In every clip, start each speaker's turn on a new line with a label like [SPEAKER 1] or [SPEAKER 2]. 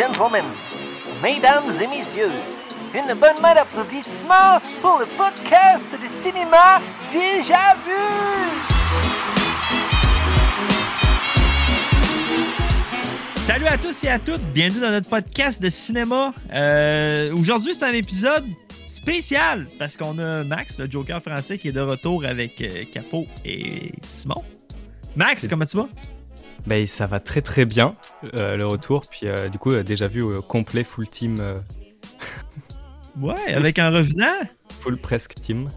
[SPEAKER 1] gentlemen, mesdames et messieurs, une bonne main d'applaudissements pour le podcast de cinéma Déjà Vu!
[SPEAKER 2] Salut à tous et à toutes, bienvenue dans notre podcast de cinéma. Euh, Aujourd'hui, c'est un épisode spécial parce qu'on a Max, le Joker français, qui est de retour avec euh, Capot et Simon. Max, comment tu vas?
[SPEAKER 3] Ben, ça va très très bien, euh, le retour. Puis euh, du coup, euh, déjà vu euh, complet, full team,
[SPEAKER 2] Ouais, avec un revenant.
[SPEAKER 3] full presque team.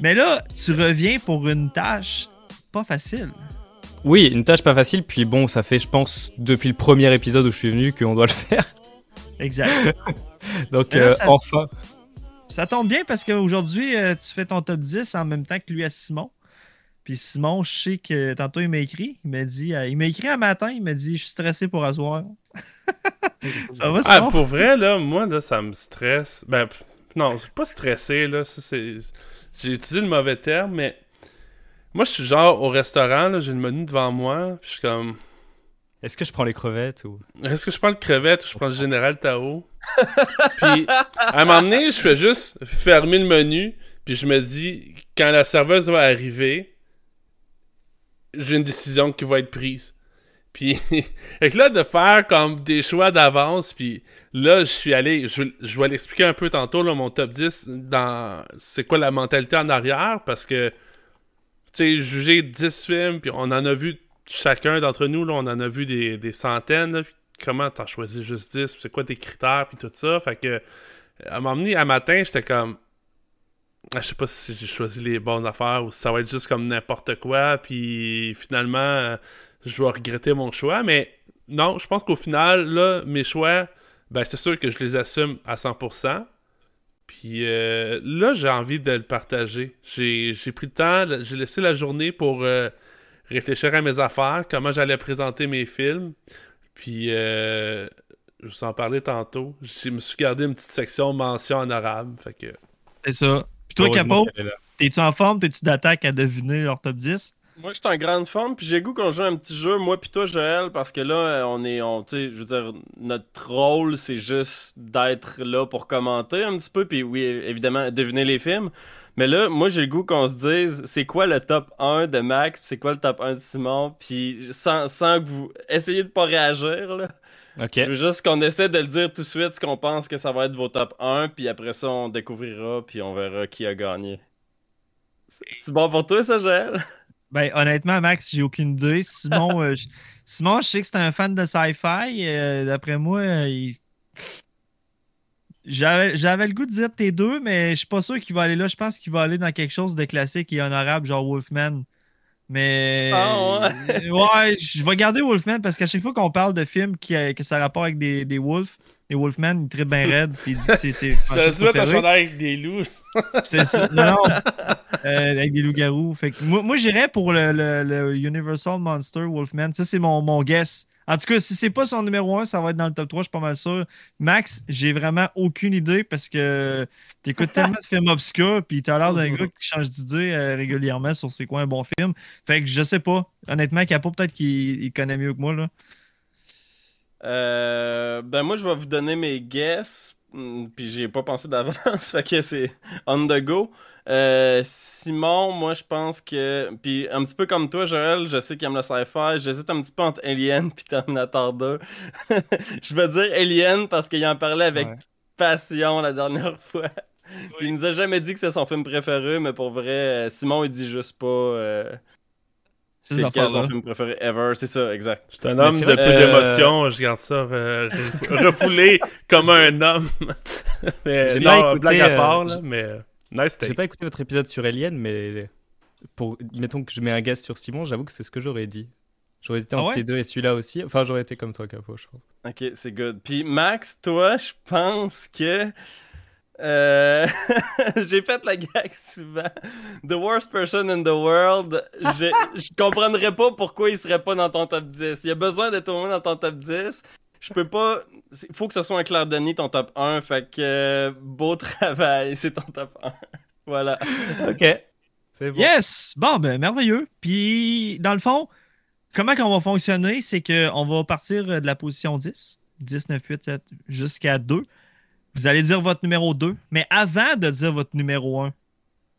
[SPEAKER 2] Mais là, tu reviens pour une tâche pas facile.
[SPEAKER 3] Oui, une tâche pas facile. Puis bon, ça fait, je pense, depuis le premier épisode où je suis venu qu'on doit le faire.
[SPEAKER 2] Exact.
[SPEAKER 3] Donc
[SPEAKER 2] là, ça-
[SPEAKER 3] enfin,
[SPEAKER 2] Ça tombe bien parce qu'aujourd'hui, tu fais ton top 10 en même temps que lui à Simon. Puis Simon, je sais que tantôt il m'a écrit. Il m'a dit, euh, il m'a écrit un matin, il m'a dit Je suis stressé pour asseoir. ça va,
[SPEAKER 4] Ah,
[SPEAKER 2] Simon?
[SPEAKER 4] pour vrai, là, moi, là, ça me stresse. Ben, non, c'est pas stressé, là. ça, c'est... J'ai utilisé le mauvais terme, mais moi, je suis genre au restaurant, là, j'ai le menu devant moi, puis je suis comme,
[SPEAKER 3] est-ce que je prends les crevettes ou?
[SPEAKER 4] Est-ce que je prends le crevette ou je prends le général Tao? puis, à un moment donné, je fais juste fermer le menu, puis je me dis, quand la serveuse va arriver, j'ai une décision qui va être prise. Puis, fait que là, de faire comme des choix d'avance, puis là, je suis allé, je, je vais l'expliquer un peu tantôt, là, mon top 10, dans c'est quoi la mentalité en arrière, parce que, tu sais, juger 10 films, puis on en a vu, chacun d'entre nous, là, on en a vu des, des centaines, là, comment t'en choisis juste 10, puis c'est quoi tes critères, puis tout ça, fait que, à donné, à matin, j'étais comme, je sais pas si j'ai choisi les bonnes affaires, ou si ça va être juste comme n'importe quoi, puis finalement... euh, je vais regretter mon choix, mais non, je pense qu'au final, là, mes choix, ben, c'est sûr que je les assume à 100%. Puis euh, là, j'ai envie de le partager. J'ai pris le temps, j'ai laissé la journée pour euh, réfléchir à mes affaires, comment j'allais présenter mes films. Puis, je vous en parlais tantôt. Je me suis gardé une petite section mention honorable. Fait que,
[SPEAKER 2] C'est ça. Puis toi, Capo, t'es-tu en forme? T'es-tu d'attaque à deviner leur top 10?
[SPEAKER 5] Moi, je suis en grande forme, puis j'ai le goût qu'on joue un petit jeu, moi puis toi, Joël, parce que là, euh, on est, on, tu sais, je veux dire, notre rôle, c'est juste d'être là pour commenter un petit peu, puis oui, évidemment, deviner les films. Mais là, moi, j'ai le goût qu'on se dise, c'est quoi le top 1 de Max, puis c'est quoi le top 1 de Simon, puis sans, sans que vous essayez de pas réagir, là. Je veux juste qu'on essaie de le dire tout de suite, ce qu'on pense que ça va être vos top 1, puis après ça, on découvrira, puis on verra qui a gagné. C'est bon pour toi, ça, Joël?
[SPEAKER 2] Ben, honnêtement, Max, j'ai aucune idée. Simon, euh, je... Simon, je sais que c'est un fan de sci-fi. euh, D'après moi, euh, il- j'avais j'avais le goût de dire tes deux, mais je suis pas sûr qu'il va aller là. Je pense qu'il va aller dans quelque chose de classique et honorable, genre Wolfman. Mais.
[SPEAKER 5] Ah
[SPEAKER 2] ouais, je vais garder Wolfman parce qu'à chaque fois qu'on parle de films qui a, que ça a rapport avec des, des wolves, les Wolfman, ils trippent bien raide. Puis il dit que c'est.
[SPEAKER 4] dû mettre un chandail avec des loups.
[SPEAKER 2] C'est ça. Non, non. Euh, avec des loups-garous. Fait que moi, moi j'irais pour le, le- le Universal Monster Wolfman. Ça, c'est mon, mon guess. En tout cas, si c'est pas son numéro 1, ça va être dans le top 3, je suis pas mal sûr. Max, j'ai vraiment aucune idée parce que t'écoutes tellement de films obscurs, puis t'as l'air d'un gars qui change d'idée euh, régulièrement sur c'est quoi un bon film. Fait que je sais pas. Honnêtement, Capo, peut-être qu'il il connaît mieux que moi. Là.
[SPEAKER 5] Euh, ben moi je vais vous donner mes guess, hmm, puis j'ai pas pensé d'avance, fait que c'est on the go. Euh, Simon, moi je pense que, puis un petit peu comme toi Joël, je sais qu'il aime le sci-fi, j'hésite un petit peu entre Alien puis Terminator 2. je vais dire Alien parce qu'il en parlait avec
[SPEAKER 3] Ouais.
[SPEAKER 5] passion la dernière fois. Puis il nous a jamais dit que c'est son film préféré, mais pour vrai, euh, Simon il dit juste pas euh, c'est lequel son film préféré ever, c'est ça, exact.
[SPEAKER 4] Je suis un homme de
[SPEAKER 3] vrai
[SPEAKER 4] peu d'émotion, je garde ça euh, ref- refoulé comme un homme. mais
[SPEAKER 3] J'ai
[SPEAKER 4] non,
[SPEAKER 3] pas écouté,
[SPEAKER 4] blague à
[SPEAKER 3] euh,
[SPEAKER 4] part, là, mais euh, nice
[SPEAKER 3] J'ai pas écouté votre épisode sur Alien, mais pour mettons que je mets un guest sur Simon, j'avoue que c'est ce que j'aurais dit. J'aurais hésité
[SPEAKER 2] Ah
[SPEAKER 3] entre
[SPEAKER 2] ouais?
[SPEAKER 3] tes deux et celui-là aussi. Enfin, j'aurais été comme toi, Capo, je pense.
[SPEAKER 5] Ok, c'est good. Puis Max, toi, je pense que euh, j'ai fait la gag souvent. The worst person in the world. Je, je comprendrais pas pourquoi il serait pas dans ton top 10. Il y a besoin d'être au moins dans ton top 10. Je peux pas. Il faut que ce soit un Claire Denis ton top 1. Fait que euh, beau travail, c'est ton top 1. voilà.
[SPEAKER 3] Ok. C'est bon.
[SPEAKER 2] Yes! Bon, ben, merveilleux. Puis, dans le fond, comment qu'on va fonctionner, c'est qu'on va partir de la position 10. 10, 9, 8, 7, jusqu'à 2. Vous allez dire votre numéro 2. Mais avant de dire votre numéro 1,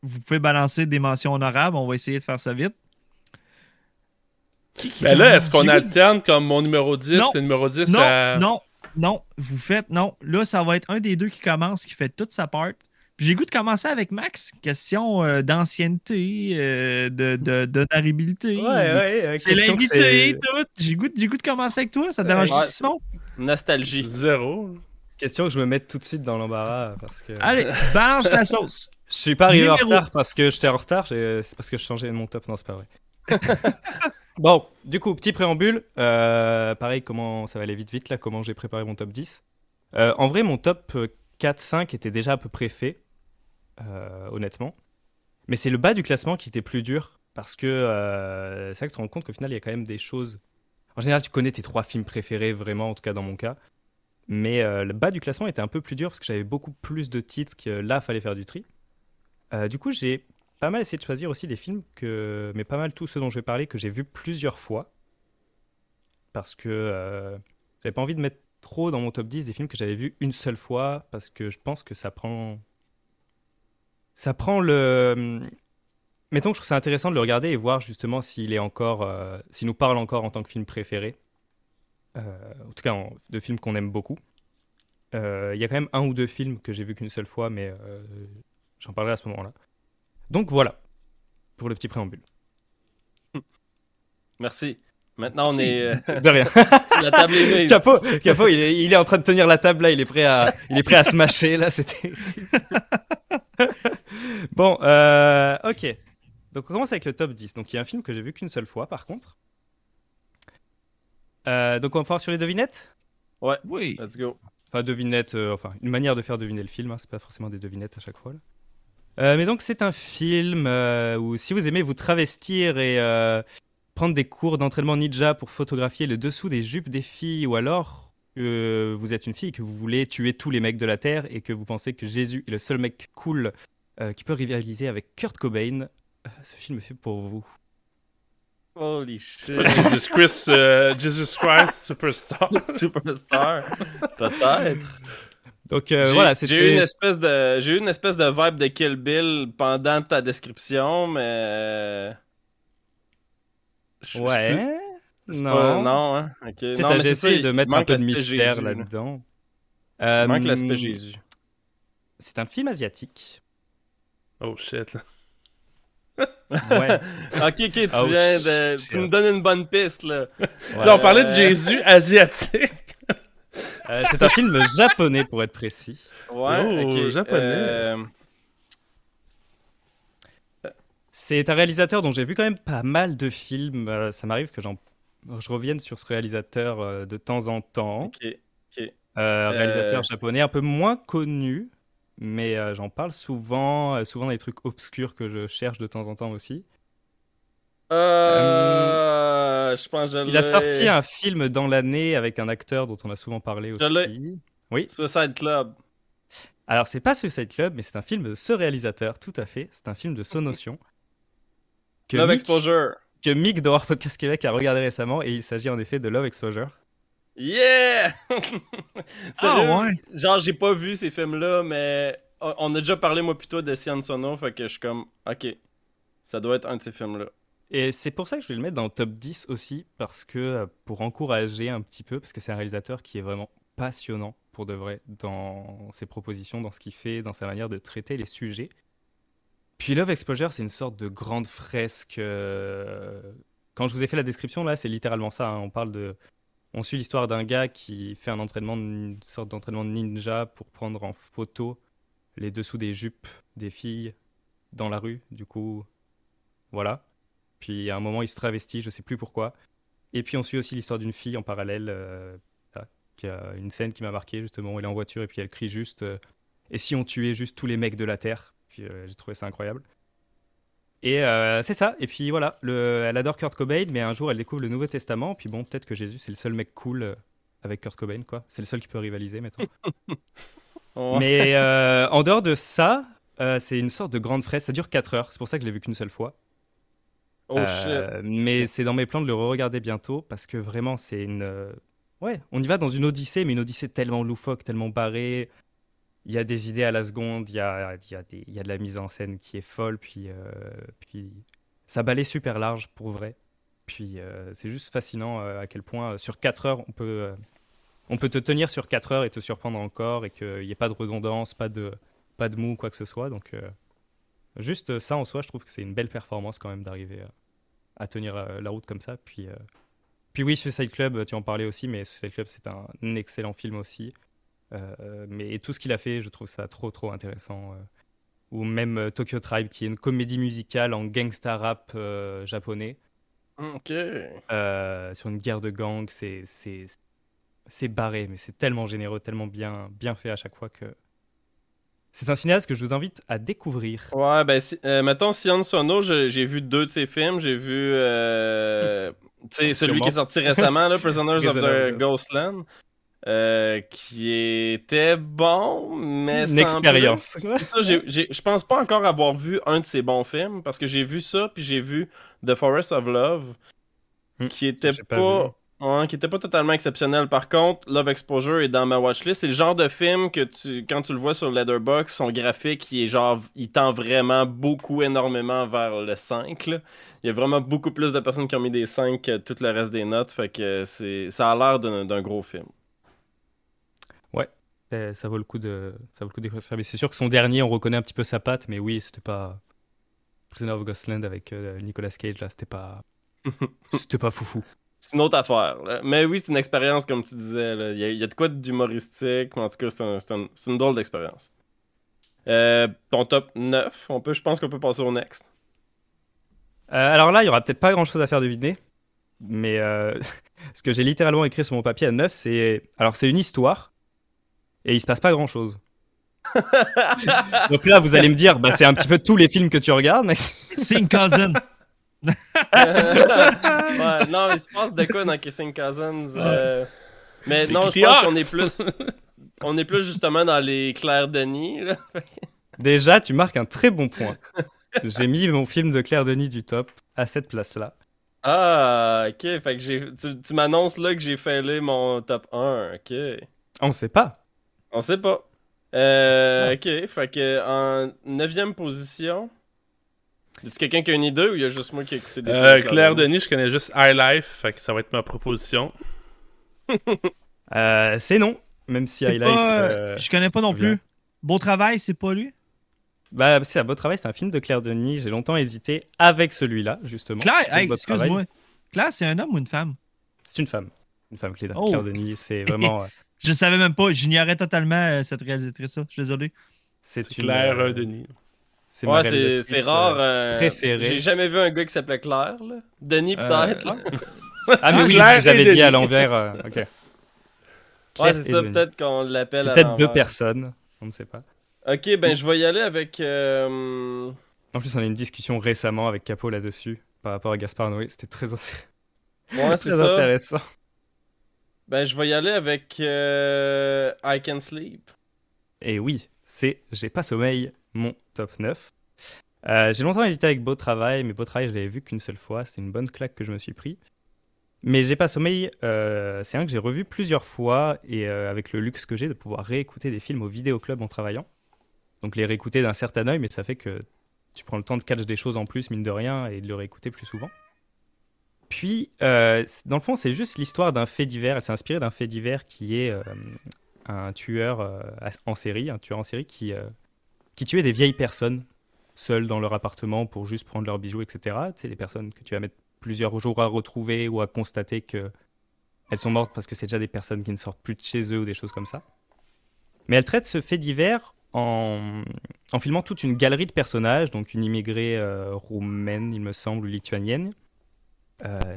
[SPEAKER 2] vous pouvez balancer des mentions honorables. On va essayer de faire ça vite. Qui
[SPEAKER 4] Ben là, est-ce qu'on alterne comme mon numéro 10,
[SPEAKER 2] Non.
[SPEAKER 4] le numéro 10
[SPEAKER 2] Non,
[SPEAKER 4] à...
[SPEAKER 2] non, non. Vous faites. Non. Là, ça va être un des deux qui commence, qui fait toute sa part. Puis J'ai goût de commencer avec Max. Question euh, d'ancienneté, euh, de, de, d'honorabilité.
[SPEAKER 3] ouais.
[SPEAKER 2] C'est l'invité, tout. J'ai goût, j'ai goût de commencer avec toi. Ça te dérange
[SPEAKER 5] Ouais.
[SPEAKER 2] Simon?
[SPEAKER 5] Nostalgie.
[SPEAKER 4] Zéro.
[SPEAKER 3] Question que je me mette tout de suite dans l'embarras parce que
[SPEAKER 2] Allez, balance la sauce.
[SPEAKER 3] je suis pas arrivé en retard parce que j'étais en retard, c'est parce que je changeais mon top, non c'est pas vrai. bon, du coup, petit préambule, euh, pareil comment ça va aller vite vite là, comment j'ai préparé mon top 10. Euh, en vrai, mon top 4-5 était déjà à peu près fait, euh, honnêtement. Mais c'est le bas du classement qui était plus dur parce que euh, c'est vrai que tu te rends compte qu'au final il y a quand même des choses. En général, tu connais tes trois films préférés vraiment, en tout cas dans mon cas. Mais euh, le bas du classement était un peu plus dur parce que j'avais beaucoup plus de titres que là, fallait faire du tri. Euh, du coup, j'ai pas mal essayé de choisir aussi des films que, mais pas mal tous ceux dont je vais parler que j'ai vus plusieurs fois. Parce que euh, j'avais pas envie de mettre trop dans mon top 10 des films que j'avais vus une seule fois parce que je pense que ça prend. Ça prend le. Mettons que je trouve ça intéressant de le regarder et voir justement s'il est encore. euh, s'il nous parle encore en tant que film préféré. Euh, en tout cas, en- de films qu'on aime beaucoup. Euh, Il y a quand même un ou deux films que j'ai vus qu'une seule fois, mais euh, j'en parlerai à ce moment-là. Donc voilà, pour le petit préambule.
[SPEAKER 5] Merci. Maintenant, on est. euh,
[SPEAKER 3] De rien.
[SPEAKER 5] la table est mise.
[SPEAKER 3] Capo, Capo il, est, il est en train de tenir la table là, il est prêt à, il est prêt à se mâcher là, c'était. bon, euh, ok. Donc on commence avec le top 10. Donc il y a un film que j'ai vu qu'une seule fois par contre. Euh, donc on va voir sur les devinettes?
[SPEAKER 2] Oui.
[SPEAKER 5] Let's go.
[SPEAKER 3] Enfin, devinette, euh, enfin, une manière de faire deviner le film, hein, c'est pas forcément des devinettes à chaque fois. là. Euh, mais donc, c'est un film euh, où, si vous aimez vous travestir et euh, prendre des cours d'entraînement ninja pour photographier le dessous des jupes des filles, ou alors que vous êtes une fille et que vous voulez tuer tous les mecs de la Terre et que vous pensez que Jésus est le seul mec cool euh, qui peut rivaliser avec Kurt Cobain, euh, ce film est fait pour vous.
[SPEAKER 5] Holy shit.
[SPEAKER 4] Jesus Christ, euh, Jesus Christ Superstar.
[SPEAKER 5] Superstar. Peut-être.
[SPEAKER 3] Donc euh,
[SPEAKER 5] J'ai-
[SPEAKER 3] voilà,
[SPEAKER 5] J'ai eu
[SPEAKER 3] c'était
[SPEAKER 5] une espèce de, j'ai eu une espèce de vibe de Kill Bill pendant ta description, mais. Je- je-
[SPEAKER 3] Ouais. Non.
[SPEAKER 5] pas- non, hein. Ok.
[SPEAKER 3] C'est
[SPEAKER 5] Non,
[SPEAKER 3] ça,
[SPEAKER 5] mais
[SPEAKER 3] j'ai essayé de mettre un peu de mystère
[SPEAKER 5] là.
[SPEAKER 3] là-dedans.
[SPEAKER 5] Il
[SPEAKER 3] Euh,
[SPEAKER 5] manque l'aspect Jésus.
[SPEAKER 3] C'est un film asiatique.
[SPEAKER 4] Oh shit. là.
[SPEAKER 3] Ouais.
[SPEAKER 5] Ok, ok, tu
[SPEAKER 3] Oh,
[SPEAKER 5] viens de.
[SPEAKER 3] shit.
[SPEAKER 5] Tu me donnes une bonne piste, là.
[SPEAKER 4] Là, on parlait de Jésus asiatique.
[SPEAKER 3] Euh, c'est un film japonais pour être précis.
[SPEAKER 5] Ouais,
[SPEAKER 4] Oh,
[SPEAKER 5] ok.
[SPEAKER 4] japonais.
[SPEAKER 5] Euh,
[SPEAKER 3] C'est un réalisateur dont j'ai vu quand même pas mal de films. Euh, ça m'arrive que j'en je revienne sur ce réalisateur de temps en temps.
[SPEAKER 5] ok.
[SPEAKER 3] Euh, réalisateur japonais un peu moins connu, mais euh, j'en parle souvent. euh, souvent des trucs obscurs que je cherche de temps en temps aussi.
[SPEAKER 5] Euh, je pense que je
[SPEAKER 3] Il a sorti un film dans l'année avec un acteur dont on a souvent parlé
[SPEAKER 5] Je
[SPEAKER 3] aussi. Oui.
[SPEAKER 5] Suicide Club.
[SPEAKER 3] Alors, c'est pas Suicide Club, mais c'est un film de ce réalisateur, tout à fait. C'est un film de Sonotion. Que
[SPEAKER 5] Love
[SPEAKER 3] Mick-
[SPEAKER 5] Exposure.
[SPEAKER 3] que Mick War Podcast Québec a regardé récemment et il s'agit en effet de Love Exposure.
[SPEAKER 5] Yeah!
[SPEAKER 2] Ah ouais.
[SPEAKER 5] Genre, j'ai pas vu ces films-là, mais on on a déjà parlé, moi, plutôt de Sian Sono, fait que je suis comme, ok, ça doit être un de ces films-là.
[SPEAKER 3] Et c'est pour ça que je vais le mettre dans le top 10 aussi, parce que euh, pour encourager un petit peu, parce que c'est un réalisateur qui est vraiment passionnant pour de vrai dans ses propositions, dans ce qu'il fait, dans sa manière de traiter les sujets. Puis Love Exposure, c'est une sorte de grande fresque. euh, Quand je vous ai fait la description, là, c'est littéralement ça. hein. On parle de. On suit l'histoire d'un gars qui fait un entraînement, une sorte d'entraînement de ninja pour prendre en photo les dessous des jupes des filles dans la rue. Du coup, voilà. Puis à un moment, il se travestit, je sais plus pourquoi. Et puis on suit aussi l'histoire d'une fille en parallèle, euh, là, qui a une scène qui m'a marqué justement. Elle est en voiture et puis elle crie juste euh, Et si on tuait juste tous les mecs de la Terre? Puis euh, j'ai trouvé ça incroyable. Et euh, c'est ça. Et puis voilà, le, elle adore Kurt Cobain, mais un jour elle découvre le Nouveau Testament. Puis bon, peut-être que Jésus c'est le seul mec cool euh, avec Kurt Cobain, quoi. C'est le seul qui peut rivaliser, mettons.
[SPEAKER 5] Ouais.
[SPEAKER 3] Mais euh, en dehors de ça, euh, c'est une sorte de grande fraise. Ça dure 4 heures. C'est pour ça que je l'ai vu qu'une seule fois.
[SPEAKER 5] Oh shit.
[SPEAKER 3] Mais c'est dans mes plans de le re-regarder bientôt parce que vraiment, c'est une. ouais, on y va dans une odyssée, mais une odyssée tellement loufoque, tellement barrée. Il y a des idées à la seconde, il y a, y a, y a de la mise en scène qui est folle, puis, euh, puis ça balait super large pour vrai. Puis euh, c'est juste fascinant euh, à quel point euh, sur 4 heures, on peut, on peut te tenir sur 4 heures et te surprendre encore et qu'il n'y ait pas de redondance, pas de, pas de mou, quoi que ce soit. Donc juste ça en soi, je trouve que c'est une belle performance quand même d'arriver à, tenir euh, la route comme ça. Puis, puis oui, Suicide Club, tu en parlais aussi, mais Suicide Club c'est un excellent film aussi. Euh, mais tout ce qu'il a fait, je trouve ça trop trop intéressant. euh. Ou même euh, Tokyo Tribe, qui est une comédie musicale en gangsta rap japonais
[SPEAKER 5] Ok.
[SPEAKER 3] euh, sur une guerre de gang. C'est c'est barré, mais c'est tellement généreux, tellement bien bien fait à chaque fois que c'est un cinéaste que je vous invite à découvrir.
[SPEAKER 5] Ouais, ben, si, euh, mettons, Sion Sono, j'ai vu deux de ses films. J'ai vu euh, celui qui est sorti récemment, là, Prisoners of the. Ghostland, euh, qui était bon, mais
[SPEAKER 3] Une expérience.
[SPEAKER 5] ça, je pense pas encore avoir vu un de ses bons films, parce que j'ai vu ça, puis j'ai vu The Forest of Love,
[SPEAKER 3] Hmm,
[SPEAKER 5] qui était
[SPEAKER 3] pas
[SPEAKER 5] qui était pas totalement exceptionnel. Par contre, Love Exposure est dans ma watchlist. C'est le genre de film que tu, quand tu le vois sur Letterboxd, son graphique, il est genre, il tend vraiment beaucoup, énormément vers le 5. là. Il y a vraiment beaucoup plus de personnes qui ont mis des 5 que tout le reste des notes. Fait que c'est, ça a l'air d'un gros film.
[SPEAKER 3] Ça vaut le coup de ça vaut le coup. Mais c'est sûr que son dernier, on reconnaît un petit peu sa patte, mais oui, c'était pas Prisoner of Ghostland avec euh, Nicolas Cage là, c'était pas c'était pas foufou.
[SPEAKER 5] C'est une autre affaire. là. Mais oui, c'est une expérience, comme tu disais. là. Il, y a, il y a de quoi d'humoristique, mais en tout cas, c'est, un- un- une drôle d'expérience. Euh, ton top 9, on peut, je pense qu'on peut passer au next.
[SPEAKER 3] Euh, alors là, il y aura peut-être pas grand-chose à faire deviner, mais euh, ce que j'ai littéralement écrit sur mon papier à 9, c'est alors c'est une histoire et il se passe pas grand-chose. Donc là, vous allez me dire, bah, c'est un petit peu tous les films que tu regardes, mais
[SPEAKER 2] Sing Cousin.
[SPEAKER 5] ouais, non, il se passe de quoi dans Kissing Cousins? euh, Mais
[SPEAKER 4] Les
[SPEAKER 5] non, je pense qu'on est plus. On est plus justement dans les Claire Denis. Là.
[SPEAKER 3] déjà, tu marques un très bon point. J'ai mis mon film de Claire Denis du top à cette place-là.
[SPEAKER 5] Ah, ok. Fait que tu m'annonces là que j'ai failé mon top 1. Ok.
[SPEAKER 3] On sait pas.
[SPEAKER 5] On sait pas. Euh, ok. Fait que en 9 position. Y a quelqu'un qui a une idée ou y a juste moi qui ai écouté des
[SPEAKER 4] Euh, Claire Denis, je connais juste High Life, fait que ça va être ma proposition.
[SPEAKER 3] Euh, c'est non, même si
[SPEAKER 2] C'est
[SPEAKER 3] High
[SPEAKER 2] pas,
[SPEAKER 3] Life,
[SPEAKER 2] euh,
[SPEAKER 3] euh,
[SPEAKER 2] je connais pas non plus. Beau travail, c'est pas lui?
[SPEAKER 3] Bah, c'est à beau travail, c'est un film de Claire Denis. J'ai longtemps hésité avec celui-là, justement.
[SPEAKER 2] Claire, hey, excuse-moi. Claire, c'est un homme ou une femme?
[SPEAKER 3] C'est une femme. Une femme Claire,
[SPEAKER 2] Oh.
[SPEAKER 3] Claire Denis, c'est vraiment.
[SPEAKER 2] Je savais même pas. J'ignorais totalement euh, cette réalisatrice-là. Je suis désolé.
[SPEAKER 3] c'est.
[SPEAKER 4] Claire
[SPEAKER 3] euh,
[SPEAKER 4] euh, Denis.
[SPEAKER 3] c'est
[SPEAKER 5] Ouais, c'est rare.
[SPEAKER 3] euh, préférée.
[SPEAKER 5] J'ai jamais vu un gars qui s'appelait Claire. Là. Denis, peut-être. là.
[SPEAKER 3] Ah, mais oui,
[SPEAKER 4] Claire
[SPEAKER 3] je l'avais
[SPEAKER 4] et
[SPEAKER 3] dit à l'envers. euh, ok.
[SPEAKER 5] Ouais, c'est ça. Peut-être qu'on l'appelle
[SPEAKER 3] C'est peut-être deux personnes, on ne sait pas.
[SPEAKER 5] Ok, ben je vais y aller avec. euh,
[SPEAKER 3] En plus, on a eu une discussion récemment avec Capo là-dessus, par rapport à Gaspard Noé. C'était très, intér-
[SPEAKER 5] Ouais, c'est
[SPEAKER 3] très
[SPEAKER 5] ça.
[SPEAKER 3] intéressant.
[SPEAKER 5] Ben je vais y aller avec euh, I Can Sleep.
[SPEAKER 3] Et oui, c'est J'ai pas sommeil, mon top 9. Euh, j'ai longtemps hésité avec Beau Travail, mais Beau Travail, je l'avais vu qu'une seule fois. C'était une bonne claque que je me suis pris. Mais J'ai pas sommeil, euh, c'est un que j'ai revu plusieurs fois et avec le luxe que j'ai de pouvoir réécouter des films au vidéoclub en travaillant. Donc les réécouter d'un certain œil, mais ça fait que tu prends le temps de catch des choses en plus, mine de rien, et de le réécouter plus souvent. Puis, euh, dans le fond, c'est juste l'histoire d'un fait divers. Elle s'est inspirée d'un fait divers qui est euh, un tueur euh, en série, un tueur en série qui, qui tuait des vieilles personnes seules dans leur appartement pour juste prendre leurs bijoux, etc. Sais, les personnes que tu vas mettre plusieurs jours à retrouver ou à constater que elles sont mortes parce que c'est déjà des personnes qui ne sortent plus de chez eux ou des choses comme ça. Mais elle traite ce fait divers en, en filmant toute une galerie de personnages, donc une immigrée roumaine, il me semble, ou lituanienne,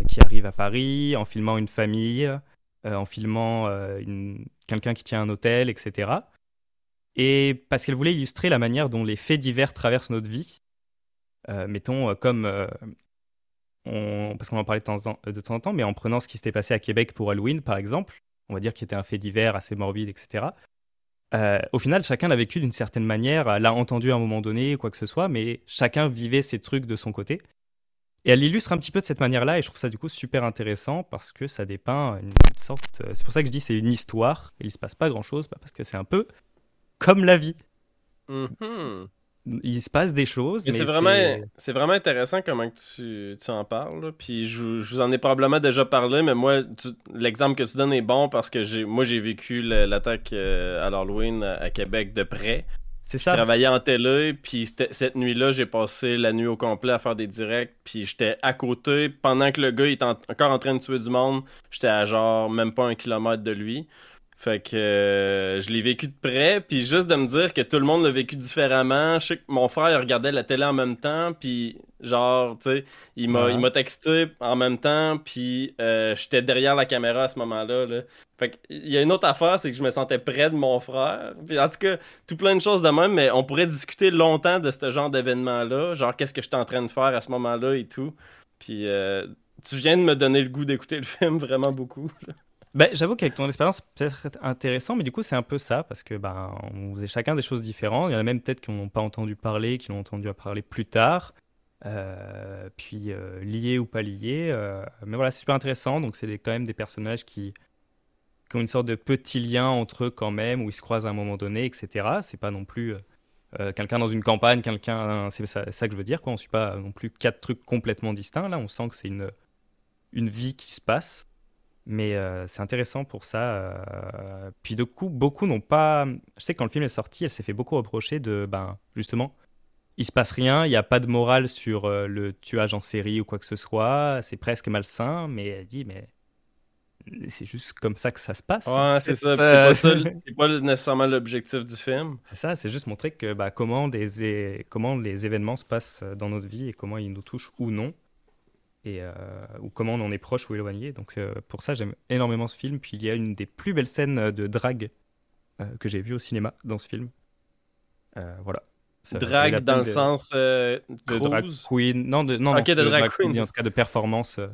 [SPEAKER 3] qui arrive à Paris, en filmant une famille, euh, en filmant euh, quelqu'un qui tient un hôtel, etc. Et parce qu'elle voulait illustrer la manière dont les faits divers traversent notre vie, euh, mettons euh, comme... euh, on- parce qu'on en parlait de temps, de temps en temps, mais en prenant ce qui s'était passé à Québec pour Halloween, par exemple, on va dire qu'il était un fait divers assez morbide, etc. Euh, au final, chacun l'a vécu d'une certaine manière, l'a entendu à un moment donné, quoi que ce soit, mais chacun vivait ses trucs de son côté. Et elle illustre un petit peu de cette manière-là, et je trouve ça du coup super intéressant parce que ça dépeint une sorte. euh, C'est pour ça que je dis c'est une histoire, et il se passe pas grand-chose, parce que c'est un peu comme la vie.
[SPEAKER 5] Mhm.
[SPEAKER 3] Il se passe des choses,
[SPEAKER 5] Mais
[SPEAKER 3] mais
[SPEAKER 5] c'est vraiment, c'est vraiment intéressant comment tu, tu en parles. là. Puis je, je vous en ai probablement déjà parlé, mais moi, l'exemple que tu donnes est bon parce que j'ai, moi, j'ai vécu l'attaque euh, à l'Halloween à Québec de près.
[SPEAKER 3] C'est
[SPEAKER 5] Je
[SPEAKER 3] ça.
[SPEAKER 5] travaillais en télé, puis cette nuit-là, j'ai passé la nuit au complet à faire des directs, puis j'étais à côté pendant que le gars il était en- encore en train de tuer du monde. J'étais à genre même pas un kilomètre de lui. Fait que euh, je l'ai vécu de près, puis juste de me dire que tout le monde l'a vécu différemment. Je sais que mon frère il regardait la télé en même temps, puis genre, tu sais, il m'a texté en même temps, puis euh, j'étais derrière la caméra à ce moment-là. Là. Fait que il y a une autre affaire, c'est que je me sentais près de mon frère. Puis en tout cas, tout plein de choses de même, mais on pourrait discuter longtemps de ce genre d'événement-là, genre qu'est-ce que j'étais en train de faire à ce moment-là et tout. Puis euh, tu viens de me donner le goût d'écouter le film vraiment beaucoup.
[SPEAKER 3] Ben, J'avoue qu'avec ton expérience, peut-être intéressant, mais du coup, c'est un peu ça, parce que ben, on faisait chacun des choses différentes. Il y en a même peut-être qui n'ont pas entendu parler, qui l'ont entendu parler plus tard, euh, puis euh, liés ou pas liés. euh, mais voilà, c'est super intéressant. Donc, c'est quand même des personnages qui, ont une sorte de petit lien entre eux quand même, où ils se croisent à un moment donné, etc. C'est pas non plus euh, quelqu'un dans une campagne, quelqu'un. C'est ça, que je veux dire. On suit pas non plus quatre trucs complètement distincts. Là, on sent que c'est une, une vie qui se passe. Mais euh, c'est intéressant pour ça. euh, Puis de coup, beaucoup n'ont pas. Je sais que quand le film est sorti, elle s'est fait beaucoup reprocher de, ben, justement, il se passe rien, il n'y a pas de morale sur euh, le tuage en série ou quoi que ce soit. C'est presque malsain, mais elle dit, mais c'est juste comme ça que ça se passe.
[SPEAKER 5] Ouais, c'est ça. C'est pas, pas nécessairement l'objectif du film.
[SPEAKER 3] C'est ça, c'est juste montrer que bah, comment, des é- comment les événements se passent dans notre vie et comment ils nous touchent ou non. Et, euh, ou comment on en est proche ou éloigné. Donc euh, pour ça, j'aime énormément ce film. Puis il y a une des plus belles scènes de drague euh, que j'ai vues au cinéma dans ce film. Euh, voilà. Ça
[SPEAKER 5] Drague dans le
[SPEAKER 3] de-
[SPEAKER 5] sens euh,
[SPEAKER 3] de drag queen. Non, de, non, non,
[SPEAKER 5] de drag
[SPEAKER 3] queen,
[SPEAKER 5] queen.
[SPEAKER 3] En tout cas, de performance. euh,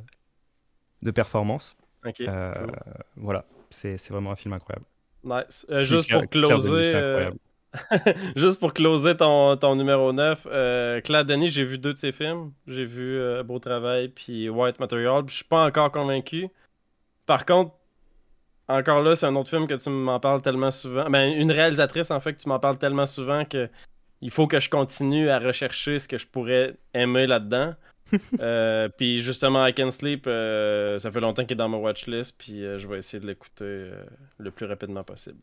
[SPEAKER 3] de performance. Euh,
[SPEAKER 5] cool.
[SPEAKER 3] Voilà. C'est vraiment un film incroyable.
[SPEAKER 5] Nice. Euh, juste pour closer. Juste pour closer ton, ton numéro 9, euh, Claire Denis, j'ai vu deux de ses films. J'ai vu euh, Beau Travail puis White Material. Je suis pas encore convaincu. Par contre, encore là, c'est un autre film que tu m'en parles tellement souvent. Ben, une réalisatrice, en fait, que tu m'en parles tellement souvent que il faut que je continue à rechercher ce que je pourrais aimer là-dedans. Euh, puis justement, I Can Sleep, euh, ça fait longtemps qu'il est dans ma watchlist, puis je vais essayer de l'écouter le plus rapidement possible.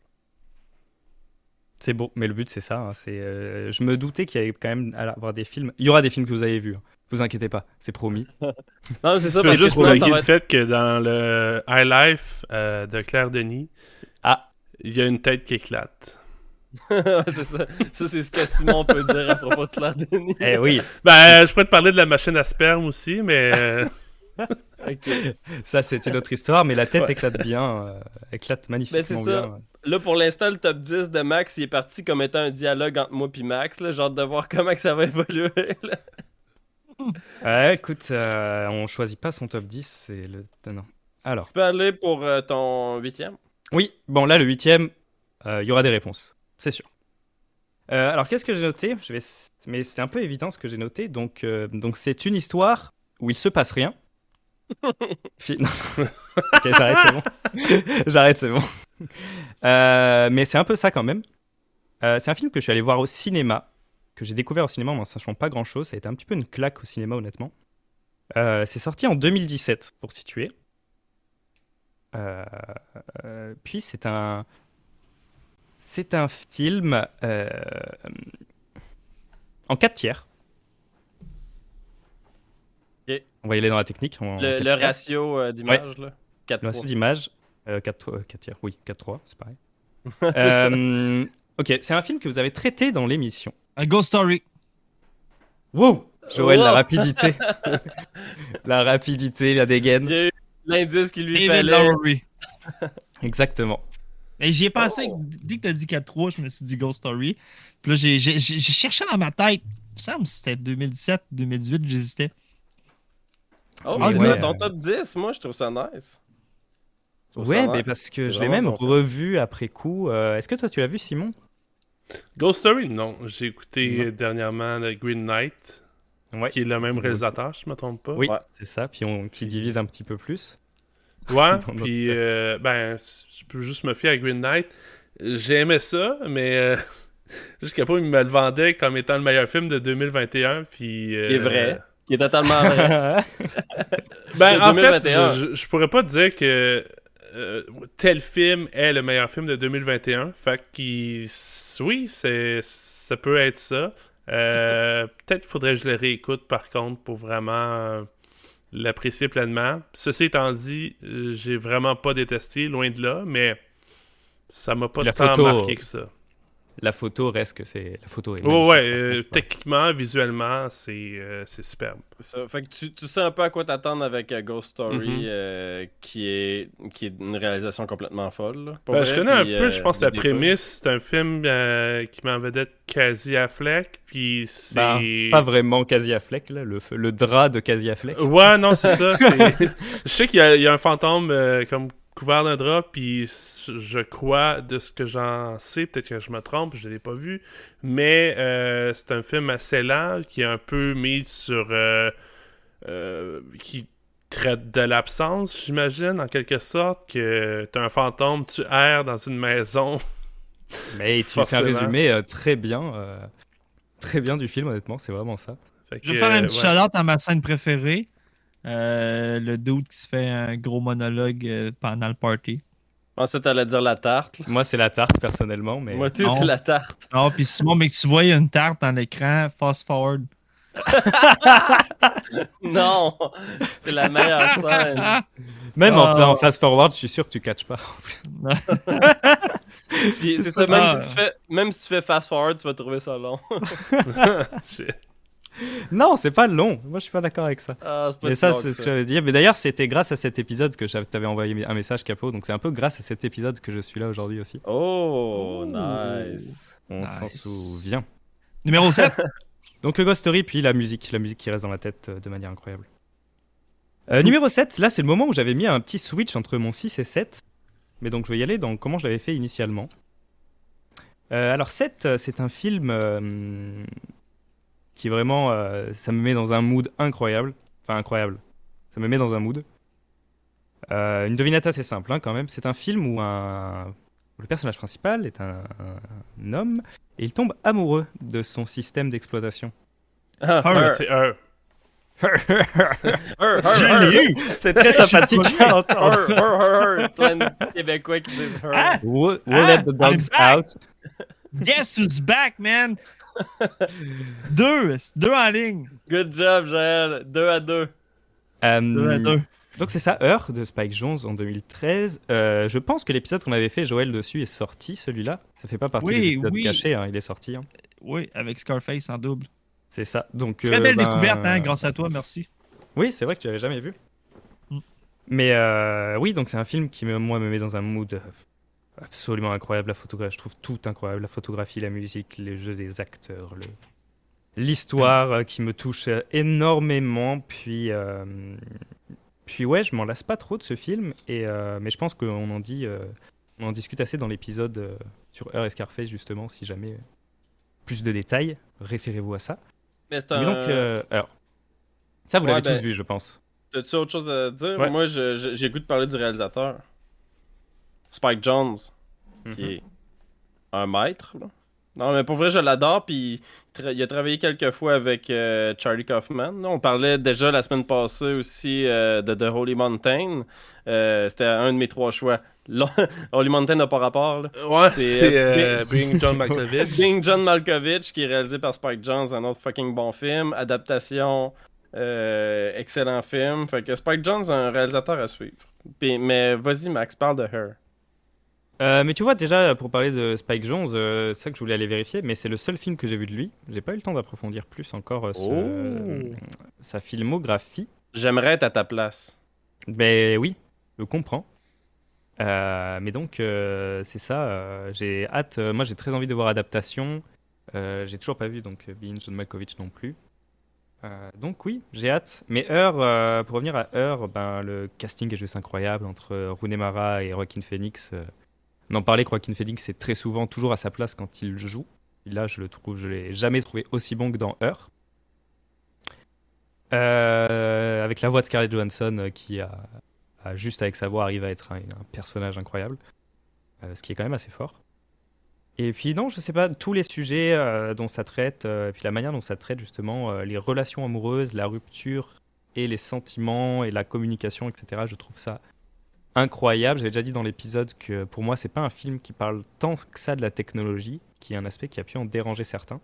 [SPEAKER 3] C'est beau, mais le but c'est ça. hein, c'est, euh, je me doutais qu'il y allait quand même avoir des films. Il y aura des films que vous avez vus. hein. Vous inquiétez pas, c'est promis.
[SPEAKER 5] Non, c'est ça,
[SPEAKER 4] juste pour
[SPEAKER 5] sinon,
[SPEAKER 4] le
[SPEAKER 5] ça va être...
[SPEAKER 4] fait que dans le High Life euh, de Claire Denis,
[SPEAKER 3] Ah.
[SPEAKER 4] il y a une tête qui éclate.
[SPEAKER 5] C'est ça. Ça, c'est ce que Simon peut dire à propos de Claire Denis.
[SPEAKER 3] Eh oui,
[SPEAKER 4] Ben, je pourrais te parler de la machine à sperme aussi, mais euh,
[SPEAKER 3] ça c'est une autre histoire, mais la tête
[SPEAKER 5] Ouais.
[SPEAKER 3] éclate bien, euh, éclate magnifiquement
[SPEAKER 5] Ben, c'est ça.
[SPEAKER 3] bien.
[SPEAKER 5] Là, pour l'instant, le top 10 de Max, il est parti comme étant un dialogue entre moi et Max. Là. J'ai hâte de voir comment que ça va évoluer. là.
[SPEAKER 3] Ouais, écoute, euh, on choisit pas son top 10, c'est le. Non. Alors,
[SPEAKER 5] Tu peux aller pour euh, ton huitième?
[SPEAKER 3] oui, bon là le huitième, euh, il y aura des réponses, c'est sûr. Euh, alors qu'est-ce que j'ai noté? Je vais... Mais c'est un peu évident ce que j'ai noté. Donc, euh, donc c'est une histoire où il se passe rien. Ok, j'arrête, c'est bon. j'arrête, c'est bon. Euh, mais c'est un peu ça quand même. Euh, c'est un film que je suis allé voir au cinéma, que j'ai découvert au cinéma en sachant pas grand-chose. Ça a été un petit peu une claque au cinéma, honnêtement. Euh, c'est sorti en 2017, pour situer. Puis c'est un... C'est un film en 4 tiers.
[SPEAKER 5] Ok.
[SPEAKER 3] On va y aller dans la technique. en
[SPEAKER 5] Le, le ratio euh, d'image, là? 4
[SPEAKER 3] Le ratio d'image, euh, 4, tiers, oui, 4-3, c'est pareil.
[SPEAKER 5] Ça.
[SPEAKER 3] Euh, ok, c'est un film que vous avez traité dans l'émission.
[SPEAKER 2] A Ghost Story.
[SPEAKER 3] Wow Joël, la rapidité. la rapidité, la dégaine.
[SPEAKER 5] Il y a eu l'indice qu'il lui
[SPEAKER 2] David
[SPEAKER 5] fallait.
[SPEAKER 3] Exactement.
[SPEAKER 2] Et j'y ai pensé,
[SPEAKER 5] Oh.
[SPEAKER 2] dès que t'as dit 4-3, je me suis dit Ghost Story. Puis là, j'ai cherché dans ma tête. Il me semble que c'était 2017, 2018, j'hésitais.
[SPEAKER 5] Oh,
[SPEAKER 2] Ah,
[SPEAKER 5] c'est
[SPEAKER 2] ouais.
[SPEAKER 5] dans ton top 10. Moi, je trouve ça nice. Ça
[SPEAKER 3] Ouais,
[SPEAKER 5] nice.
[SPEAKER 3] mais parce que je l'ai même
[SPEAKER 5] bon
[SPEAKER 3] revu après coup. Euh, Est-ce que toi, tu l'as vu, Simon?
[SPEAKER 4] Ghost Story, non. J'ai écouté
[SPEAKER 3] Non.
[SPEAKER 4] dernièrement le Green Knight.
[SPEAKER 3] Ouais.
[SPEAKER 4] qui est le même réalisateur, je me trompe pas.
[SPEAKER 3] Oui,
[SPEAKER 5] Ouais.
[SPEAKER 3] c'est ça. Puis on qui divise un petit peu plus.
[SPEAKER 4] Ouais, puis euh, ben, je peux juste me fier à Green Knight. J'ai aimé ça, mais euh, jusqu'à pas, il me le vendait comme étant le meilleur film de 2021. Puis, euh,
[SPEAKER 5] Il est vrai. Qui est totalement vrai.
[SPEAKER 4] Ben, en fait,
[SPEAKER 5] 2021.
[SPEAKER 4] je, pourrais pas dire que euh, tel film est le meilleur film de 2021. Fait qu'il. Oui, c'est, ça peut être ça. Euh, peut-être faudrait que je le réécoute par contre pour vraiment euh, l'apprécier pleinement. Ceci étant dit, j'ai vraiment pas détesté, loin de là, mais ça m'a pas
[SPEAKER 3] La
[SPEAKER 4] tant
[SPEAKER 3] photo,
[SPEAKER 4] marqué que ça.
[SPEAKER 3] La photo reste que c'est la photo est
[SPEAKER 4] Ouais,
[SPEAKER 3] magnifique,
[SPEAKER 4] ouais, euh, techniquement, visuellement, c'est, euh, c'est superbe.
[SPEAKER 5] Ça. Fait que tu, tu sais un peu à quoi t'attendre avec euh, Ghost Story,
[SPEAKER 4] Mhm.
[SPEAKER 5] euh, qui, est, qui est une réalisation complètement folle.
[SPEAKER 4] Ben,
[SPEAKER 5] vrai,
[SPEAKER 4] je connais
[SPEAKER 5] puis,
[SPEAKER 4] un peu,
[SPEAKER 5] euh,
[SPEAKER 4] je pense,
[SPEAKER 5] y a
[SPEAKER 4] la prémisse. C'est un film euh, qui m'en vedette quasi à Fleck, puis c'est...
[SPEAKER 3] Bah, pas vraiment Casey Affleck là, le, le drap de Casey Affleck.
[SPEAKER 4] Ouais, non, c'est ça. je sais qu'il y, a- il y a un fantôme euh, comme couvert d'un drap, puis je crois, de ce que j'en sais, peut-être que je me trompe, je l'ai pas vu, mais euh, c'est un film assez lent, qui est un peu mis sur... euh, euh, qui traite de l'absence, j'imagine, en quelque sorte, que t'as un fantôme, tu erres dans une maison...
[SPEAKER 3] Mais tu fais un résumé euh, très bien, euh, très bien du film honnêtement, c'est vraiment ça.
[SPEAKER 2] Je vais faire un
[SPEAKER 4] euh,
[SPEAKER 2] petit
[SPEAKER 4] ouais.
[SPEAKER 2] shout-out à ma scène préférée. Euh, le dude qui se fait un gros monologue euh, pendant le party.
[SPEAKER 5] Je pensais que t'allais dire la tarte.
[SPEAKER 3] Moi c'est la tarte personnellement, mais
[SPEAKER 5] Moi, tu c'est la tarte.
[SPEAKER 2] Non, puis Simon, mais que tu vois, il y a une tarte dans l'écran, fast forward.
[SPEAKER 5] Non! C'est la meilleure scène.
[SPEAKER 3] même en
[SPEAKER 2] Ah.
[SPEAKER 3] faisant fast forward, je suis sûr que tu catches pas.
[SPEAKER 5] Puis c'est ça,
[SPEAKER 2] ça.
[SPEAKER 5] même si, tu fais, même si tu fais fast forward, tu vas trouver ça long.
[SPEAKER 4] Shit.
[SPEAKER 3] Non, c'est pas long. Moi je suis pas d'accord avec ça.
[SPEAKER 5] Ah, c'est pas
[SPEAKER 3] Mais
[SPEAKER 5] si
[SPEAKER 3] ça, c'est ce que j'avais dit. Mais d'ailleurs, c'était grâce à cet épisode que j'avais- t'avais envoyé un message, Capot. Donc c'est un peu grâce à cet épisode que je suis là aujourd'hui aussi.
[SPEAKER 5] Oh, nice.
[SPEAKER 3] On s'en souvient.
[SPEAKER 2] Numéro 7.
[SPEAKER 3] Donc le Ghost Story, puis la musique. La musique qui reste dans la tête euh, de manière incroyable. Euh, numéro 7, là c'est le moment où j'avais mis un petit switch entre mon 6 et 7. Mais donc je vais y aller dans comment je l'avais fait initialement. Euh, alors 7, euh, c'est un film euh, qui vraiment, euh, ça me met dans un mood incroyable. Enfin incroyable. Ça me met dans un mood. Euh, une devinette assez simple hein, quand même. C'est un film où, un... où le personnage principal est un, un homme et il tombe amoureux de son système d'exploitation.
[SPEAKER 5] Ah,
[SPEAKER 2] Ah,
[SPEAKER 4] c'est un.
[SPEAKER 5] her, her,
[SPEAKER 2] Je
[SPEAKER 5] her,
[SPEAKER 2] l'ai eu.
[SPEAKER 3] C'est très sympathique à entendre.
[SPEAKER 5] Plein de Québécois qui disent her.
[SPEAKER 2] Ah!
[SPEAKER 3] We'll, we'll
[SPEAKER 2] Ah,
[SPEAKER 3] let the dogs out.
[SPEAKER 2] Guess who's back, man? deux. Deux en ligne.
[SPEAKER 5] Good job, Joël. 2 à 2.
[SPEAKER 3] Euh,
[SPEAKER 2] Deux à deux.
[SPEAKER 3] donc c'est ça, Heure de Spike Jones en 2013. Euh, je pense que l'épisode qu'on avait fait, Joël dessus, est sorti, celui-là. Ça fait pas partie
[SPEAKER 2] Oui,
[SPEAKER 3] des épisodes
[SPEAKER 2] oui.
[SPEAKER 3] cachés, hein, il est sorti. hein.
[SPEAKER 2] Oui, avec Scarface en double.
[SPEAKER 3] C'est ça. Donc,
[SPEAKER 2] Très
[SPEAKER 3] euh,
[SPEAKER 2] belle
[SPEAKER 3] ben,
[SPEAKER 2] découverte, hein, grâce à toi, merci.
[SPEAKER 3] Oui, c'est vrai que tu l'avais jamais vu.
[SPEAKER 2] Mm.
[SPEAKER 3] Mais euh, oui, donc c'est un film qui, me- moi, me met dans un mood absolument incroyable. La photographie, je trouve tout incroyable. La photographie, la musique, les jeux des acteurs, le... l'histoire euh, qui me touche euh, énormément. Puis, euh, puis ouais, je m'en lasse pas trop de ce film. Et, euh, mais je pense qu'on en dit, on en discute assez dans l'épisode sur Heure et Scarface, justement, si jamais plus de détails, référez-vous à ça.
[SPEAKER 5] Mais c'est
[SPEAKER 3] Mais
[SPEAKER 5] un.
[SPEAKER 3] donc, alors, ça, vous
[SPEAKER 5] Ouais,
[SPEAKER 3] l'avez
[SPEAKER 5] ben-
[SPEAKER 3] tous vu, je pense.
[SPEAKER 5] T'as-tu autre chose à dire?
[SPEAKER 4] Ouais.
[SPEAKER 5] Moi, j'ai goût de parler du réalisateur. Spike Jones, qui
[SPEAKER 3] Mhm.
[SPEAKER 5] est un maître. là. Non, mais pour vrai, je l'adore. Puis il a travaillé quelques fois avec euh, Charlie Kaufman. On parlait déjà la semaine passée aussi euh, de The Holy Mountain. Euh, C'était un de mes trois choix. Là, Holy Mountain n'a pas rapport. là.
[SPEAKER 4] Ouais,
[SPEAKER 5] C'est,
[SPEAKER 4] Bring John Malkovich.
[SPEAKER 5] John Malkovich, qui est réalisé par Spike Jones, un autre fucking bon film. Adaptation, excellent film. Fait que Spike Jones, un réalisateur à suivre. Puis- mais vas-y, Max, parle de Her.
[SPEAKER 3] Euh, mais tu vois, déjà, pour parler de Spike Jones, euh, c'est ça que je voulais aller vérifier, mais c'est le seul film que j'ai vu de lui. J'ai pas eu le temps d'approfondir plus encore euh, ce-
[SPEAKER 5] Oh.
[SPEAKER 3] euh, sa filmographie.
[SPEAKER 5] J'aimerais être à ta place.
[SPEAKER 3] Mais oui, je comprends. Mais donc, c'est ça. j'ai hâte. moi, j'ai très envie de voir Adaptation. J'ai toujours pas vu, donc, Being John Malkovich non plus. Euh, donc, oui, j'ai hâte. Mais Heure, euh, pour revenir à Heure, ben, le casting est juste incroyable entre Rooney Mara et Joaquin Phoenix. euh, on en parlait Joaquin Phoenix est très souvent toujours à sa place quand il joue. Là, je le trouve, je l'ai jamais trouvé aussi bon que dans Heure. Euh, avec la voix de Scarlett Johansson euh, qui a, juste avec sa voix arrive à être un, personnage incroyable, Euh, ce qui est quand même assez fort. Et puis non, je sais pas, tous les sujets dont ça traite, et puis la manière dont ça traite justement les relations amoureuses, la rupture et les sentiments et la communication, etc. Je trouve ça incroyable. J'avais déjà dit dans l'épisode que pour moi, c'est pas un film qui parle tant que ça de la technologie, qui est un aspect qui a pu en déranger certains.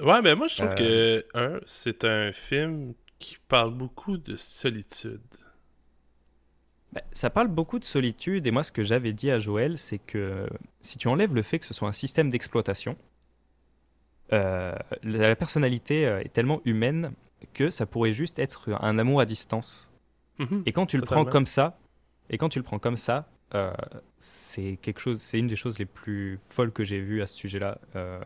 [SPEAKER 4] Ouais, mais moi, je trouve
[SPEAKER 3] Euh.
[SPEAKER 4] que, un, c'est un film qui parle beaucoup de solitude.
[SPEAKER 3] Bah, ça parle beaucoup de solitude, et moi, ce que j'avais dit à Joël, c'est que si tu enlèves le fait que ce soit un système d'exploitation, euh, la, personnalité euh, est tellement humaine que ça pourrait juste être un amour à distance.
[SPEAKER 4] Mhm.
[SPEAKER 3] Et quand tu le prends comme ça, et quand tu le prends comme ça, euh, c'est quelque chose, c'est une des choses les plus folles que j'ai vues à ce sujet-là euh,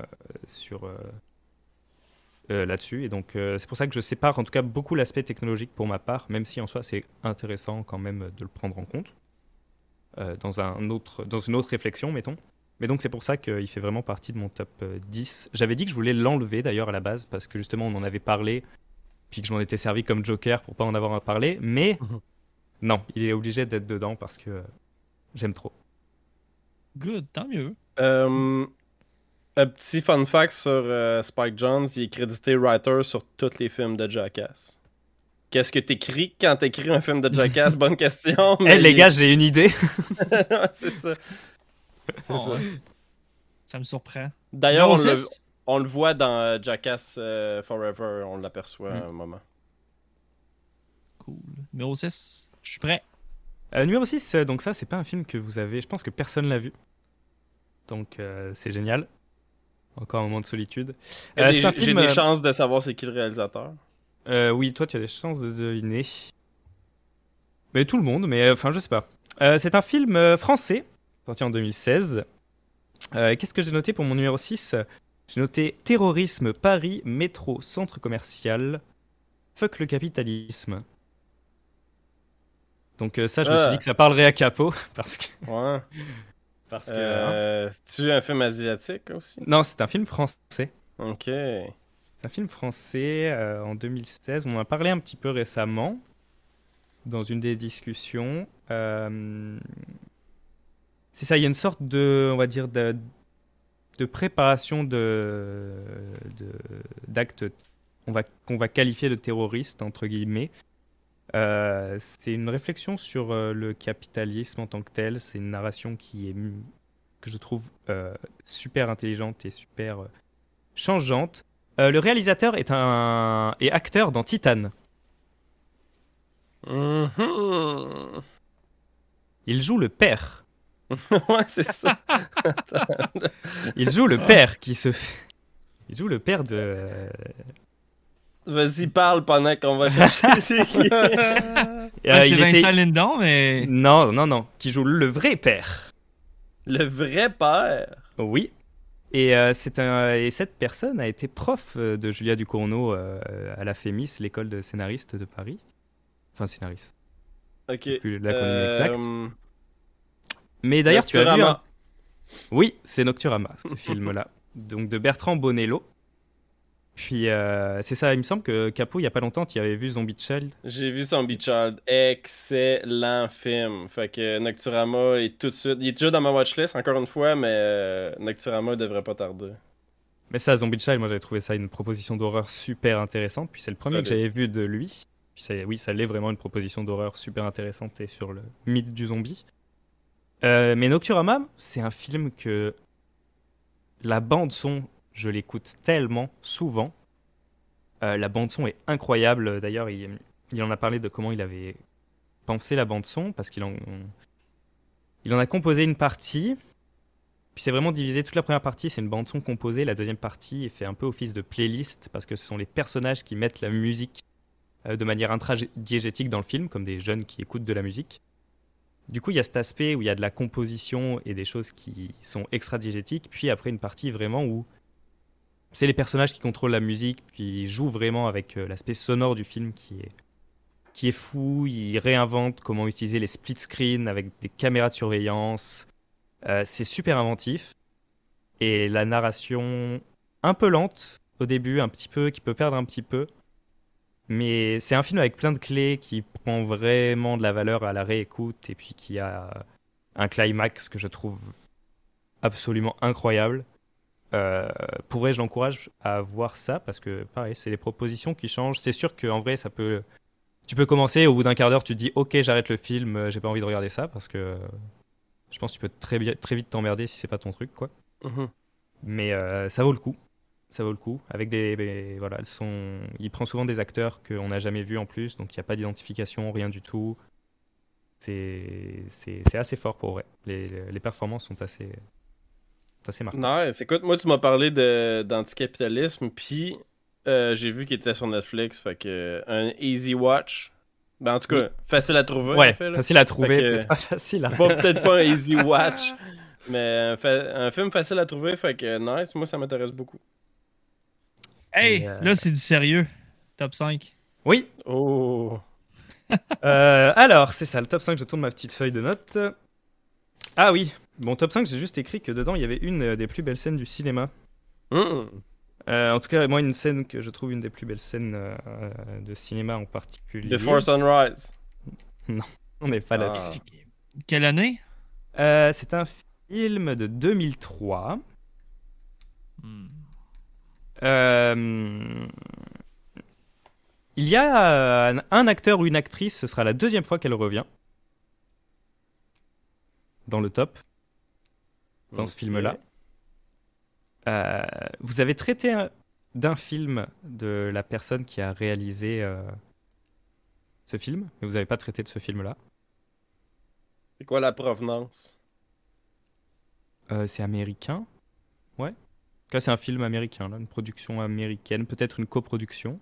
[SPEAKER 3] sur euh, là-dessus. Et donc c'est pour ça que je sépare en tout cas beaucoup l'aspect technologique pour ma part, même si en soi c'est intéressant quand même de le prendre en compte dans un autre, dans une autre réflexion, mettons. Mais donc c'est pour ça qu'il fait vraiment partie de mon top euh, 10. J'avais dit que je voulais l'enlever d'ailleurs à la base parce que justement on en avait parlé, puis que je m'en étais servi comme joker pour pas en avoir à parler. Mais
[SPEAKER 5] Mhm.
[SPEAKER 3] Non, il est obligé d'être dedans parce que euh, j'aime trop.
[SPEAKER 2] Good, tant mieux.
[SPEAKER 5] Euh, un petit fun fact sur euh, Spike Jones, il est crédité writer sur tous les films de Jackass. Qu'est-ce que t'écris quand t'écris un film de Jackass? Bonne question.
[SPEAKER 3] Eh
[SPEAKER 5] mais
[SPEAKER 3] les
[SPEAKER 5] il-
[SPEAKER 3] gars, j'ai une idée.
[SPEAKER 5] C'est ça. C'est
[SPEAKER 2] Oh,
[SPEAKER 5] ça.
[SPEAKER 2] Ça me surprend.
[SPEAKER 5] D'ailleurs, on, le-
[SPEAKER 2] six?
[SPEAKER 5] on le voit dans euh, Jackass euh, Forever, on l'aperçoit
[SPEAKER 3] Mm.
[SPEAKER 5] à un moment.
[SPEAKER 2] Cool. Numéro 6, je suis prêt.
[SPEAKER 3] Euh, numéro 6, euh, donc ça, c'est pas un film que vous avez. Je pense que personne l'a vu. Donc euh, c'est génial. Encore un moment de solitude. Euh,
[SPEAKER 5] des-
[SPEAKER 3] c'est un
[SPEAKER 5] J'ai
[SPEAKER 3] film,
[SPEAKER 5] des chances de savoir c'est qui le réalisateur.
[SPEAKER 3] Euh, oui, toi, tu as des chances de deviner. Mais tout le monde, mais euh, enfin, je sais pas. Euh, c'est un film français, sorti en 2016. Euh, Qu'est-ce que j'ai noté pour mon numéro 6 J'ai noté terrorisme, Paris, métro, centre commercial, fuck le capitalisme. Donc euh, ça, je me
[SPEAKER 5] Ah.
[SPEAKER 3] suis dit que ça parlerait à Capot, parce que...
[SPEAKER 5] Ouais.
[SPEAKER 3] Parce que hein.
[SPEAKER 5] Euh, tu un film asiatique aussi?
[SPEAKER 3] Non, c'est un film français.
[SPEAKER 5] Ok.
[SPEAKER 3] C'est un film français euh, en 2016. On en a parlé un petit peu récemment dans une des discussions. Euh, C'est ça, il y a une sorte de, on va dire, de, de préparation de de- d'actes on va, qu'on va qualifier de terroristes, entre guillemets. Euh, c'est une réflexion sur euh, le capitalisme en tant que tel. C'est une narration qui est, que je trouve euh, super intelligente et super changeante. Le réalisateur est un est acteur dans Titan.
[SPEAKER 5] Mhm.
[SPEAKER 3] Il joue le père.
[SPEAKER 5] ouais, c'est ça.
[SPEAKER 3] Il joue le père qui se. Il joue le père de.
[SPEAKER 5] Vas-y, parle pendant qu'on va chercher c'est qui.
[SPEAKER 3] Euh,
[SPEAKER 2] Ouais, c'est
[SPEAKER 3] il était-
[SPEAKER 2] Vincent Lindon, mais.
[SPEAKER 3] Non, non, non. Qui joue le vrai père.
[SPEAKER 5] Le vrai père.
[SPEAKER 3] Oui. Et, euh, c'est un... et cette personne a été prof euh, de Julia Ducournau euh, à la FEMIS, l'école de scénaristes de Paris. Enfin, scénariste.
[SPEAKER 5] Ok.
[SPEAKER 3] Plus l'acronyme exact.
[SPEAKER 5] Euh,
[SPEAKER 3] Mais d'ailleurs, tu as vu.
[SPEAKER 5] Nocturama.
[SPEAKER 3] un- Oui, c'est Nocturama, ce film-là. Donc de Bertrand Bonello. Puis euh, c'est ça, il me semble que Capo, il y a pas longtemps, tu avais vu Zombie Child.
[SPEAKER 5] J'ai vu Zombie Child. Excellent film. Fait que Nocturama est tout de suite. Il est déjà dans ma watchlist, encore une fois, mais euh, Nocturama devrait pas tarder.
[SPEAKER 3] Mais ça, Zombie Child, moi j'avais trouvé ça une proposition d'horreur super intéressante. Puis c'est le premier que j'avais vu de lui. Puis ça- oui, ça l'est vraiment une proposition d'horreur super intéressante et sur le mythe du zombie. Euh, mais Nocturama, c'est un film que la bande son, je l'écoute tellement souvent. Euh, la bande son est incroyable. D'ailleurs, il, en a parlé de comment il avait pensé la bande son parce qu'il en, il en a composé une partie. Puis c'est vraiment divisé. Toute la première partie, c'est une bande son composée. La deuxième partie fait un peu office de playlist parce que ce sont les personnages qui mettent la musique euh, de manière intradiégétique dans le film, comme des jeunes qui écoutent de la musique. Du coup, il y a cet aspect où il y a de la composition et des choses qui sont extra-diégétiques. Puis après, une partie vraiment où c'est les personnages qui contrôlent la musique, puis ils jouent vraiment avec euh, l'aspect sonore du film qui est, fou. Ils réinventent comment utiliser les split screens avec des caméras de surveillance. Euh, c'est super inventif. Et la narration un peu lente au début, un petit peu, qui peut perdre un petit peu. Mais c'est un film avec plein de clés qui prend vraiment de la valeur à la réécoute et puis qui a un climax que je trouve absolument incroyable. Euh, pour vrai, je l'encourage à voir ça? Parce que, pareil, c'est les propositions qui changent. C'est sûr qu'en vrai, ça peut. Tu peux commencer, au bout d'un quart d'heure, tu te dis Ok, j'arrête le film, euh, j'ai pas envie de regarder ça parce que je pense que tu peux très, très vite t'emmerder si c'est pas ton truc, quoi.
[SPEAKER 5] Mhm.
[SPEAKER 3] Mais euh, ça vaut le coup. Ça vaut le coup. Avec des, des- voilà, sont. Il prend souvent des acteurs qu'on n'a jamais vus en plus, donc il n'y a pas d'identification, rien du tout. C'est assez fort pour vrai. Les, les performances sont assez assez marquantes.
[SPEAKER 5] Nice. Écoute, moi, tu m'as parlé de- d'anticapitalisme, puis euh, j'ai vu qu'il était sur Netflix, fait que un Easy Watch. Ben, en tout cas, facile à trouver.
[SPEAKER 3] Ouais,
[SPEAKER 5] en fait, là.
[SPEAKER 3] facile à trouver,
[SPEAKER 5] Fait que-
[SPEAKER 3] peut-être pas facile à.
[SPEAKER 5] Pas- Peut-être pas un Easy Watch, mais un, fa- un film facile à trouver, fait que nice. Moi, ça m'intéresse beaucoup.
[SPEAKER 2] Hey,
[SPEAKER 3] euh,
[SPEAKER 2] là, c'est du sérieux. Top 5.
[SPEAKER 3] Oui.
[SPEAKER 5] Oh.
[SPEAKER 3] Euh, alors, c'est ça, le top 5, je tourne ma petite feuille de notes. Ah oui, bon, top 5, j'ai juste écrit que dedans, il y avait une euh, des plus belles scènes du cinéma.
[SPEAKER 5] Mm.
[SPEAKER 3] Euh, en tout cas, moi, une scène que je trouve une des plus belles scènes euh, de cinéma en particulier.
[SPEAKER 5] Before Sunrise.
[SPEAKER 3] On n'est pas
[SPEAKER 5] Ah.
[SPEAKER 3] là-dessus.
[SPEAKER 2] Quelle année?
[SPEAKER 3] Euh, c'est un film de 2003.
[SPEAKER 2] Hmm.
[SPEAKER 3] Euh, Il y a un, un acteur ou une actrice, ce sera la deuxième fois qu'elle revient dans le top, dans ce film-là. Euh, vous avez traité un- d'un film de la personne qui a réalisé euh, ce film, mais vous n'avez pas traité de ce film-là.
[SPEAKER 5] C'est quoi la provenance?
[SPEAKER 3] Euh, c'est américain. Ouais. En c'est un film américain, là, une production américaine, peut-être une coproduction.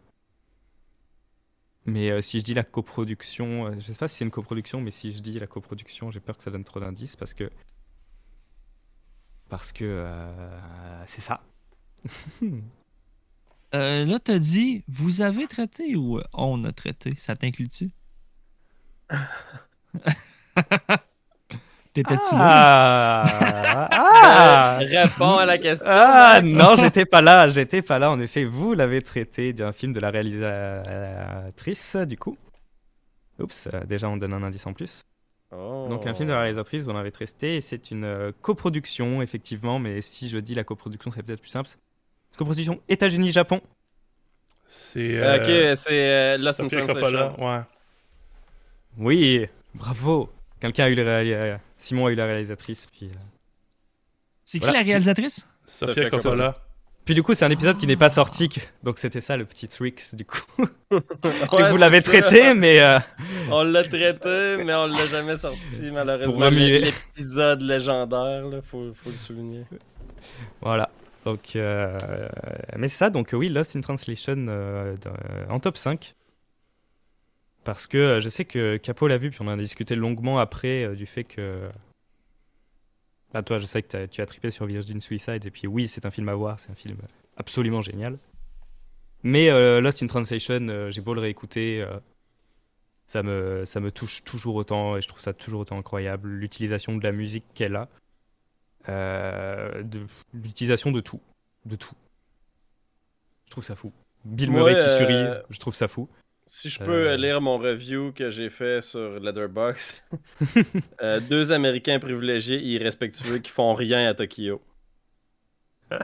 [SPEAKER 3] Mais euh, si je dis la coproduction, euh, je sais pas si c'est une coproduction, mais si je dis la coproduction, j'ai peur que ça donne trop d'indices parce que. Parce que euh, c'est ça.
[SPEAKER 2] Euh, là, t'as dit, vous avez traité ou euh, on a traité? Ça t'inclut-tu? T'étais-tu là?
[SPEAKER 3] Ah, ah,
[SPEAKER 5] Réponds à la question.
[SPEAKER 3] Ah non, j'étais pas là, j'étais pas là. En effet, vous l'avez traité d'un film de la réalisatrice, du coup. Oups, euh, déjà on donne un indice en plus.
[SPEAKER 5] Oh.
[SPEAKER 3] Donc un film de la réalisatrice, vous en avez traité, et c'est une euh, coproduction, effectivement, mais si je dis la coproduction, c'est peut-être plus simple. Coproduction États-Unis-Japon.
[SPEAKER 4] C'est.
[SPEAKER 5] Euh,
[SPEAKER 4] euh,
[SPEAKER 5] ok, c'est euh, Lost in Translation.
[SPEAKER 4] ouais.
[SPEAKER 3] Oui, bravo. Quelqu'un a eu le euh, Simon a eu la réalisatrice, puis... euh,
[SPEAKER 2] C'est qui la réalisatrice?
[SPEAKER 4] Sofia Coppola.
[SPEAKER 3] Puis du coup, c'est un épisode qui n'est pas sorti, donc c'était ça le petit tricks du coup.
[SPEAKER 5] Ouais,
[SPEAKER 3] Et vous l'avez traité, mais euh,
[SPEAKER 5] On l'a traité, mais on l'a jamais sorti, malheureusement. L'épisode légendaire, là, faut, faut le souligner.
[SPEAKER 3] voilà. Donc, euh, mais c'est ça, donc oui, Lost in Translation euh, en top 5. Parce que euh, je sais que Capo l'a vu, puis on en a discuté longuement après euh, du fait que. Bah, toi, je sais que tu as trippé sur Virgin Suicides, et puis oui, c'est un film à voir, c'est un film absolument génial. Mais euh, Lost in Translation, euh, j'ai beau le réécouter, euh, ça, me, ça me touche toujours autant, et je trouve ça toujours autant incroyable. L'utilisation de la musique qu'elle a, euh, l'utilisation de tout, de tout. Je trouve ça fou. Bill Murray qui sourit, je trouve ça fou.
[SPEAKER 5] Si je peux
[SPEAKER 3] Euh.
[SPEAKER 5] lire mon review que j'ai fait sur Letterboxd. Euh, deux Américains privilégiés et irrespectueux qui font rien à Tokyo.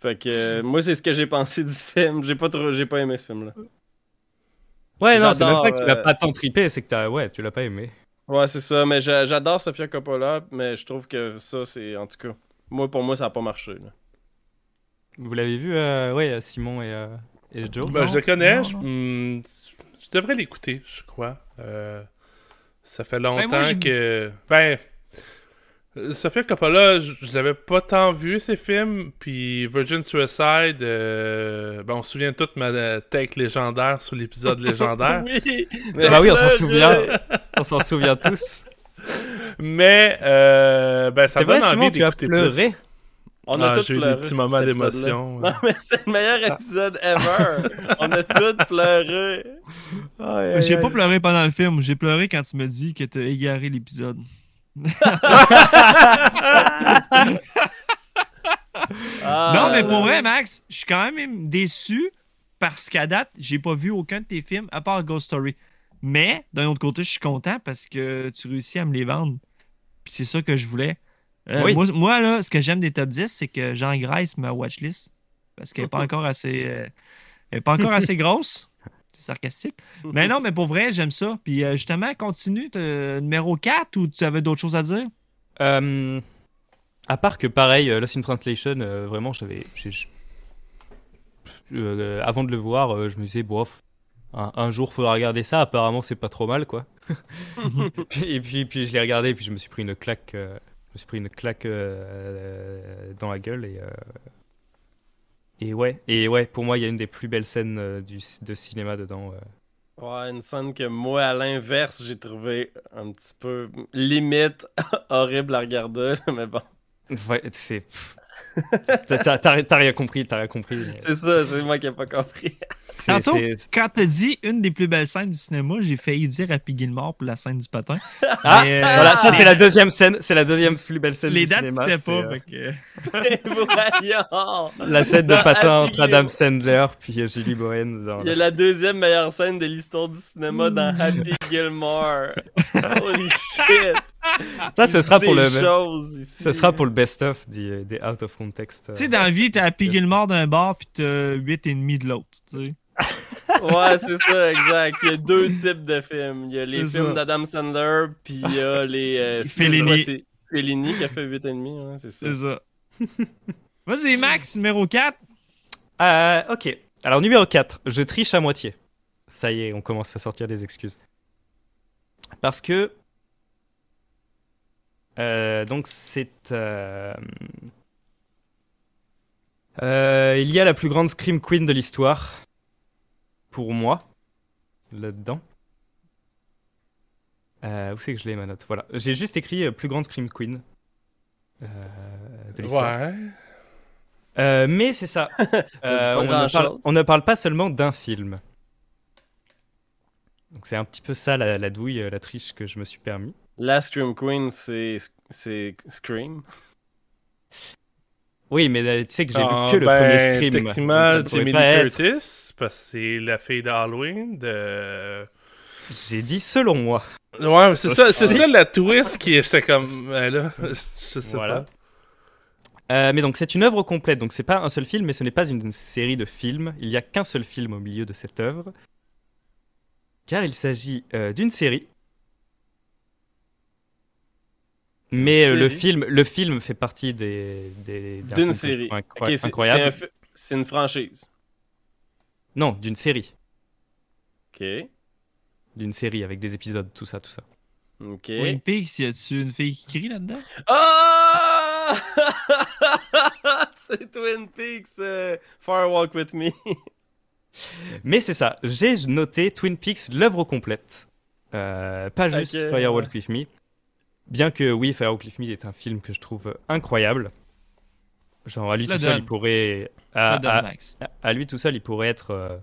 [SPEAKER 5] Fait que euh, moi c'est ce que j'ai pensé du film. J'ai pas trop, j'ai pas aimé ce film là.
[SPEAKER 3] Ouais, non, c'est même pas que tu l'as
[SPEAKER 5] euh,
[SPEAKER 3] pas tant trippé, c'est que t'as, ouais, tu l'as pas aimé.
[SPEAKER 5] Ouais c'est ça, mais j'a- j'adore Sofia Coppola, mais je trouve que ça c'est en tout cas, moi pour moi ça a pas marché. là.
[SPEAKER 3] Vous l'avez vu, euh, ouais, Simon et, euh, et Joe
[SPEAKER 4] Ben, je le connais.
[SPEAKER 2] non,
[SPEAKER 4] je,
[SPEAKER 2] non.
[SPEAKER 4] hmm, je devrais l'écouter, je crois. Euh, ça fait longtemps
[SPEAKER 2] moi, je-
[SPEAKER 4] que. Ben. Sofia Coppola, je, je l'avais pas tant vu ces films. Puis Virgin Suicide, euh, ben, on se souvient toute ma take légendaire sur l'épisode légendaire.
[SPEAKER 5] oui.
[SPEAKER 3] Bah oui, on s'en souvient. On s'en souvient tous.
[SPEAKER 4] Mais euh, ben, ça
[SPEAKER 3] C'est
[SPEAKER 4] donne
[SPEAKER 3] vrai,
[SPEAKER 4] envie
[SPEAKER 3] Simon, tu as
[SPEAKER 4] d'écouter
[SPEAKER 3] pleuré.
[SPEAKER 4] plus.
[SPEAKER 5] On a
[SPEAKER 4] Ah,
[SPEAKER 5] tous
[SPEAKER 4] j'ai eu
[SPEAKER 5] pleuré
[SPEAKER 4] des petits moments d'émotion.
[SPEAKER 5] Non mais c'est le meilleur épisode ever. On a tous pleuré.
[SPEAKER 2] J'ai pas pleuré pendant le film, j'ai pleuré quand tu me dis que t'as égaré l'épisode.
[SPEAKER 5] Ah,
[SPEAKER 2] non, mais pour vrai, Max, je suis quand même déçu parce qu'à date, j'ai pas vu aucun de tes films à part Ghost Story. Mais d'un autre côté, je suis content parce que tu réussis à me les vendre. Puis c'est ça que je voulais. Euh,
[SPEAKER 3] Oui.
[SPEAKER 2] moi, moi, là, ce que j'aime des top 10, c'est que j'engraisse ma watchlist. Parce qu'elle n'est pas encore assez. euh, elle est pas encore assez grosse. C'est sarcastique. Mais non, mais pour vrai, j'aime ça. Puis euh, justement, continue. Numéro 4 ou tu avais d'autres choses à dire?
[SPEAKER 3] À part que pareil, Lost in Translation, vraiment, j'avais, avant de le voir, je me disais, bof, un, un jour faudra regarder ça. Apparemment, c'est pas trop mal, quoi. Puis- et puis, puis je l'ai regardé, et puis je me suis pris une claque, me suis pris une claque euh, dans la gueule et. euh, et ouais, et ouais, pour moi, il y a une des plus belles scènes euh, du, de cinéma dedans. euh.
[SPEAKER 5] Ouais, une scène que moi, à l'inverse, j'ai trouvé un petit peu limite horrible à regarder, mais bon.
[SPEAKER 3] Ouais, c'est. T'as- rien compris, t'as rien compris.
[SPEAKER 5] C'est ça, c'est moi qui n'ai pas compris.
[SPEAKER 2] Tantôt, quand t'as dit une des plus belles scènes du cinéma, j'ai failli dire Happy Gilmore pour la scène du patin.
[SPEAKER 3] Ah,
[SPEAKER 2] Mais, euh,
[SPEAKER 3] voilà, ça c'est la deuxième scène, c'est la deuxième plus belle scène
[SPEAKER 2] Les
[SPEAKER 3] du
[SPEAKER 2] dates
[SPEAKER 3] cinéma.
[SPEAKER 2] n'étaient
[SPEAKER 3] c'est,
[SPEAKER 2] pas.
[SPEAKER 3] euh,
[SPEAKER 2] fait que-
[SPEAKER 5] Voyons!
[SPEAKER 3] la scène de patin
[SPEAKER 5] Happy
[SPEAKER 3] entre Adam. Sandler puis Julie Bowen. dans-
[SPEAKER 5] Il y a la deuxième meilleure scène de l'histoire du cinéma dans Happy Gilmore. Holy shit!
[SPEAKER 3] Ça, ce sera pour le,
[SPEAKER 5] ici.
[SPEAKER 3] ce sera pour le best-of des, des out of context. euh.
[SPEAKER 2] Tu sais, dans la vie, t'as Happy Gilmore d'un bord, puis t'as 8 et demi de l'autre. tu sais.
[SPEAKER 5] Ouais, c'est ça, exact. Il y a deux types de films. Il y a les films d'Adam Sandler, puis il y a les. Euh,
[SPEAKER 2] Fellini.
[SPEAKER 5] Fellini qui a fait 8,5, ouais, c'est ça.
[SPEAKER 2] C'est ça. Vas-y, Max, numéro 4.
[SPEAKER 3] Euh, ok. Alors, numéro 4, je triche à moitié. Ça y est, on commence à sortir des excuses. Parce que. Euh, donc, c'est. euh, euh, il y a la plus grande Scream Queen de l'histoire. Pour moi. Là-dedans. Euh, où c'est que je l'ai ma note? Voilà. J'ai juste écrit euh, plus grande Scream Queen. euh, de l'histoire.
[SPEAKER 4] Ouais.
[SPEAKER 3] Euh, mais c'est ça. Euh, on, ne parle, on ne parle pas seulement d'un film. Donc c'est un petit peu ça la, la douille, la triche que je me suis permis.
[SPEAKER 5] La Scream Queen, c'est c'est Scream.
[SPEAKER 3] Oui, mais euh, tu sais que j'ai
[SPEAKER 4] Ah,
[SPEAKER 3] vu que le
[SPEAKER 4] ben,
[SPEAKER 3] premier Scream.
[SPEAKER 4] Techniquement,
[SPEAKER 3] être-
[SPEAKER 4] Curtis, parce que c'est la fille d'Halloween. De...
[SPEAKER 3] J'ai dit selon moi.
[SPEAKER 4] Ouais, c'est ça, c'est ça la twist qui est comme. ben là, je sais
[SPEAKER 3] Voilà.
[SPEAKER 4] pas.
[SPEAKER 3] Euh, mais donc c'est une œuvre complète, donc c'est pas un seul film, mais ce n'est pas une série de films. Il n'y a qu'un seul film au milieu de cette œuvre, car il s'agit euh, d'une série. Mais euh, le film, le film fait partie des,
[SPEAKER 5] D'une série.
[SPEAKER 3] trouve
[SPEAKER 5] Ok,
[SPEAKER 3] incroy-
[SPEAKER 5] c'est-
[SPEAKER 3] incroyable.
[SPEAKER 5] c'est un une franchise.
[SPEAKER 3] Non, d'une série,
[SPEAKER 5] Ok.
[SPEAKER 3] d'une série avec des épisodes, tout ça, tout ça.
[SPEAKER 5] Ok.
[SPEAKER 2] Twin Peaks, y a-tu une fille qui crie là-dedans?
[SPEAKER 5] Ah! c'est Twin Peaks, euh, Fire Walk With Me.
[SPEAKER 3] Mais c'est ça, j'ai noté Twin Peaks, l'œuvre complète. Euh, pas juste
[SPEAKER 5] Ok,
[SPEAKER 3] Firewalk
[SPEAKER 5] ouais.
[SPEAKER 3] with Me. Bien que oui, Firewalk with Me est un film que je trouve incroyable. Genre à lui tout seul,
[SPEAKER 2] donne.
[SPEAKER 3] il pourrait... À, à-
[SPEAKER 2] Max.
[SPEAKER 3] à lui tout seul, il pourrait être euh,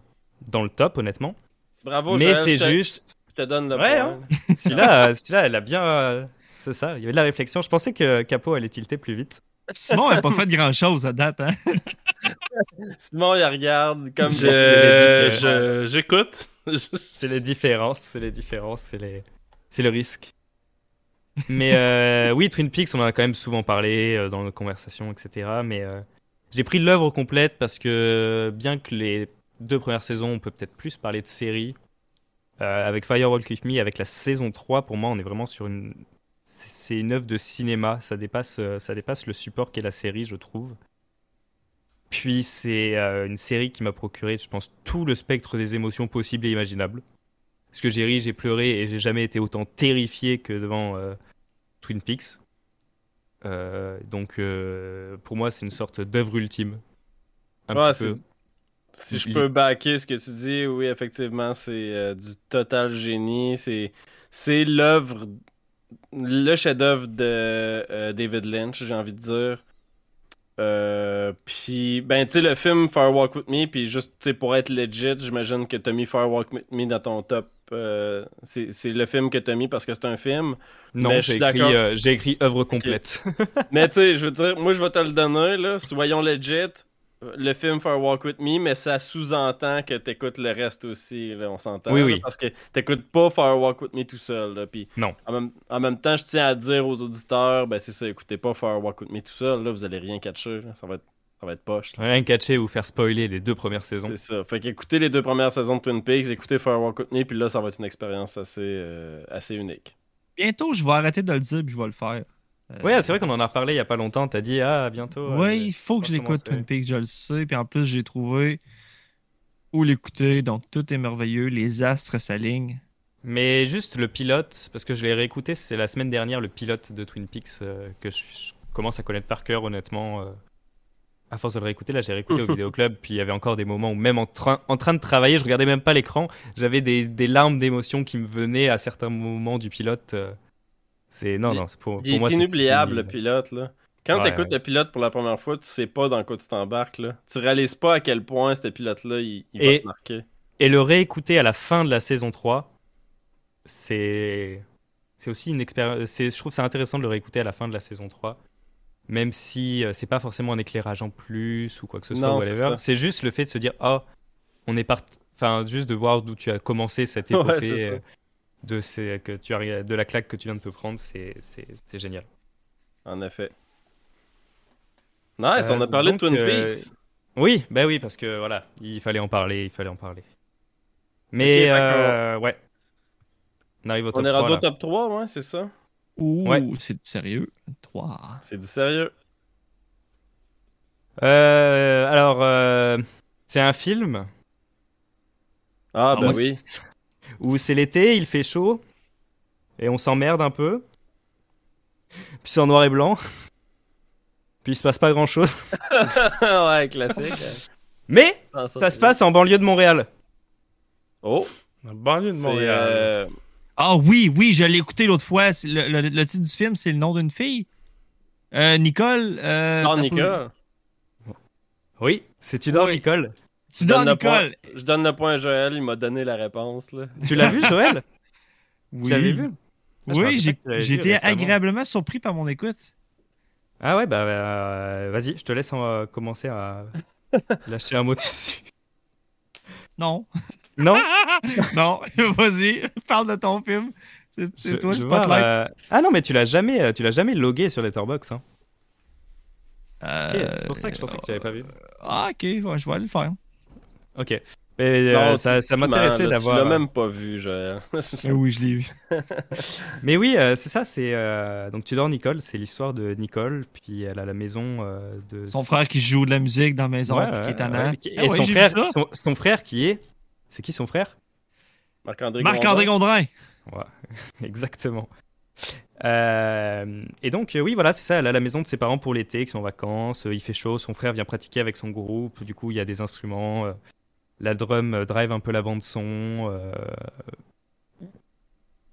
[SPEAKER 3] dans le top, honnêtement.
[SPEAKER 5] Bravo,
[SPEAKER 3] Mais c'est
[SPEAKER 5] je te-
[SPEAKER 3] juste...
[SPEAKER 5] Je te donne le
[SPEAKER 3] Ouais,
[SPEAKER 5] point.
[SPEAKER 3] Celui-là, euh, celui-là, elle a bien... euh, C'est ça, il y avait de la réflexion. Je pensais que Capo allait tilter plus vite.
[SPEAKER 2] Simon n'a pas fait grand-chose à date, hein?
[SPEAKER 5] Simon, il regarde comme
[SPEAKER 4] Je- J'écoute.
[SPEAKER 3] C'est les différences, c'est les différences, c'est les... c'est le risque. Mais euh, oui, Twin Peaks, on en a quand même souvent parlé euh, dans nos conversations, etc. Mais euh, j'ai pris l'œuvre complète parce que bien que les deux premières saisons, on peut peut-être plus parler de séries. euh, avec Firewalk With Me, avec la saison 3, pour moi, on est vraiment sur une... C'est une œuvre de cinéma, ça dépasse, ça dépasse le support qu'est la série, je trouve. Puis c'est une série qui m'a procuré, je pense, tout le spectre des émotions possibles et imaginables. Parce que j'ai ri, j'ai pleuré et j'ai jamais été autant terrifié que devant euh, Twin Peaks. Euh, donc euh, pour moi, c'est une sorte d'œuvre ultime. Un
[SPEAKER 5] Ouais,
[SPEAKER 3] petit peu.
[SPEAKER 5] Si je peux backer ce que tu dis, oui, effectivement, c'est euh, du total génie. C'est, c'est l'œuvre, le chef-d'œuvre de David Lynch, j'ai envie de dire. Euh, puis, ben, tu sais, le film Fire Walk With Me, puis juste, tu sais, pour être legit, j'imagine que t'as mis Fire Walk With Me dans ton top. euh, c'est, le film que t'as mis parce que c'est un film.
[SPEAKER 3] Non, j'ai écrit, euh, j'ai écrit œuvre complète.
[SPEAKER 5] Mais tu sais, je veux dire, moi, je vais te le donner, là. Soyons legit. Le film For a Walk With Me, mais ça sous-entend que t'écoutes le reste aussi, là, on s'entend.
[SPEAKER 3] Oui,
[SPEAKER 5] là,
[SPEAKER 3] oui.
[SPEAKER 5] Parce que t'écoutes pas For a Walk With Me tout seul. Là,
[SPEAKER 3] Non.
[SPEAKER 5] En même, en même temps, je tiens à dire aux auditeurs, ben c'est ça, écoutez pas For a Walk With Me tout seul, là, vous allez rien catcher, là, ça va être, ça va être poche. là.
[SPEAKER 3] Rien catcher ou faire spoiler les deux premières saisons.
[SPEAKER 5] C'est ça. Fait qu'écoutez les deux premières saisons de Twin Peaks, écoutez For a Walk With Me, puis là, ça va être une expérience assez, euh, assez unique.
[SPEAKER 2] Bientôt, je vais arrêter de le dire puis je vais le faire. Euh,
[SPEAKER 3] Ouais, c'est vrai qu'on en a reparlé il y a pas longtemps. T'as dit, ah, bientôt. euh,
[SPEAKER 2] Oui, il faut que je l'écoute. Twin Peaks, je le sais. Puis en plus, j'ai trouvé où l'écouter. Donc, tout est merveilleux. Les astres s'alignent.
[SPEAKER 3] Mais juste le pilote, parce que je l'ai réécouté, c'est la semaine dernière, le pilote de Twin Peaks euh, que je, je commence à connaître par cœur, honnêtement. euh. à force de le réécouter, là, j'ai réécouté au vidéoclub, puis il y avait encore des moments où, même en, train en train de travailler, je regardais même pas l'écran, j'avais des, des larmes d'émotion qui me venaient à certains moments du pilote. euh. C'est non, non, c'est pour,
[SPEAKER 5] Il
[SPEAKER 3] moi
[SPEAKER 5] est
[SPEAKER 3] c'est
[SPEAKER 5] inoubliable,
[SPEAKER 3] fini,
[SPEAKER 5] le
[SPEAKER 3] là.
[SPEAKER 5] pilote, là. Quand
[SPEAKER 3] Ouais,
[SPEAKER 5] t'écoutes
[SPEAKER 3] ouais.
[SPEAKER 5] le pilote pour la première fois, tu sais pas dans quoi tu t'embarques, là. Tu réalises pas à quel point ce pilote-là, il, il va
[SPEAKER 3] Et-
[SPEAKER 5] te marquer.
[SPEAKER 3] Et le réécouter à la fin de la saison 3, c'est c'est aussi une expérience. c'est- Je trouve ça intéressant de le réécouter à la fin de la saison 3. Même si euh, c'est pas forcément un éclairage en plus ou quoi que ce soit,
[SPEAKER 5] c'est
[SPEAKER 3] whatever. C'est juste le fait de se dire, oh, on est parti. Enfin, juste de voir d'où tu as commencé cette épopée
[SPEAKER 5] c'est
[SPEAKER 3] de, ces, que tu as, de la claque que tu viens de te prendre, c'est c'est- c'est génial.
[SPEAKER 5] En effet. Nice,
[SPEAKER 3] Euh,
[SPEAKER 5] on a parlé
[SPEAKER 3] donc,
[SPEAKER 5] de Twin
[SPEAKER 3] euh,
[SPEAKER 5] Peaks.
[SPEAKER 3] Oui, bah oui, parce que voilà, il fallait en parler, il fallait en parler. Mais
[SPEAKER 5] qu'on-
[SPEAKER 3] euh, ouais. On arrive au top
[SPEAKER 5] On est
[SPEAKER 3] 3,
[SPEAKER 5] rendu au
[SPEAKER 3] là.
[SPEAKER 5] top 3, ouais, c'est ça?
[SPEAKER 2] Ouh,
[SPEAKER 3] Ouais.
[SPEAKER 2] c'est sérieux. 3.
[SPEAKER 5] C'est du sérieux.
[SPEAKER 3] Euh, alors, euh, c'est un film.
[SPEAKER 5] Ah, ben
[SPEAKER 3] où
[SPEAKER 5] oui.
[SPEAKER 3] Où c'est l'été, il fait chaud. Et on s'emmerde un peu. Puis c'est en noir et blanc. Puis il se passe pas grand chose.
[SPEAKER 5] ouais, classique.
[SPEAKER 3] Mais
[SPEAKER 5] Ah,
[SPEAKER 3] ça se passe en banlieue de Montréal.
[SPEAKER 5] Oh,
[SPEAKER 4] La banlieue de. Montréal.
[SPEAKER 5] euh,
[SPEAKER 2] Ah oui, oui, je l'ai écouté l'autre fois. Le, le- le titre du film, c'est le nom d'une fille. Euh, Nicole. Euh, pas-
[SPEAKER 5] Nicole.
[SPEAKER 3] Oui, c'est Tudor
[SPEAKER 2] Oui.
[SPEAKER 3] Nicole.
[SPEAKER 2] Tu donnes
[SPEAKER 5] donne le point. Je donne le point à Joël, il m'a donné la réponse, là.
[SPEAKER 3] Tu l'as vu, Joël?
[SPEAKER 2] Oui.
[SPEAKER 3] Tu l'avais vu Ah,
[SPEAKER 2] Oui, j'ai été agréablement surpris par mon écoute.
[SPEAKER 3] Ah ouais, bah euh, vas-y, je te laisse euh, commencer à lâcher un mot dessus.
[SPEAKER 2] Non.
[SPEAKER 3] Non?
[SPEAKER 2] Non, vas-y, parle de ton film. C'est toi le spotlight.
[SPEAKER 3] euh, Ah non, mais tu l'as jamais, euh, tu l'as jamais logué sur Letterboxd. Hein. C'est pour ça que je pensais que tu n'avais pas vu.
[SPEAKER 2] Ah, ok, ouais, je vais aller le faire.
[SPEAKER 3] Ok. Mais, euh,
[SPEAKER 5] Non,
[SPEAKER 3] ça,
[SPEAKER 5] tu-
[SPEAKER 3] ça
[SPEAKER 5] tu
[SPEAKER 3] m'intéressait d'avoir. euh,
[SPEAKER 5] Tu l'as même pas vu.
[SPEAKER 2] Eh oui, je l'ai vu.
[SPEAKER 3] Mais oui, euh, c'est ça. C'est euh, donc Tudor Nicole, c'est l'histoire de Nicole, puis elle a la maison euh, de
[SPEAKER 2] Son frère qui joue de la musique dans la maison,
[SPEAKER 3] Ouais,
[SPEAKER 2] puis qui est tannant.
[SPEAKER 3] ouais, qui-
[SPEAKER 2] Ah
[SPEAKER 3] Et
[SPEAKER 2] ouais,
[SPEAKER 3] son frère, son, son frère qui est, c'est qui son frère?
[SPEAKER 5] Marc-André
[SPEAKER 2] Marc-André
[SPEAKER 5] Gondin.
[SPEAKER 2] Gondrin.
[SPEAKER 3] Exactement. Euh, et donc, euh, oui, voilà, c'est ça. Elle a la maison de ses parents pour l'été, qui sont en vacances. euh, il fait chaud. Son frère vient pratiquer avec son groupe. Du coup, il y a des instruments. La drum euh, drive un peu la bande-son. euh,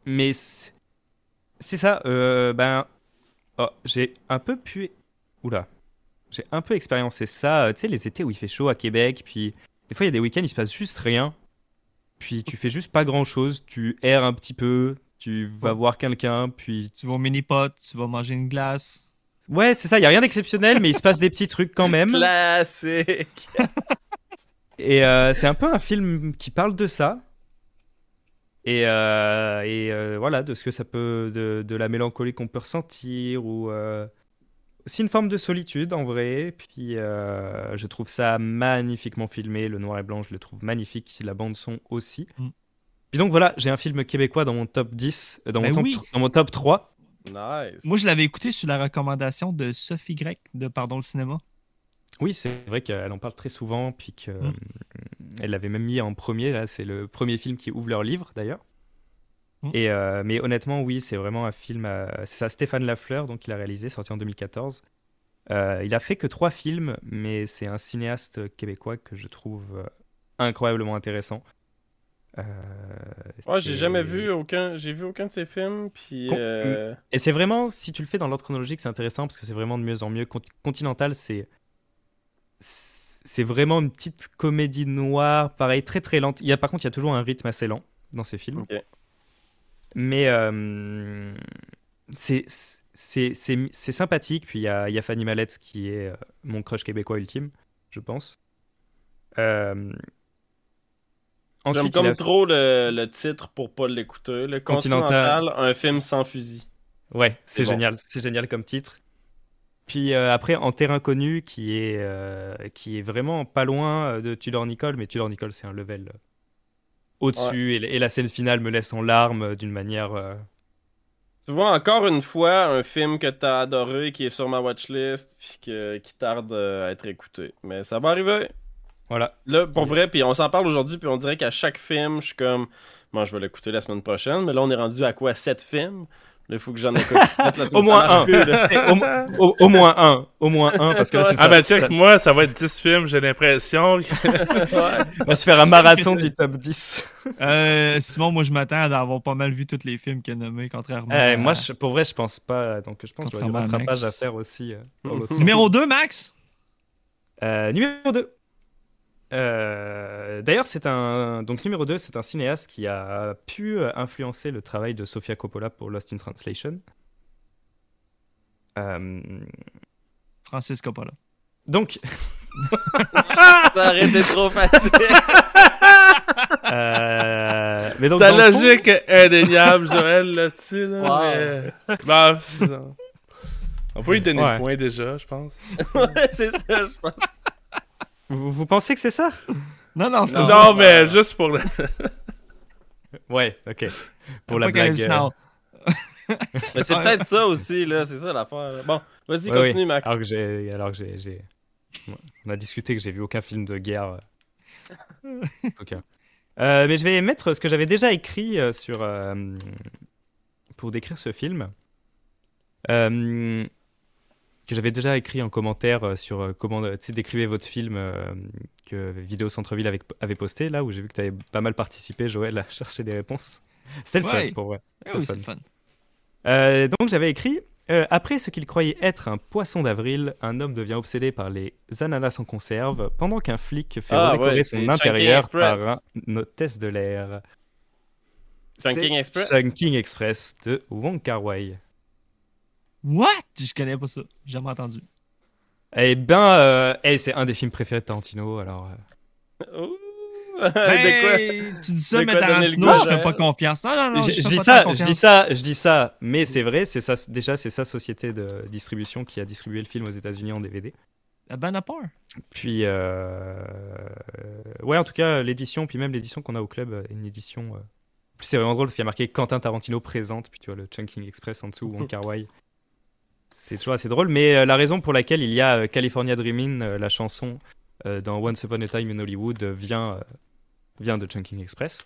[SPEAKER 3] Mais c'est ça. euh, ben, oh, j'ai un peu pu. Oula. J'ai un peu expériencé ça. Tu sais, les étés où il fait chaud à Québec. Puis, des fois, il y a des week-ends, il se passe juste rien. Puis, tu fais juste pas grand-chose. Tu erres un petit peu. Tu vas voir quelqu'un. Puis,
[SPEAKER 2] Tu vas au mini-pot, tu vas manger une glace.
[SPEAKER 3] Ouais, c'est ça, il y a rien d'exceptionnel, mais il se passe des petits trucs quand même.
[SPEAKER 5] Classique.
[SPEAKER 3] Et euh, c'est un peu un film qui parle de ça. Et, euh, et euh, voilà, de ce que ça peut. de, de la mélancolie qu'on peut ressentir, ou. euh, aussi une forme de solitude en vrai. Puis euh, je trouve ça magnifiquement filmé. Le noir et blanc, je le trouve magnifique. La bande-son aussi.
[SPEAKER 2] Mm.
[SPEAKER 3] Puis donc voilà, j'ai un film québécois dans mon top 10, euh, dans, mon,
[SPEAKER 2] Ben
[SPEAKER 3] top, dans mon top 3.
[SPEAKER 5] Nice.
[SPEAKER 2] Moi, je l'avais écouté sur la recommandation de Sophie Grec de Pardon le cinéma.
[SPEAKER 3] Oui, c'est vrai qu'elle en parle très souvent, puis qu'elle
[SPEAKER 2] Mm.
[SPEAKER 3] l'avait même mis en premier. Là, c'est le premier film qui ouvre leur livre, d'ailleurs.
[SPEAKER 2] Mm.
[SPEAKER 3] Et euh, mais honnêtement, oui, c'est vraiment un film. euh, c'est ça, Stéphane Lafleur, donc il a réalisé, sorti en 2014. Euh, il a fait que trois films, mais c'est un cinéaste québécois que je trouve euh, incroyablement intéressant. Euh,
[SPEAKER 5] Ouais, j'ai jamais vu aucun. J'ai vu aucun de ses films, puis.
[SPEAKER 3] Con-
[SPEAKER 5] euh,
[SPEAKER 3] Et c'est vraiment, si tu le fais dans l'ordre chronologique, c'est intéressant parce que c'est vraiment de mieux en mieux. Cont- Continental, c'est c'est vraiment une petite comédie noire, pareil, très très lente. Il y a, par contre, il y a toujours un rythme assez lent dans ces films. Mais euh, c'est sympathique. Puis il y a, y a Fanny Mallette qui est euh, mon crush québécois ultime. je pense. Euh,
[SPEAKER 5] J'aime comme
[SPEAKER 3] a-
[SPEAKER 5] trop le, le titre pour pas l'écouter. Le
[SPEAKER 3] Continental.
[SPEAKER 5] Continental, un film sans fusil.
[SPEAKER 3] Ouais, c'est
[SPEAKER 5] bon.
[SPEAKER 3] génial, c'est génial comme titre. Puis euh, après, En Terrain Connu, qui est, euh, qui est vraiment pas loin euh, de Tudor Nicole, mais Tudor Nicole, c'est un level au-dessus, et, et la scène finale me laisse en larmes d'une manière. euh,
[SPEAKER 5] Tu vois encore une fois un film que t'as adoré, qui est sur ma watchlist, puis que- qui tarde à être écouté. Mais ça va arriver.
[SPEAKER 3] Voilà.
[SPEAKER 5] Là, pour vrai, puis on s'en parle aujourd'hui, puis on dirait qu'à chaque film, je suis comme, moi, je vais l'écouter la semaine prochaine, mais là, on est rendu à quoi? 7 films? Il faut que j'en écoute 7 la semaine
[SPEAKER 3] Au moins un.
[SPEAKER 5] plus,
[SPEAKER 3] au, au- au moins un, au moins un, parce que là, c'est ça.
[SPEAKER 4] Ah ben check, moi, ça va être 10 films, j'ai l'impression.
[SPEAKER 3] On va se faire un marathon du top 10.
[SPEAKER 2] Euh, Simon, moi, je m'attends à avoir pas mal vu tous les films qu'il a nommés, contrairement
[SPEAKER 3] Eh,
[SPEAKER 2] à...
[SPEAKER 3] moi, je- pour vrai, je pense pas. Donc, je pense qu'il y
[SPEAKER 2] Contrairement à
[SPEAKER 3] rattrapage à faire aussi. euh, pour.
[SPEAKER 2] Numéro 2, Max?
[SPEAKER 3] Euh, numéro 2. D'ailleurs, c'est un donc numéro 2, c'est un cinéaste qui a pu euh, influencer le travail de Sofia Coppola pour Lost in Translation. Euh,
[SPEAKER 2] Francis Coppola.
[SPEAKER 3] donc,
[SPEAKER 5] Ça aurait été trop facile.
[SPEAKER 3] euh, mais donc
[SPEAKER 4] Ta
[SPEAKER 3] le fond-
[SPEAKER 4] logique est indéniable, Joël, là-dessus. Là,
[SPEAKER 5] Wow.
[SPEAKER 4] mais... Bah, c'est ça. On peut lui donner
[SPEAKER 3] Ouais.
[SPEAKER 4] le point déjà, je pense.
[SPEAKER 5] Ouais, c'est ça, je pense.
[SPEAKER 3] Vous, vous pensez que c'est ça?
[SPEAKER 2] Non, non, c'est
[SPEAKER 5] Non.
[SPEAKER 2] pas
[SPEAKER 4] Non, mais juste pour le...
[SPEAKER 3] Ouais, ok. Pour la blague. Euh.
[SPEAKER 5] Mais c'est peut-être ça aussi, là, c'est ça l'affaire. Bon, vas-y,
[SPEAKER 3] ouais,
[SPEAKER 5] continue,
[SPEAKER 3] ouais.
[SPEAKER 5] Max.
[SPEAKER 3] Alors que j'ai, alors que j'ai, j'ai- on a discuté que j'ai vu aucun film de guerre. euh, tout cas. Euh, mais je vais mettre ce que j'avais déjà écrit euh, sur euh, pour décrire ce film. Euh, que j'avais déjà écrit en commentaire euh, sur euh, comment euh, tu sais, décrivez votre film euh, que Vidéo Centre-Ville avait, avait posté, là où j'ai vu que tu avais pas mal participé, Joël, à chercher des réponses. C'était le
[SPEAKER 2] Ouais.
[SPEAKER 3] fun pour vrai.
[SPEAKER 2] Eh oui, c'est le fun.
[SPEAKER 3] Euh, donc j'avais écrit euh, Après ce qu'il croyait être un poisson d'avril, un homme devient obsédé par les ananas en conserve pendant qu'un flic fait
[SPEAKER 5] Ah,
[SPEAKER 3] redécorer
[SPEAKER 5] ouais,
[SPEAKER 3] son
[SPEAKER 5] c'est
[SPEAKER 3] intérieur par un hôtesse de l'air.
[SPEAKER 5] Chunking
[SPEAKER 3] C'est
[SPEAKER 5] Express?
[SPEAKER 3] Chunking Express de Wong Kar Wai.
[SPEAKER 2] What? Je connais pas ça. J'ai jamais entendu.
[SPEAKER 3] Eh ben, euh, eh, c'est un des films préférés de Tarantino. Alors, euh,
[SPEAKER 5] Ouh. de quoi?
[SPEAKER 2] Hey, Tu dis ça,
[SPEAKER 5] de
[SPEAKER 2] mais Tarantino, je fais pas confiance. Non, non, non.
[SPEAKER 3] je,
[SPEAKER 2] fais
[SPEAKER 3] je
[SPEAKER 2] pas
[SPEAKER 3] dis ça, je
[SPEAKER 2] confiance.
[SPEAKER 3] dis ça, je dis ça, mais c'est vrai. C'est ça. Déjà, c'est sa société de distribution qui a distribué le film aux États-Unis en DVD.
[SPEAKER 2] La bonne à part.
[SPEAKER 3] Puis, euh... ouais, en tout cas, l'édition, puis même l'édition qu'on a au club, euh, une édition. euh, C'est vraiment drôle parce qu'il y a marqué Quentin Tarantino présente, puis tu vois le Chunking Express en dessous, Wong Kar Wai. C'est toujours assez drôle, mais euh, la raison pour laquelle il y a euh, California Dreamin', euh, la chanson dans Once Upon a Time in Hollywood, vient, vient de Chunking Express.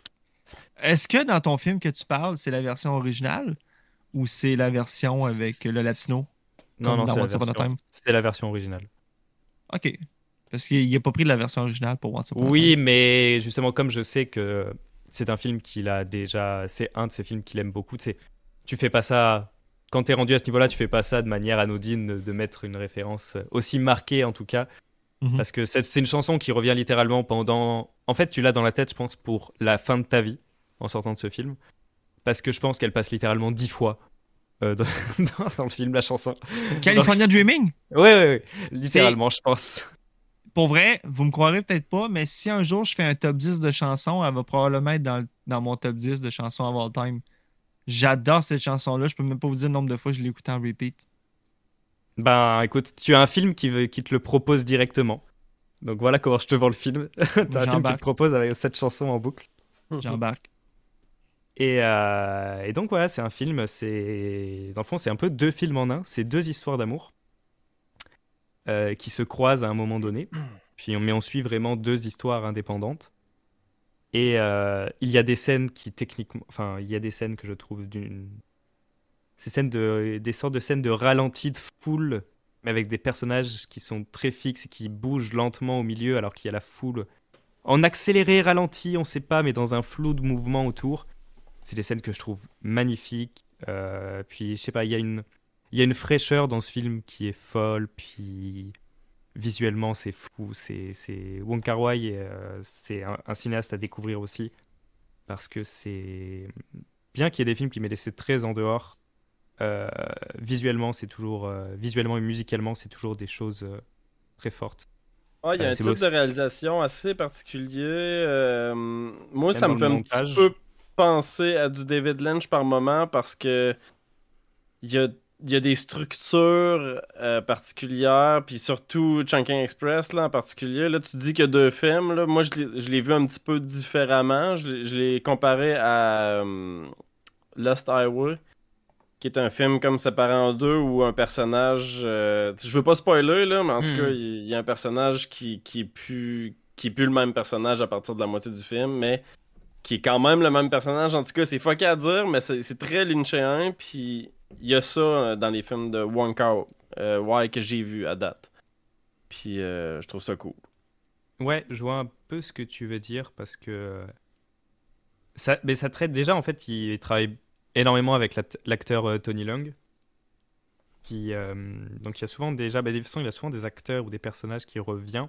[SPEAKER 2] Est-ce que dans ton film que tu parles, c'est la version originale ou c'est la version avec le latino?
[SPEAKER 3] Non, non, c'est la, version-
[SPEAKER 2] Time.
[SPEAKER 3] c'est la version originale.
[SPEAKER 2] Ok. Parce qu'il n'a pas pris la version originale pour Once Upon a
[SPEAKER 3] Oui,
[SPEAKER 2] Time.
[SPEAKER 3] mais justement, comme je sais que c'est un film qu'il a déjà. C'est un de ses films qu'il aime beaucoup. Tu sais, tu fais pas ça. Quand t'es rendu à ce niveau-là, tu fais pas ça de manière anodine de, mettre une référence aussi marquée en tout cas.
[SPEAKER 2] Mhm.
[SPEAKER 3] Parce que c'est une chanson qui revient littéralement pendant. En fait, tu l'as dans la tête, je pense, pour la fin de ta vie en sortant de ce film. Parce que je pense qu'elle passe littéralement dix fois euh, dans, le film, la chanson.
[SPEAKER 2] California Dreaming?
[SPEAKER 3] Ouais, ouais, ouais. Littéralement, je pense.
[SPEAKER 2] Pour vrai, vous me croirez peut-être pas, mais si un jour je fais un top 10 de chansons, elle va probablement être dans, dans mon top 10 de chansons of all time. J'adore cette chanson-là. Je peux même pas vous dire le nombre de fois que je l'ai écoutée en repeat.
[SPEAKER 3] Ben, écoute, tu as un film qui, veut, qui te le propose directement. Donc voilà comment je te vends le film. T'as un film qui te propose avec cette chanson en boucle.
[SPEAKER 2] J'embarque.
[SPEAKER 3] Et, euh, et donc voilà, c'est un film, c'est... Dans le fond, c'est un peu deux films en un. C'est deux histoires d'amour euh, qui se croisent à un moment donné. Puis on, mais on suit vraiment deux histoires indépendantes. Et euh, il y a des scènes qui techniquement... Enfin, il y a des scènes que je trouve d'une... Ces scènes de... Des sortes de scènes de ralenti, de foule, mais avec des personnages qui sont très fixes et qui bougent lentement au milieu alors qu'il y a la foule. En accéléré, ralenti, on sait pas, mais dans un flou de mouvement autour. C'est des scènes que je trouve magnifiques. Euh, puis, je sais pas, il y, a une- il y a une fraîcheur dans ce film qui est folle. Puis, visuellement, c'est fou. C'est c'est- Wong Kar Wai, euh, c'est un, un cinéaste à découvrir aussi. Parce que c'est. Bien qu'il y ait des films qui m'aient laissé très en dehors, euh, visuellement, c'est toujours. euh, visuellement et musicalement, c'est toujours des choses très fortes.
[SPEAKER 5] Ouais, il y a un type
[SPEAKER 3] beau.
[SPEAKER 5] de réalisation assez particulier. moi, ça me fait un petit peu penser à du David Lynch par moment parce que il y a, il y a des structures euh, particulières, puis surtout Chunking Express là, en particulier. Là, tu dis qu'il y a deux films. Là. Moi, je l'ai- vu un petit peu différemment. Je l'ai- je l'ai comparé à euh, Lost Highway qui est un film comme séparé en deux où un personnage. euh, je veux pas spoiler, là, mais en tout
[SPEAKER 3] Hmm.
[SPEAKER 5] cas, il y a un personnage qui, qui est plus. qui est plus le même personnage à partir de la moitié du film, mais qui est quand même le même personnage. En tout cas, c'est fucké à dire, mais c'est c'est très lynchéen, puis il y a ça euh, dans les films de Wong Kar euh, Wai que j'ai vu à date. Puis euh, je trouve ça cool.
[SPEAKER 3] Ouais, je vois un peu ce que tu veux dire parce que ça, mais ça traite déjà en fait, il travaille énormément avec l'act- l'acteur euh, Tony. Qui, euh, donc il y a souvent déjà, bah, de toute façon, il y a souvent des acteurs ou des personnages qui reviennent.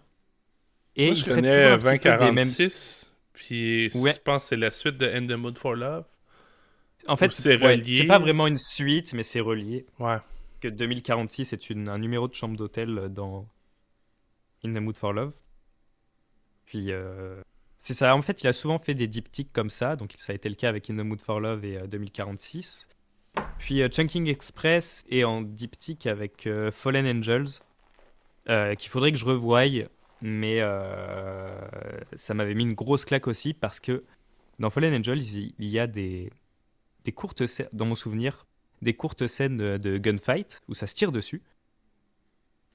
[SPEAKER 3] Et
[SPEAKER 4] Moi,
[SPEAKER 3] il
[SPEAKER 4] je
[SPEAKER 3] traite
[SPEAKER 4] connais
[SPEAKER 3] toujours un petit peu des mêmes-
[SPEAKER 4] 2046, puis
[SPEAKER 3] Ouais.
[SPEAKER 4] je pense que c'est la suite de In the Mood for Love.
[SPEAKER 3] En fait,
[SPEAKER 4] c'est
[SPEAKER 3] ouais,
[SPEAKER 4] relié.
[SPEAKER 3] c'est pas vraiment une suite, mais c'est relié.
[SPEAKER 4] Ouais.
[SPEAKER 3] Que 2046 est une, un numéro de chambre d'hôtel dans In the Mood for Love. Puis euh, c'est ça. En fait, il a souvent fait des diptyques comme ça. Donc ça a été le cas avec In the Mood for Love et euh, 2046. Puis euh, Chunking Express est en diptyque avec euh, Fallen Angels, euh, qu'il faudrait que je revoie. Mais euh, ça m'avait mis une grosse claque aussi parce que dans Fallen Angels, il y a des, des courtes dans mon souvenir, des courtes scènes de, de gunfight où ça se tire dessus.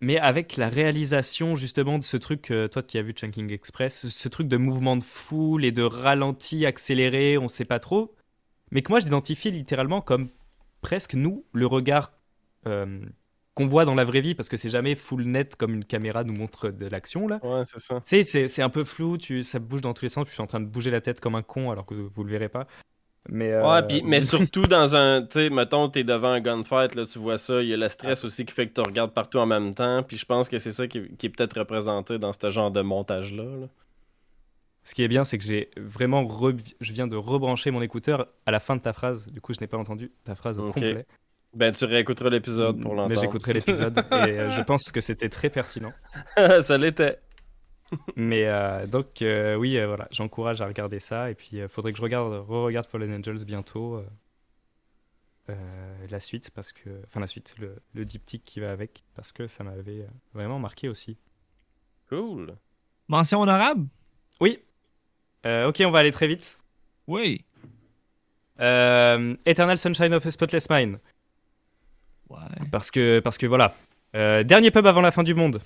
[SPEAKER 3] Mais avec la réalisation justement de ce truc, euh, toi qui as vu Chunking Express, ce truc de mouvement de foule et de ralenti accéléré, on sait pas trop, mais que moi j'identifie littéralement comme presque nous, le regard euh, qu'on voit dans la vraie vie, parce que c'est jamais full net comme une caméra nous montre de l'action là.
[SPEAKER 5] Ouais, c'est ça.
[SPEAKER 3] C'est- un peu flou, tu, ça bouge dans tous les sens, je suis en train de bouger la tête comme un con alors que vous le verrez pas. Mais, euh,
[SPEAKER 5] Ouais, pis- mais surtout dans un. Tu sais, mettons, t'es devant un gunfight, là, tu vois ça. Il y a le stress aussi qui fait que tu regardes partout en même temps. Puis je pense que c'est ça qui, qui est peut-être représenté dans ce genre de montage-là. là.
[SPEAKER 3] Ce qui est bien, c'est que j'ai vraiment re- je viens de rebrancher mon écouteur à la fin de ta phrase. Du coup, je n'ai pas entendu ta phrase au
[SPEAKER 5] Ok.
[SPEAKER 3] complet.
[SPEAKER 5] Ben, tu réécouteras l'épisode pour l'entendre.
[SPEAKER 3] Mais j'écouterai l'épisode et euh, je pense que c'était très pertinent.
[SPEAKER 5] ça l'était.
[SPEAKER 3] Mais euh, donc, euh, oui, euh, voilà, j'encourage à regarder ça. Et puis, il faudrait que je regarde, re-regarde Fallen Angels bientôt. euh, euh, la suite, parce que. Enfin, la suite, le, le diptyque qui va avec, parce que ça m'avait vraiment marqué aussi.
[SPEAKER 5] Cool.
[SPEAKER 2] Mention honorable?
[SPEAKER 3] Oui. Euh, ok, on va aller très vite.
[SPEAKER 2] Oui.
[SPEAKER 3] Euh, Eternal Sunshine of a Spotless Mind.
[SPEAKER 2] Ouais.
[SPEAKER 3] Parce que, parce que voilà. Euh, dernier pub avant la fin du monde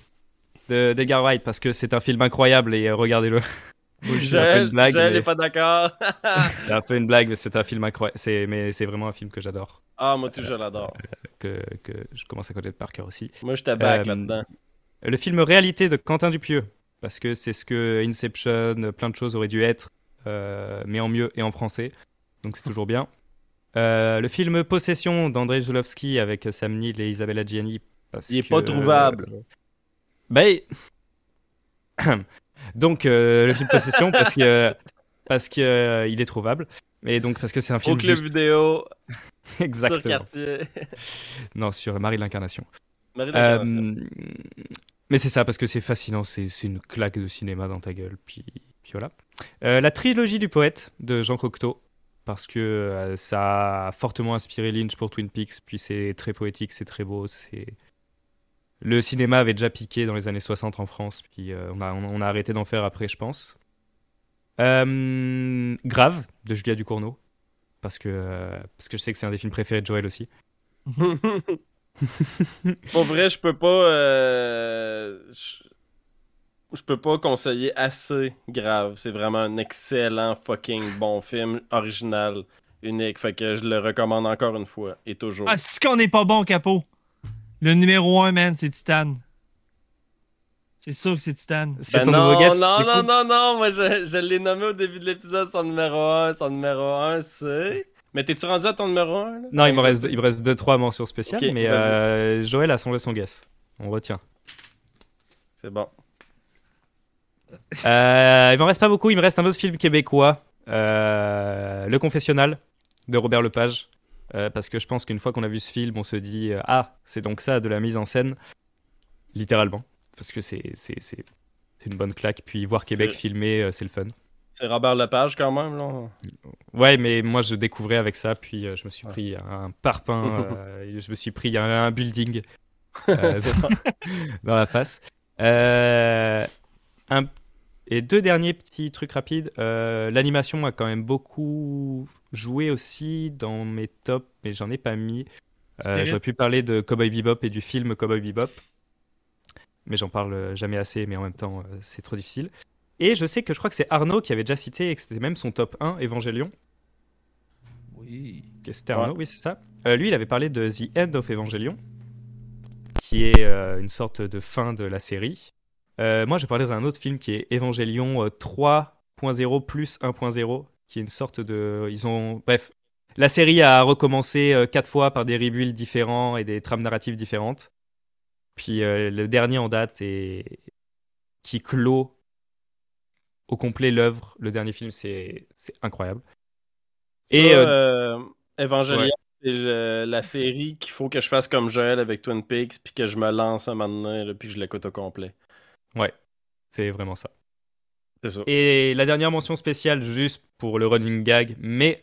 [SPEAKER 3] de d'Edgar Wright, parce que c'est un film incroyable et euh, regardez-le. c'est un peu une
[SPEAKER 5] Joël,
[SPEAKER 3] blague.
[SPEAKER 5] Joël
[SPEAKER 3] mais-
[SPEAKER 5] est pas d'accord.
[SPEAKER 3] C'est un peu une blague, mais c'est un film incroyable. Mais c'est vraiment un film que j'adore,
[SPEAKER 5] ah, moi, tout, je l'adore.
[SPEAKER 3] que, que je commence à connaître par cœur aussi.
[SPEAKER 5] Moi, je tabac
[SPEAKER 3] Euh,
[SPEAKER 5] là-dedans.
[SPEAKER 3] Le film Réalité de Quentin Dupieux, parce que c'est ce que Inception, plein de choses auraient dû être, euh, mais en mieux et en français, donc c'est toujours bien. Euh, le film Possession d'André Zulowski avec Sam Neill et Isabella Gianni. Parce
[SPEAKER 5] Il est
[SPEAKER 3] que-
[SPEAKER 5] pas trouvable.
[SPEAKER 3] Ben, donc euh, le film Possession parce que parce que euh, est trouvable, mais donc parce que c'est un
[SPEAKER 5] Au
[SPEAKER 3] film
[SPEAKER 5] club
[SPEAKER 3] juste-
[SPEAKER 5] vidéo, sur
[SPEAKER 3] exactement.
[SPEAKER 5] quartier.
[SPEAKER 3] Non, sur Marie de l'incarnation.
[SPEAKER 5] Marie
[SPEAKER 3] Euh,
[SPEAKER 5] d'Incarnation.
[SPEAKER 3] mais c'est ça, parce que c'est fascinant, c'est c'est une claque de cinéma dans ta gueule, puis, puis voilà. Euh, la trilogie du poète de Jean Cocteau, parce que euh, ça a fortement inspiré Lynch pour Twin Peaks, puis c'est très poétique, c'est très beau, c'est... Le cinéma avait déjà piqué dans les années 60 en France, puis euh, on, a, on a arrêté d'en faire après, je pense. Euh, Grave, de Julia Ducournau, parce que, euh, parce que je sais que c'est un des films préférés de Joël aussi.
[SPEAKER 5] Pour vrai, je peux pas. euh, Je... je peux pas conseiller assez grave. C'est vraiment un excellent fucking bon film, original, unique. Fait que je le recommande encore une fois et toujours.
[SPEAKER 2] Ah, c'est qu'on est pas bon, Capot. Le numéro 1, man, c'est Titan. C'est sûr que c'est Titan.
[SPEAKER 3] C'est
[SPEAKER 5] Ben
[SPEAKER 3] ton
[SPEAKER 5] non,
[SPEAKER 3] nouveau guest,
[SPEAKER 5] non, non, non, non, moi je, je l'ai nommé au début de l'épisode, son numéro 1. Son numéro 1, c'est. Mais t'es-tu rendu à ton numéro 1 là?
[SPEAKER 3] Non, il me reste, il me reste deux, trois mentions spéciales,
[SPEAKER 5] Ok,
[SPEAKER 3] mais euh, Joël a son, son guess. On retient.
[SPEAKER 5] C'est bon.
[SPEAKER 3] Euh, il m'en reste pas beaucoup. Il me reste un autre film québécois, euh, Le Confessionnal de Robert Lepage. Euh, parce que je pense qu'une fois qu'on a vu ce film, on se dit euh, Ah, c'est donc ça de la mise en scène. Littéralement. Parce que c'est, une bonne claque. Puis voir Québec filmé, euh, c'est le fun.
[SPEAKER 5] C'est Robert Lepage quand même, là.
[SPEAKER 3] Ouais, mais moi je découvrais avec ça, puis je me suis pris un parpaing, je me suis pris un, un building dans la face. Un- et deux derniers petits trucs rapides. Euh, L'animation a quand même beaucoup joué aussi dans mes tops, mais j'en ai pas mis. Euh. J'aurais pu parler de Cowboy Bebop et du film Cowboy Bebop, mais j'en parle jamais assez, mais en même temps euh, c'est trop difficile. Et je sais que je crois que c'est Arnaud qui avait déjà cité et que c'était même son top 1, Evangelion.
[SPEAKER 2] Oui.
[SPEAKER 3] C'était
[SPEAKER 5] Ouais.
[SPEAKER 3] Arnaud, oui, c'est ça. Euh, lui, il avait parlé de The End of Evangelion, qui est euh, une sorte de fin de la série. Euh, moi, je parlais d'un autre film qui est Evangelion euh, 3.0 plus 1.0, qui est une sorte de. Ils ont. Bref. La série a recommencé euh, quatre fois par des rebuilds différents et des trames narratives différentes. Puis euh, le dernier en date est qui clôt au complet l'œuvre. Le dernier film, c'est c'est incroyable.
[SPEAKER 5] Et
[SPEAKER 3] Et euh,
[SPEAKER 5] Evangelion,
[SPEAKER 3] ouais.
[SPEAKER 5] c'est euh, la série qu'il faut que je fasse comme Joël avec Twin Peaks, puis que je me lance un moment donné, puis que je l'écoute au complet.
[SPEAKER 3] C'est vraiment ça.
[SPEAKER 5] C'est ça.
[SPEAKER 3] Et la dernière mention spéciale, juste pour le running gag, mais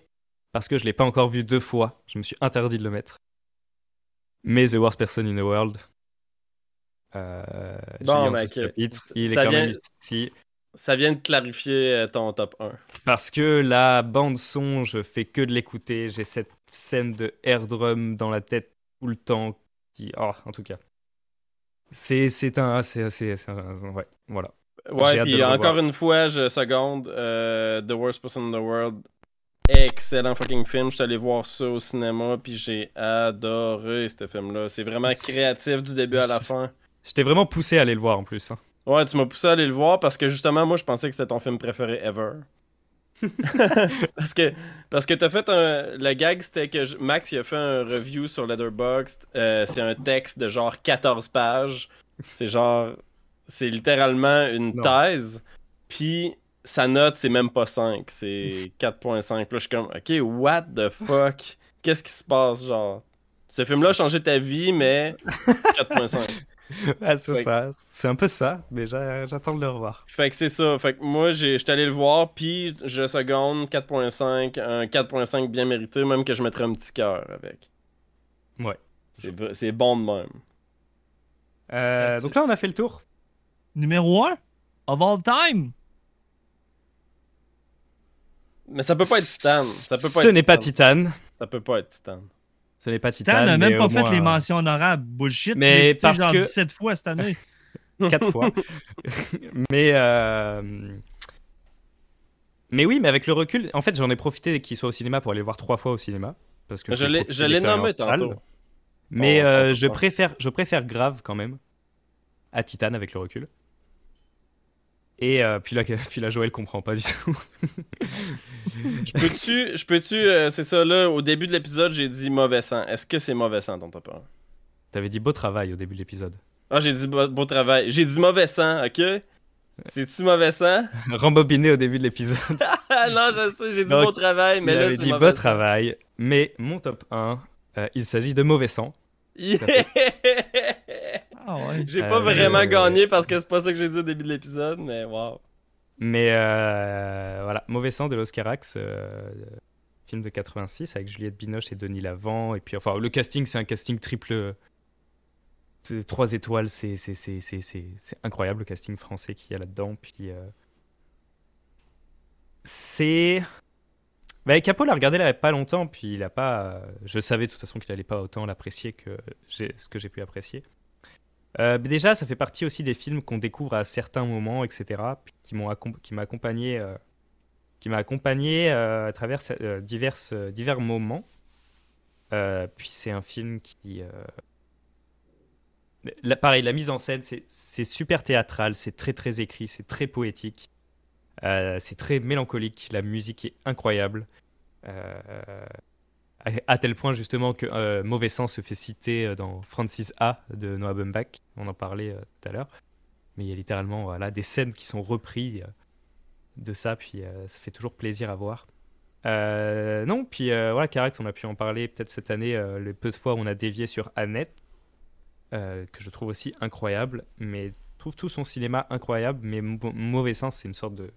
[SPEAKER 3] parce que je l'ai pas encore vu deux fois, je me suis interdit de le mettre. Mais The Worst Person in the World. Euh,
[SPEAKER 5] Bon, mec,
[SPEAKER 3] Sous-Chapitre, il est quand
[SPEAKER 5] vient-
[SPEAKER 3] même ici.
[SPEAKER 5] Ça vient de clarifier euh, ton top 1.
[SPEAKER 3] Parce que la bande son, je fais que de l'écouter. J'ai cette scène de air drum dans la tête tout le temps. Qui, oh, en tout cas, c'est c'est un, c'est c'est- c'est un- ouais, voilà.
[SPEAKER 5] Ouais, puis encore une fois, je seconde euh, The Worst Person in the World. Excellent fucking film. Je suis allé voir ça au cinéma, puis j'ai adoré ce film-là. C'est vraiment créatif du début à la fin.
[SPEAKER 3] Je t'ai vraiment poussé à aller le voir en plus. hein.
[SPEAKER 5] Ouais, tu m'as poussé à aller le voir parce que justement, moi, je pensais que c'était ton film préféré ever. parce que parce que t'as fait un le gag c'était que je- Max il a fait un review sur Letterboxd Euh, c'est un texte de genre 14 pages. C'est genre c'est littéralement une
[SPEAKER 3] Non.
[SPEAKER 5] thèse. Puis sa note c'est même pas 5 c'est 4.5 Puis là je suis comme ok what the fuck? Qu'est-ce qui se passe genre? Ce film là a changé ta vie mais 4.5
[SPEAKER 3] Ah, c'est
[SPEAKER 5] Ouais.
[SPEAKER 3] ça, c'est un peu ça, mais j'a- j'attends de le revoir.
[SPEAKER 5] Fait que c'est ça. Fait que moi, j'ai- j'étais allé le voir, puis je seconde 4.5, un 4.5 bien mérité, même que je mettrais un petit cœur avec.
[SPEAKER 3] Ouais.
[SPEAKER 5] C'est bon de même.
[SPEAKER 3] Euh, donc là, on a fait le tour.
[SPEAKER 2] Numéro 1 of all time.
[SPEAKER 5] Mais ça peut pas être Titan. Ça peut pas
[SPEAKER 3] Ce n'est pas
[SPEAKER 5] Titan.
[SPEAKER 3] Titan.
[SPEAKER 5] Ça peut pas être Titan.
[SPEAKER 3] Ce n'est pas Titan.
[SPEAKER 2] Titan n'a même
[SPEAKER 3] mais
[SPEAKER 2] pas fait
[SPEAKER 3] moins,
[SPEAKER 2] les mentions honorables. Bullshit.
[SPEAKER 3] Mais parce
[SPEAKER 2] genre
[SPEAKER 3] que-
[SPEAKER 2] 17 fois cette année.
[SPEAKER 3] quatre fois. mais euh, mais oui, mais avec le recul, en fait, j'en ai profité qu'il soit au cinéma pour aller le voir trois fois au cinéma parce que
[SPEAKER 5] Je l'ai nommé tantôt.
[SPEAKER 3] salle. Mais
[SPEAKER 5] Oh,
[SPEAKER 3] euh, je préfère, je préfère grave quand même à Titan avec le recul. Et euh, puis là, puis là, Joël comprend pas du tout.
[SPEAKER 5] Je peux-tu, je peux-tu, euh, c'est ça là, au début de l'épisode, j'ai dit mauvais sang. Est-ce que c'est mauvais sang ton top 1?
[SPEAKER 3] T'avais dit beau travail au début de l'épisode.
[SPEAKER 5] Ah, j'ai dit beau, beau travail. J'ai dit mauvais sang, ok? C'est-tu mauvais sang?
[SPEAKER 3] Rembobiné au début de l'épisode.
[SPEAKER 5] Non, je sais, j'ai dit
[SPEAKER 3] Donc,
[SPEAKER 5] beau travail, mais là, c'est
[SPEAKER 3] dit
[SPEAKER 5] mauvais
[SPEAKER 3] beau
[SPEAKER 5] sang.
[SPEAKER 3] travail, mais mon top 1, euh, il s'agit de mauvais sang.
[SPEAKER 5] Yeah!
[SPEAKER 2] Ah ouais.
[SPEAKER 5] J'ai pas
[SPEAKER 3] Euh,
[SPEAKER 5] vraiment
[SPEAKER 3] euh,
[SPEAKER 5] gagné parce que c'est pas ça que j'ai dit au début de l'épisode, mais wow.
[SPEAKER 3] Mais euh, voilà, Mauvais sang de l'Oscarax, euh, film de 86 avec Juliette Binoche et Denis Lavant. Et puis, enfin, le casting, c'est un casting triple. 3 étoiles, c'est c'est- c'est- c'est- c'est- c'est incroyable le casting français qu'il y a là-dedans. Puis. euh, c'est. Bah, Capo l'a regardé là il y a pas longtemps, puis il a pas. Je savais de toute façon qu'il allait pas autant l'apprécier que ce que j'ai pu apprécier. Euh, déjà, ça fait partie aussi des films qu'on découvre à certains moments, etc., qui m'ont m'a accompagné, euh, qui m'a accompagné euh, à travers euh, divers, euh, moments. Euh, puis c'est un film qui, euh, pareil, la mise en scène, c'est super théâtral, c'est très très écrit, c'est très poétique, Euh, c'est très mélancolique, la musique est incroyable. À, tel point justement que euh, Mauvais Sang se fait citer euh, dans Francis A de Noah Baumbach, on en parlait euh, tout à l'heure. Mais il y a littéralement voilà, des scènes qui sont reprises euh, de ça, puis ça fait toujours plaisir à voir. Non, puis voilà, Carax, on a pu en parler peut-être cette année, euh, le peu de fois où on a dévié sur Annette, que je trouve aussi incroyable, mais trouve tout son cinéma incroyable, mais mau- mauvais sens, c'est une sorte de.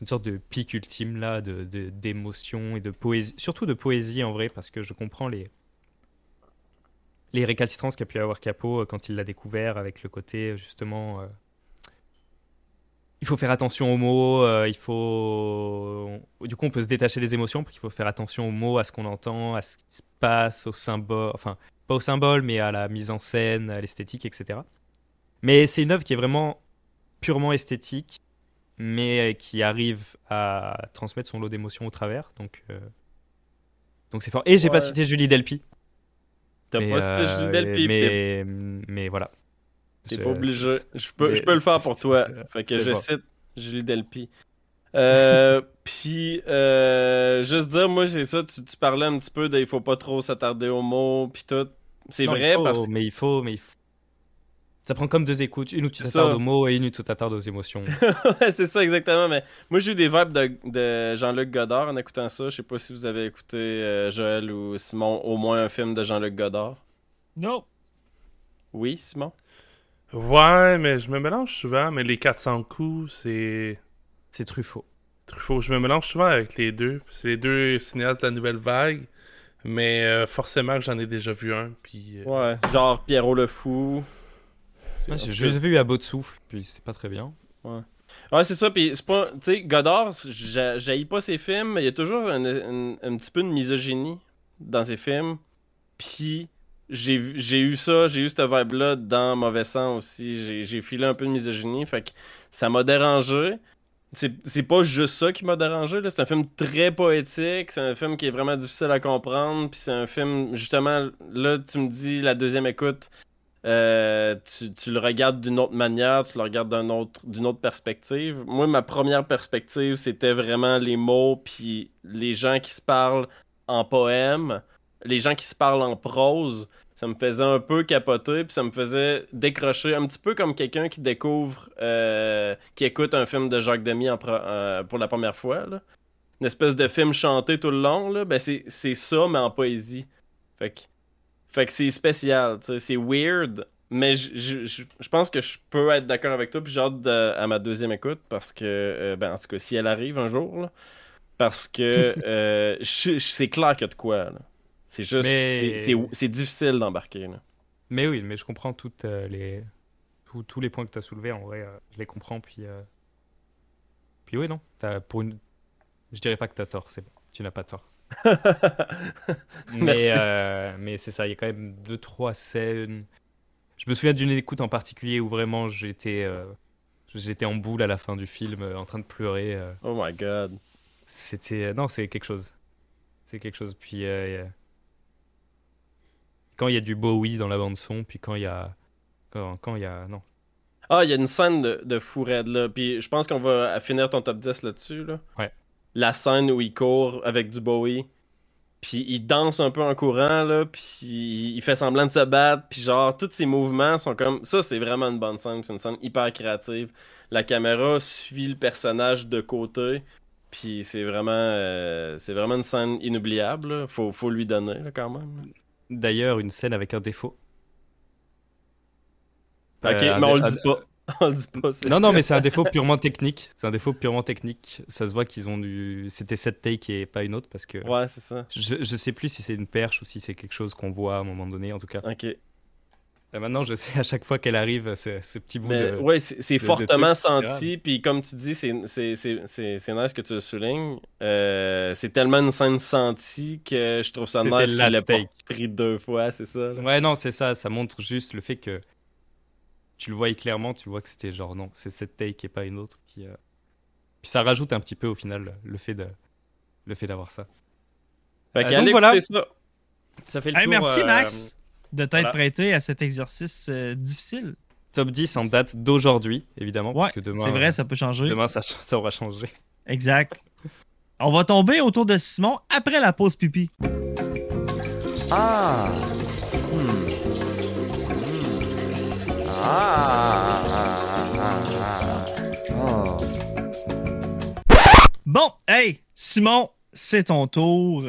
[SPEAKER 3] Une sorte de pic ultime là, de d'émotion et de poésie, surtout de poésie en vrai, parce que je comprends les les récalcitrances qu'a pu avoir Capot euh, quand il l'a découvert avec le côté justement. euh, il faut faire attention aux mots, euh, il faut. Du coup, on peut se détacher des émotions, parce qu'il faut faire attention aux mots, à ce qu'on entend, à ce qui se passe, aux symboles. Enfin, pas aux symboles, mais à la mise en scène, à l'esthétique, etc. Mais c'est une œuvre qui est vraiment purement esthétique, mais qui arrive à transmettre son lot d'émotions au travers. Donc, euh, donc c'est fort. Et j'ai pas
[SPEAKER 5] Ouais.
[SPEAKER 3] cité Julie Delpy.
[SPEAKER 5] T'as
[SPEAKER 3] mais,
[SPEAKER 5] pas cité
[SPEAKER 3] euh,
[SPEAKER 5] Julie Delpy, pis t'es
[SPEAKER 3] mais, mais voilà.
[SPEAKER 5] t'es
[SPEAKER 3] Je-
[SPEAKER 5] pas obligé. Je peux,
[SPEAKER 3] mais
[SPEAKER 5] je peux le faire pour toi. Fait que je cite Julie Delpy. Euh, puis, euh, juste dire, moi, c'est ça, tu, tu parlais un petit peu de il faut pas trop s'attarder aux mots, puis tout. C'est vrai
[SPEAKER 3] faut,
[SPEAKER 5] parce que
[SPEAKER 3] Mais il faut, mais il faut- Ça prend comme deux écoutes, une où tu t'attardes aux mots et une où tu t'attardes aux émotions.
[SPEAKER 5] Ouais, c'est ça exactement. Mais moi, j'ai eu des vibes de, de Jean-Luc Godard en écoutant ça. Je sais pas si vous avez écouté euh, Joël ou Simon, au moins un film de Jean-Luc Godard.
[SPEAKER 2] Non.
[SPEAKER 5] Oui, Simon?
[SPEAKER 4] Ouais, mais je me mélange souvent, mais les 400 coups, c'est.
[SPEAKER 3] C'est Truffaut.
[SPEAKER 4] Truffaut. Je me mélange souvent avec les deux. C'est les deux cinéastes de la nouvelle vague. Mais euh, forcément que j'en ai déjà vu un. Puis, euh,
[SPEAKER 5] Ouais, genre Pierrot le Fou.
[SPEAKER 3] Ouais, J'ai juste vu à bout de souffle, puis c'est pas très bien.
[SPEAKER 5] Ouais, c'est ça. Puis c'est pas. Tu sais, Godard, j'haïs pas ses films, mais il y a toujours un, un- un petit peu de misogynie dans ses films. Puis j'ai eu ça, j'ai eu cette vibe-là dans Mauvais Sang aussi. J'ai- filé un peu de misogynie. Fait que ça m'a dérangé. C'est c'est pas juste ça qui m'a dérangé. là. C'est un film très poétique. C'est un film qui est vraiment difficile à comprendre. Puis c'est un film, justement, là, tu me dis la deuxième écoute. Euh, tu, le regardes d'une autre manière, tu le regardes d'un autre, d'une autre perspective. Moi, ma première perspective, c'était vraiment les mots, puis les gens qui se parlent en poème, les gens qui se parlent en prose. Ça me faisait un peu capoter, puis ça me faisait décrocher, un petit peu comme quelqu'un qui découvre, euh, qui écoute un film de Jacques Demy euh, pour la première fois. Une espèce de film chanté tout le long. Ben, c'est ça, mais en poésie. Fait fait que c'est spécial, c'est weird, mais je- pense que je peux être d'accord avec toi, puis j'ai hâte de- à ma deuxième écoute, parce que, euh, ben, en tout cas, si elle arrive un jour, là, parce que euh, c'est clair qu'il y a de quoi. C'est juste,
[SPEAKER 3] Mais-
[SPEAKER 5] c'est- difficile d'embarquer, là.
[SPEAKER 3] Mais oui, mais je comprends toutes euh, les... tous- tous les points que tu as soulevés, en vrai, je les comprends. Puis, puis oui, non. t'as- pour une... Je dirais pas que tu as tort, c'est bon. Tu n'as pas tort. Mais, euh, mais c'est ça, il y a quand même deux, trois scènes. Je me souviens d'une écoute en particulier où vraiment j'étais euh, j'étais en boule à la fin du film, euh, en train de pleurer. euh.
[SPEAKER 5] Oh my god.
[SPEAKER 3] C'était. Non, c'est quelque chose. C'est quelque chose. Puis. quand il y a du Bowie dans la bande-son, puis quand il y a. Quand, quand il y a. Non.
[SPEAKER 5] Ah, il y a une scène de, de fou raide, là, puis je pense qu'on va finir ton top 10 là-dessus, là.
[SPEAKER 3] Ouais.
[SPEAKER 5] La scène où il court avec du Bowie, puis il danse un peu en courant, là, puis il fait semblant de se battre, puis genre, tous ses mouvements sont comme... Ça, c'est vraiment une bonne scène, c'est une scène hyper créative. La caméra suit le personnage de côté, puis c'est vraiment... euh, c'est vraiment une scène inoubliable, là. Faut, faut lui donner, là, quand même.
[SPEAKER 3] D'ailleurs, une scène avec un défaut.
[SPEAKER 5] Ok,
[SPEAKER 3] Euh,
[SPEAKER 5] mais on le dit pas. On le dit pas, c'est-
[SPEAKER 3] Non, non, mais c'est un défaut purement technique. C'est un défaut purement technique. Ça se voit qu'ils ont du. C'était cette take et pas une autre parce que.
[SPEAKER 5] Ouais, c'est ça.
[SPEAKER 3] Je, je sais plus si c'est une perche ou si c'est quelque chose qu'on voit à un moment donné, en tout cas.
[SPEAKER 5] Ok.
[SPEAKER 3] Et maintenant, je sais à chaque fois qu'elle arrive, ce, ce petit bout
[SPEAKER 5] Mais
[SPEAKER 3] de.
[SPEAKER 5] ouais, c'est
[SPEAKER 3] de-
[SPEAKER 5] fortement senti. Puis comme tu dis, c'est- nice que tu le soulignes. Euh, c'est tellement une scène sentie que je trouve ça nice qu'il l'ait pas pris deux fois, c'est ça. là.
[SPEAKER 3] Ouais, non, c'est ça. Ça montre juste le fait que tu le voyais clairement, tu vois que c'était genre non, c'est cette take et pas une autre. Puis, euh, puis ça rajoute un petit peu au final le fait de le fait d'avoir ça.
[SPEAKER 5] Fait
[SPEAKER 3] Euh,
[SPEAKER 5] que
[SPEAKER 3] donc voilà.
[SPEAKER 5] ça.
[SPEAKER 3] Ça fait le
[SPEAKER 2] Hey,
[SPEAKER 3] tour.
[SPEAKER 2] merci,
[SPEAKER 3] euh,
[SPEAKER 2] Max, de t'être
[SPEAKER 3] voilà.
[SPEAKER 2] prêté à cet exercice euh, difficile.
[SPEAKER 3] Top 10 en date d'aujourd'hui, évidemment,
[SPEAKER 2] Ouais,
[SPEAKER 3] parce que demain,
[SPEAKER 2] c'est vrai, ça peut changer.
[SPEAKER 3] demain ça, ça aura changé.
[SPEAKER 2] Exact. On va tomber autour de Simon après la pause pipi.
[SPEAKER 1] Ah. Hmm. Ah. Oh.
[SPEAKER 2] Bon, hey, Simon, c'est ton tour.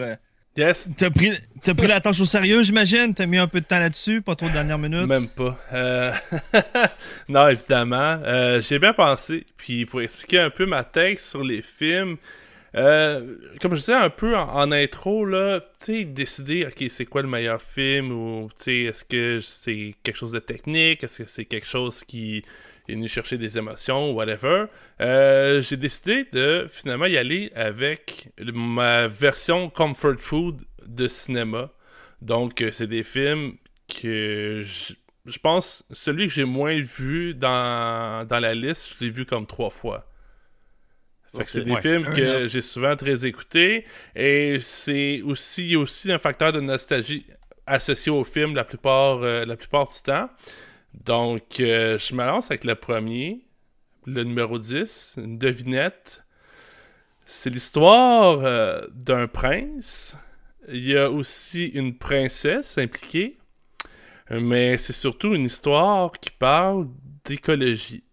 [SPEAKER 4] Yes.
[SPEAKER 2] T'as pris, t'as pris la tâche au sérieux, j'imagine? T'as mis un peu de temps là-dessus, pas trop de dernière minute?
[SPEAKER 4] Même pas. Euh, non, évidemment. Euh, J'ai bien pensé. Puis pour expliquer un peu ma tête sur les films, euh, comme je disais un peu en, intro, là, décider, ok, c'est quoi le meilleur film ou, est-ce que c'est quelque chose de technique, est-ce que c'est quelque chose qui est venu chercher des émotions, whatever? Euh, J'ai décidé de finalement y aller avec ma version comfort food de cinéma. Donc, euh, c'est des films que je, je pense, celui que j'ai moins vu dans, dans la liste, je l'ai vu comme trois fois. Fait que c'est des
[SPEAKER 3] Ouais.
[SPEAKER 4] films
[SPEAKER 2] Un
[SPEAKER 4] que j'ai souvent très écoutés. Et c'est aussi, il y a aussi un facteur de nostalgie associé au film la plupart, euh, la plupart du temps. Donc, euh, je me lance avec le premier, le numéro 10, une devinette. C'est l'histoire euh, d'un prince. Il y a aussi une princesse impliquée. Mais c'est surtout une histoire qui parle d'écologie.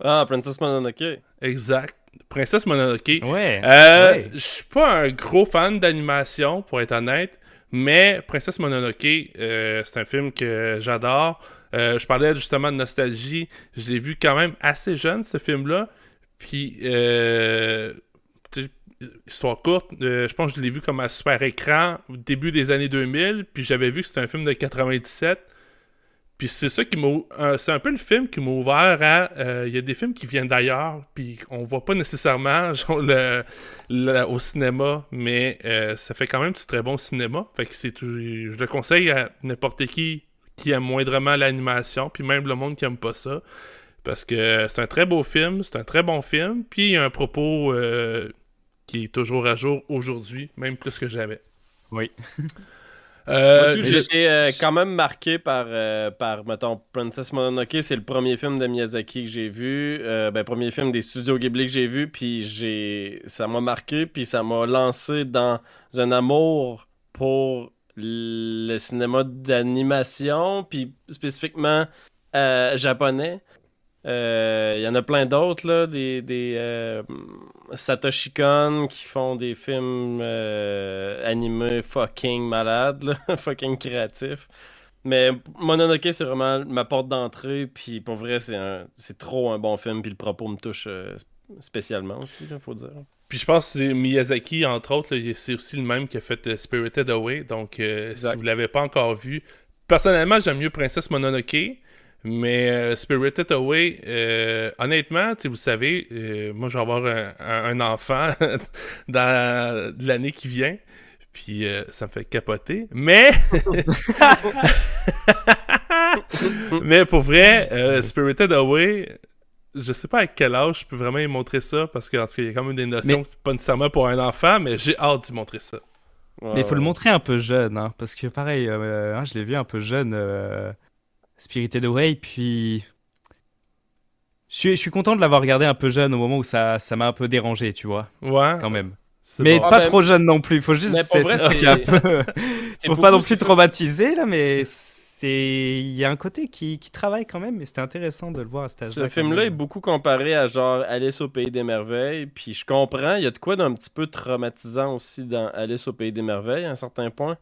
[SPEAKER 5] Ah, Princess Mononoke.
[SPEAKER 4] Exact. Princesse Mononoke.
[SPEAKER 3] Ouais.
[SPEAKER 4] Euh,
[SPEAKER 3] ouais.
[SPEAKER 4] Je suis pas un gros fan d'animation, pour être honnête, mais Princesse Mononoke, euh, c'est un film que j'adore. Euh, je parlais justement de nostalgie. Je l'ai vu quand même assez jeune, ce film-là. Puis, euh, histoire courte, je pense que je l'ai vu comme à super écran au début des années 2000. Puis j'avais vu que c'était un film de 97. Puis c'est ça qui m'a. euh, c'est un peu le film qui m'a ouvert à. euh, Il y a des films qui viennent d'ailleurs, puis on voit pas nécessairement genre, le, le- au cinéma, mais euh, ça fait quand même du très bon cinéma. Fait que c'est tout- je le conseille à n'importe qui qui aime moindrement l'animation, puis même le monde qui aime pas ça. Parce que c'est un très beau film, c'est un très bon film, puis il y a un propos qui est toujours à jour aujourd'hui, même plus que jamais.
[SPEAKER 3] Oui.
[SPEAKER 4] Euh,
[SPEAKER 5] Moi, tout, euh, quand même marqué par, euh, par, mettons, Princess Mononoke. C'est le premier film de Miyazaki que j'ai vu. Euh, ben, premier film des studios Ghibli que j'ai vu. Puis j'ai... ça m'a marqué. Puis ça m'a lancé dans un amour pour le cinéma d'animation. Puis spécifiquement japonais. Il y en a plein d'autres, là, des, des Satoshi Kon qui font des films euh, animés fucking malades, là, fucking créatifs. Mais Mononoke, c'est vraiment ma porte d'entrée, puis pour vrai, c'est un, c'est trop un bon film, puis le propos me touche euh, spécialement aussi, il faut dire.
[SPEAKER 4] Puis je pense que c'est Miyazaki, entre autres, là, c'est aussi le même qui a fait euh, Spirited Away. Donc, si vous l'avez pas encore vu, personnellement, j'aime mieux Princesse Mononoke. Mais euh, Spirited Away, euh, honnêtement, tu sais, vous savez, euh, moi, je vais avoir un, enfant dans l'année qui vient. Puis euh, ça me fait capoter. Mais. Mais pour vrai, euh, Spirited Away, je sais pas à quel âge je peux vraiment y montrer ça, parce qu'en tout cas, il y a quand même des notions
[SPEAKER 3] Mais-
[SPEAKER 4] que c'est pas nécessairement pour un enfant, mais j'ai hâte d'y montrer ça.
[SPEAKER 3] Mais il faut le montrer un peu jeune, hein, parce que pareil, euh, hein, je l'ai vu un peu jeune, euh, Spirited Away, puis je suis, je suis content de l'avoir regardé un peu jeune au moment où ça ça m'a un peu dérangé, tu vois,
[SPEAKER 4] Ouais.
[SPEAKER 3] quand même. Mais
[SPEAKER 4] bon.
[SPEAKER 5] Ah
[SPEAKER 3] pas
[SPEAKER 5] ben,
[SPEAKER 3] trop jeune non plus, faut juste c'est ça qui est un peu faut pas non plus traumatiser là, mais c'est il y a un côté qui, qui travaille quand même, mais c'était intéressant de le voir à cet âge-là.
[SPEAKER 5] Ce
[SPEAKER 3] quand
[SPEAKER 5] film-là est beaucoup comparé à genre Alice au Pays des Merveilles, puis je comprends, il y a de quoi d'un petit peu traumatisant aussi dans Alice au Pays des Merveilles à un certain point.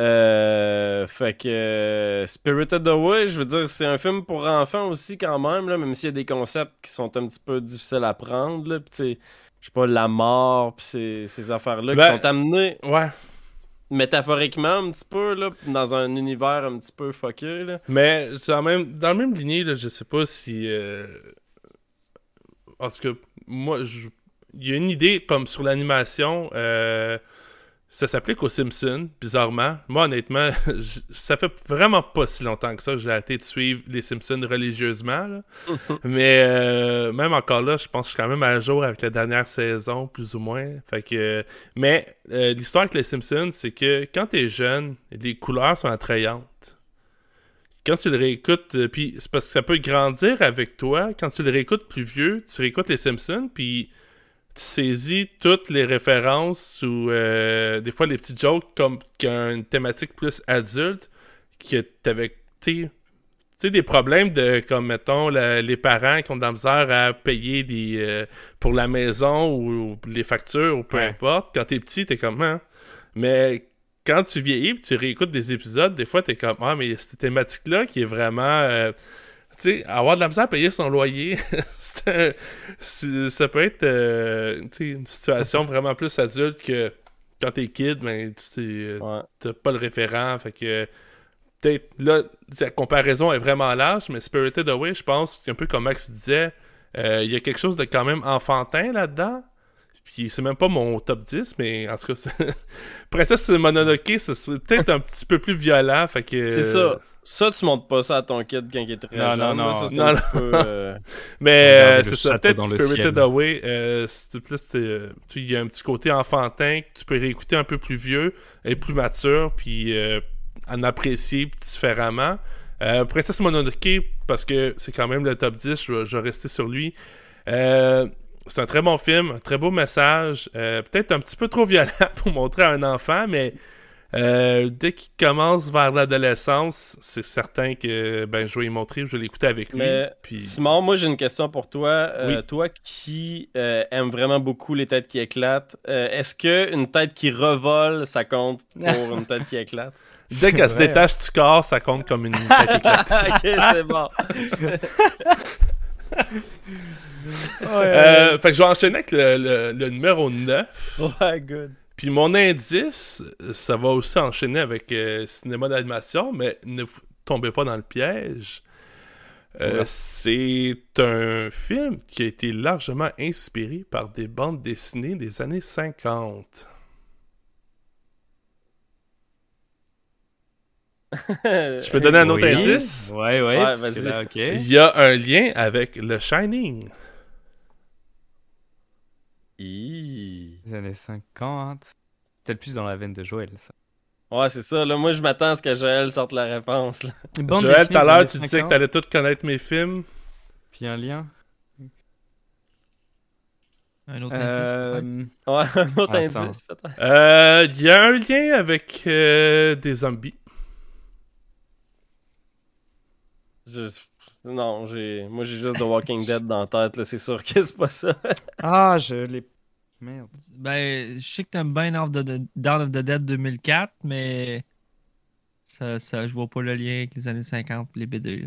[SPEAKER 5] Euh, fait que euh, Spirited Away, je veux dire, c'est un film pour enfants aussi quand même, là, même s'il y a des concepts qui sont un petit peu difficiles à prendre, là, je sais pas, la mort, puis ces, ces affaires-là
[SPEAKER 4] Ben-
[SPEAKER 5] qui sont amenées
[SPEAKER 4] Ouais.
[SPEAKER 5] métaphoriquement un petit peu, là, dans un univers un petit peu fucké, là.
[SPEAKER 4] Mais c'est en même, dans la même lignée, là, je sais pas si. euh, En tout cas, moi, je- il y a une idée comme sur l'animation. euh, Ça s'applique aux Simpsons, bizarrement. Moi, honnêtement, je- ça fait vraiment pas si longtemps que ça que j'ai arrêté de suivre les Simpsons religieusement. là. Mais euh, même encore là, je pense que je suis quand même à jour avec la dernière saison, plus ou moins. Fait que, mais euh, l'histoire avec les Simpsons, c'est que quand t'es jeune, les couleurs sont attrayantes quand tu le réécoutes, euh, puis c'est parce que ça peut grandir avec toi. Quand tu le réécoutes plus vieux, tu réécoutes les Simpsons, puis tu saisis toutes les références ou euh, des fois les petits jokes comme qui ont une thématique plus adulte, que t'avais, tu sais, des problèmes de, comme mettons, la- les parents qui ont de la misère à payer des, euh, pour la maison ou, ou les factures ou peu
[SPEAKER 3] Ouais.
[SPEAKER 4] importe. Quand t'es petit, t'es comme, Hein? Mais quand tu vieillis tu réécoutes des épisodes, des fois, t'es comme Ah, mais cette thématique-là qui est vraiment. euh, sais, avoir de la misère à payer son loyer, c'est un- c'est- ça peut être euh, tu une situation vraiment plus adulte que quand t'es kid, mais tu sais, euh, t'as pas le référent. Fait que peut-être là, la comparaison est vraiment large, mais Spirited Away, je pense qu'un peu comme Max disait, euh, il y a quelque chose de quand même enfantin là-dedans. Puis c'est même pas mon top 10, mais en tout cas, c'est- Princesse Mononoke, serait peut-être un petit peu plus violent. Fait que
[SPEAKER 5] C'est ça. Ça, tu montres pas ça à ton kid quand il est très
[SPEAKER 3] Non,
[SPEAKER 5] jeune.
[SPEAKER 3] non,
[SPEAKER 5] là.
[SPEAKER 3] non.
[SPEAKER 5] Ça,
[SPEAKER 4] Non,
[SPEAKER 5] peu, euh,
[SPEAKER 4] Mais euh, c'est ça, peut-être
[SPEAKER 3] dans le
[SPEAKER 4] Spirited
[SPEAKER 3] ciel.
[SPEAKER 4] Away, euh, plus, euh, tu sais, il y a un petit côté enfantin que tu peux réécouter un peu plus vieux et plus mature, puis euh, en apprécier différemment. Euh, Princesse Mononoke, parce que c'est quand même le top 10, je vais, je vais rester sur lui. Euh, c'est un très bon film, un très beau message, euh, peut-être un petit peu trop violent pour montrer à un enfant, mais euh, dès qu'il commence vers l'adolescence, c'est certain que ben, je vais y montrer, je vais l'écouter avec lui.
[SPEAKER 5] Mais
[SPEAKER 4] puis...
[SPEAKER 5] Simon, moi j'ai une question pour toi. Euh,
[SPEAKER 4] Oui.
[SPEAKER 5] Toi qui euh, aime vraiment beaucoup les têtes qui éclatent, euh, est-ce que une tête qui revole, ça compte pour une tête qui éclate?
[SPEAKER 4] Dès qu'elle se détache du corps, ça compte comme une tête éclatée.
[SPEAKER 5] ok, c'est bon.
[SPEAKER 4] Euh, fait que je vais enchaîner avec le, le- le numéro 9.
[SPEAKER 5] Ouais, good.
[SPEAKER 4] Puis mon indice, ça va aussi enchaîner avec euh, cinéma d'animation, mais ne tombez pas dans le piège. Euh,
[SPEAKER 5] Ouais.
[SPEAKER 4] C'est un film qui a été largement inspiré par des bandes dessinées des années 50. Je peux donner un autre
[SPEAKER 3] Oui.
[SPEAKER 4] indice?
[SPEAKER 3] Ouais, ouais.
[SPEAKER 5] Ouais,
[SPEAKER 3] parce que
[SPEAKER 5] vas-y.
[SPEAKER 3] là, ok.
[SPEAKER 4] Il y a un lien avec The Shining.
[SPEAKER 5] Hi.
[SPEAKER 3] Les années 50. Peut-être plus dans la veine de Joël, ça.
[SPEAKER 5] Ouais, c'est ça. Là, moi, je m'attends à ce que Joël sorte la réponse. Là.
[SPEAKER 4] Joël, tout à l'heure, tu disais que
[SPEAKER 3] 50,
[SPEAKER 4] t'allais tout connaître mes films.
[SPEAKER 3] Puis un lien.
[SPEAKER 2] Un autre indice, peut-être.
[SPEAKER 3] Euh,
[SPEAKER 5] Ouais, un autre
[SPEAKER 3] Attends.
[SPEAKER 5] indice, peut-être.
[SPEAKER 4] Euh, Il y a un lien avec euh, des zombies.
[SPEAKER 5] Je- Non, j'ai... moi, j'ai juste The Walking Dead dans la tête. là. C'est sûr que c'est pas ça.
[SPEAKER 3] Ah, je l'ai. Merde.
[SPEAKER 2] Ben, je sais que t'aimes bien Dawn of the, Dawn of the Dead 2004, mais ça, ça, je vois pas le lien avec les années 50 les BD.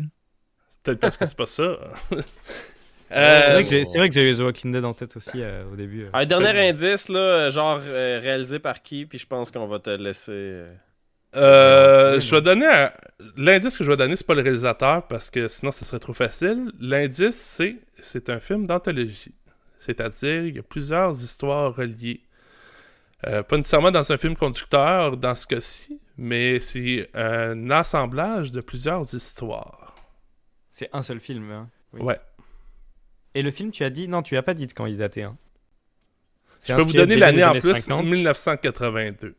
[SPEAKER 4] Peut-être parce que c'est pas ça.
[SPEAKER 3] c'est
[SPEAKER 4] Euh,
[SPEAKER 3] vrai que j'ai- c'est vrai que j'ai eu The Walking Dead en tête aussi euh, au début. euh.
[SPEAKER 5] Un dernier indice, là, genre euh, réalisé par qui, puis je pense qu'on va te laisser. euh,
[SPEAKER 4] euh, je vais donner un- l'indice que je vais donner, c'est pas le réalisateur parce que sinon ce serait trop facile. L'indice, c'est c'est un film d'anthologie. C'est-à-dire, il y a plusieurs histoires reliées. Euh, pas nécessairement dans un film conducteur dans ce cas-ci, mais c'est un assemblage de plusieurs histoires.
[SPEAKER 3] C'est un seul film. hein. Oui.
[SPEAKER 4] Ouais.
[SPEAKER 3] Et le film, tu as dit. Non, tu as pas dit de quand il datait. Hein.
[SPEAKER 4] Je peux vous donner l'année en plus,
[SPEAKER 3] 50.
[SPEAKER 4] 1982.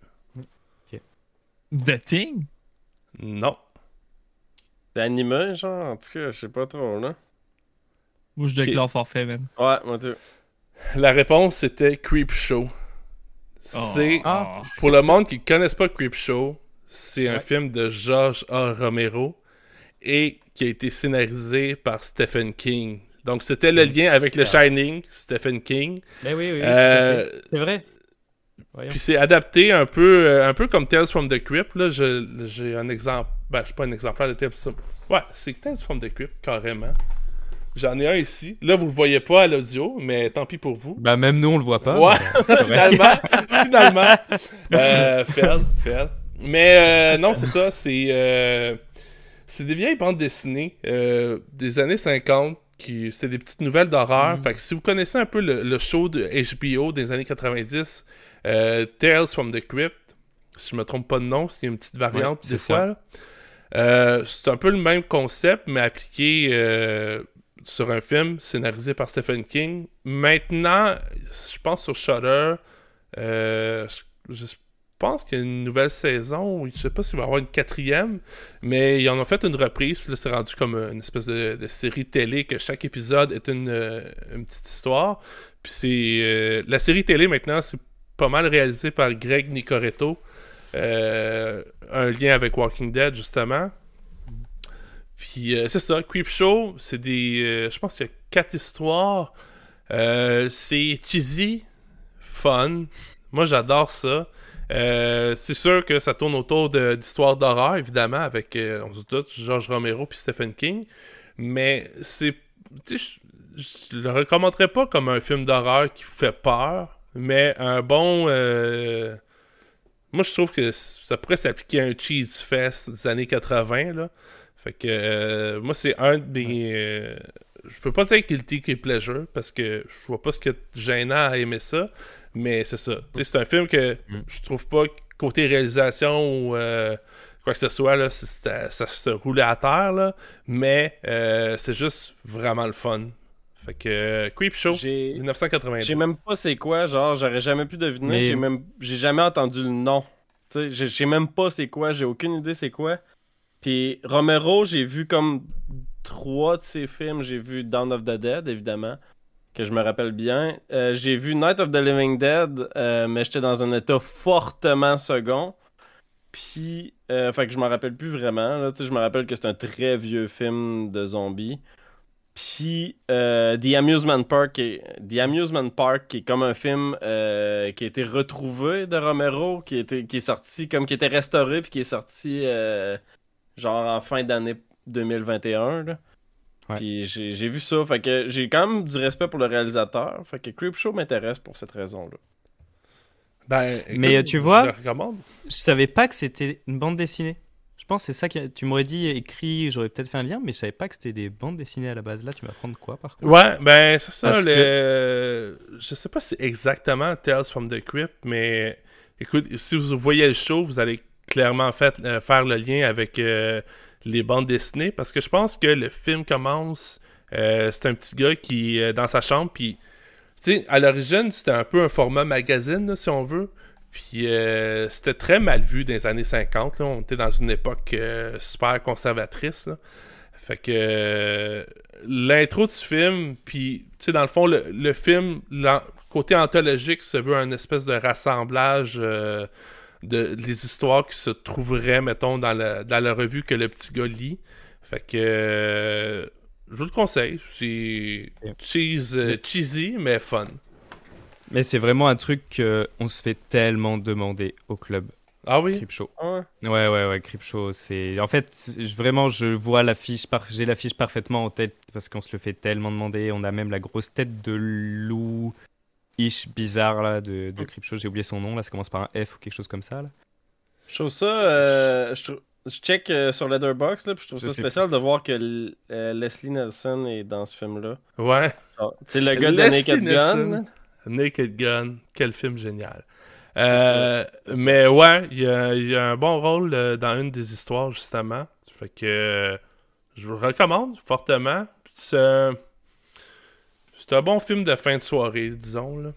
[SPEAKER 2] The Thing?
[SPEAKER 4] Non.
[SPEAKER 5] Animé, genre, en tout cas, je sais pas trop, là.
[SPEAKER 2] Moi, je déclare forfait, man.
[SPEAKER 5] Ouais, moi, tu.
[SPEAKER 4] La réponse c'était Creep Show. C'est
[SPEAKER 3] Ah.
[SPEAKER 4] pour le monde qui ne connaisse pas Creep Show, c'est un
[SPEAKER 3] Ouais.
[SPEAKER 4] film de George A. Romero et qui a été scénarisé par Stephen King. Donc c'était le lien avec le Shining, Stephen King.
[SPEAKER 3] Eh oui, oui, oui,
[SPEAKER 4] Euh.
[SPEAKER 3] C'est vrai. Voyons.
[SPEAKER 4] puis c'est adapté un peu, euh, un peu comme Tales from the Crypt. Là, j'ai un exemple, ben je suis pas un exemplaire de Tales from. Ouais, c'est Tales from the Crypt carrément. J'en ai un ici. Là vous le voyez pas à l'audio, mais tant pis pour vous.
[SPEAKER 3] Bah, même nous, on le voit pas.
[SPEAKER 4] Ouais, finalement, finalement. Euh, fail, fail. Mais euh, non, c'est ça, c'est euh, c'est des vieilles bandes dessinées euh, des années 50 qui c'était des petites nouvelles d'horreur. Fait que si vous connaissez un peu le, le show de HBO des années 90, euh, Tales from the Crypt, si je me trompe pas de nom, parce qu'il y a une petite variante
[SPEAKER 3] Ouais,
[SPEAKER 4] des
[SPEAKER 3] c'est
[SPEAKER 4] fois. un peu le même concept, mais appliqué sur un film scénarisé par Stephen King. Maintenant, je pense sur Shudder, euh, je, je pense qu'il y a une nouvelle saison, ou je sais pas s'il va y avoir une quatrième, mais ils en ont fait une reprise, puis là c'est rendu comme une espèce de, série télé que chaque épisode est une, euh, petite histoire. Puis c'est euh, la série télé maintenant, c'est pas mal réalisé par Greg Nicoretto. Un lien avec Walking Dead, justement. Puis euh, c'est ça, Creepshow, c'est des. euh, je pense qu'il y a quatre histoires. Euh, c'est cheesy, fun. Moi, j'adore ça. Euh, c'est sûr que ça tourne autour d'histoires d'horreur, évidemment, avec, on se doute, George Romero puis Stephen King. Mais c'est. Tu sais, je, le recommanderais pas comme un film d'horreur qui vous fait peur, mais un bon. moi, je trouve que ça pourrait s'appliquer à un cheese fest des années 80, là. Fait que. euh, moi, c'est un de mes. euh, je peux pas dire guilty que pleasure parce que je vois pas ce que gênant à aimer ça, mais c'est ça. C'est un film que
[SPEAKER 3] Mm.
[SPEAKER 4] je trouve pas côté réalisation ou euh, quoi que ce soit, là, ça se roulait à terre, là, mais euh, c'est juste vraiment le fun. Fait que euh, Creep Show,
[SPEAKER 5] J'ai.
[SPEAKER 4] 1982.
[SPEAKER 5] Je sais même pas c'est quoi, genre, j'aurais jamais pu deviner.
[SPEAKER 3] Mais-
[SPEAKER 5] J'ai même j'ai jamais entendu le nom. Tu sais, je je sais même pas c'est quoi, j'ai aucune idée c'est quoi. Puis Romero, j'ai vu comme trois de ses films. J'ai vu Dawn of the Dead, évidemment, que je me rappelle bien. Euh, j'ai vu Night of the Living Dead, euh, mais j'étais dans un état fortement second. Puis, euh, fait que je m'en rappelle plus vraiment. Là, je me rappelle que c'est un très vieux film de zombies. Puis euh, The Amusement Park, Amusement Park, qui est comme un film qui a été retrouvé de Romero, qui, était, qui est comme qui était restauré, puis qui est sorti genre en fin d'année 2021. Là.
[SPEAKER 3] Ouais.
[SPEAKER 5] Puis j'ai j'ai vu ça, fait que j'ai quand même du respect pour le réalisateur, fait que Creepshow m'intéresse pour cette raison-là.
[SPEAKER 4] Ben,
[SPEAKER 3] Mais, tu vois-
[SPEAKER 4] Je.
[SPEAKER 3] Je savais pas que c'était une bande dessinée. Je pense que c'est ça que tu m'aurais dit écrit, j'aurais peut-être fait un lien, mais je savais pas que c'était des bandes dessinées à la base. Là, tu m'apprends de quoi par contre?
[SPEAKER 4] Ouais, ben c'est ça.
[SPEAKER 3] Parce
[SPEAKER 4] Le... Je sais pas si c'est exactement Tales from the Crypt, mais écoute, si vous voyez le show, vous allez clairement fait- euh, faire le lien avec euh, les bandes dessinées, parce que je pense que le film commence, euh, c'est un petit gars qui est dans sa chambre, puis tu sais, à l'origine, c'était un peu un format magazine, si on veut. Puis c'était très mal vu dans les années 50. Là. On était dans une époque super conservatrice. Fait que l'intro du film, puis tu sais, dans le fond, le, le film, côté anthologique, se veut un espèce de rassemblage de, des histoires qui se trouveraient, mettons, dans, le, dans la revue que le petit gars lit. Fait que euh, je vous le conseille. C'est cheese, euh, cheesy, mais fun.
[SPEAKER 3] Mais c'est vraiment un truc qu'on se fait tellement demander au club
[SPEAKER 4] Ah oui?
[SPEAKER 3] Creep Show.
[SPEAKER 5] Ouais.
[SPEAKER 3] Ouais, ouais, ouais, Creep Show, c'est... En fait, je- vraiment, je vois l'affiche, par... j'ai l'affiche parfaitement en tête parce qu'on se le fait tellement demander. On a même la grosse tête de loup ish bizarre là de, de Creep Show. J'ai oublié son nom là, ça commence par un F ou quelque chose comme ça là.
[SPEAKER 5] Je trouve ça. euh, je, je check euh, sur Letterboxd, là, puis je trouve
[SPEAKER 3] Je
[SPEAKER 5] ça spécial de voir que l- euh, Leslie Nelson est dans ce film-là.
[SPEAKER 4] Ouais.
[SPEAKER 5] C'est le gars de Naked
[SPEAKER 4] Nelson.
[SPEAKER 5] Gun.
[SPEAKER 4] Naked Gun, quel film génial. Euh, mais ouais, il y a, il y a un bon rôle euh, dans une des histoires, justement. Fait que euh, je vous le recommande fortement. C'est c'est un bon film de fin de soirée, disons. Là.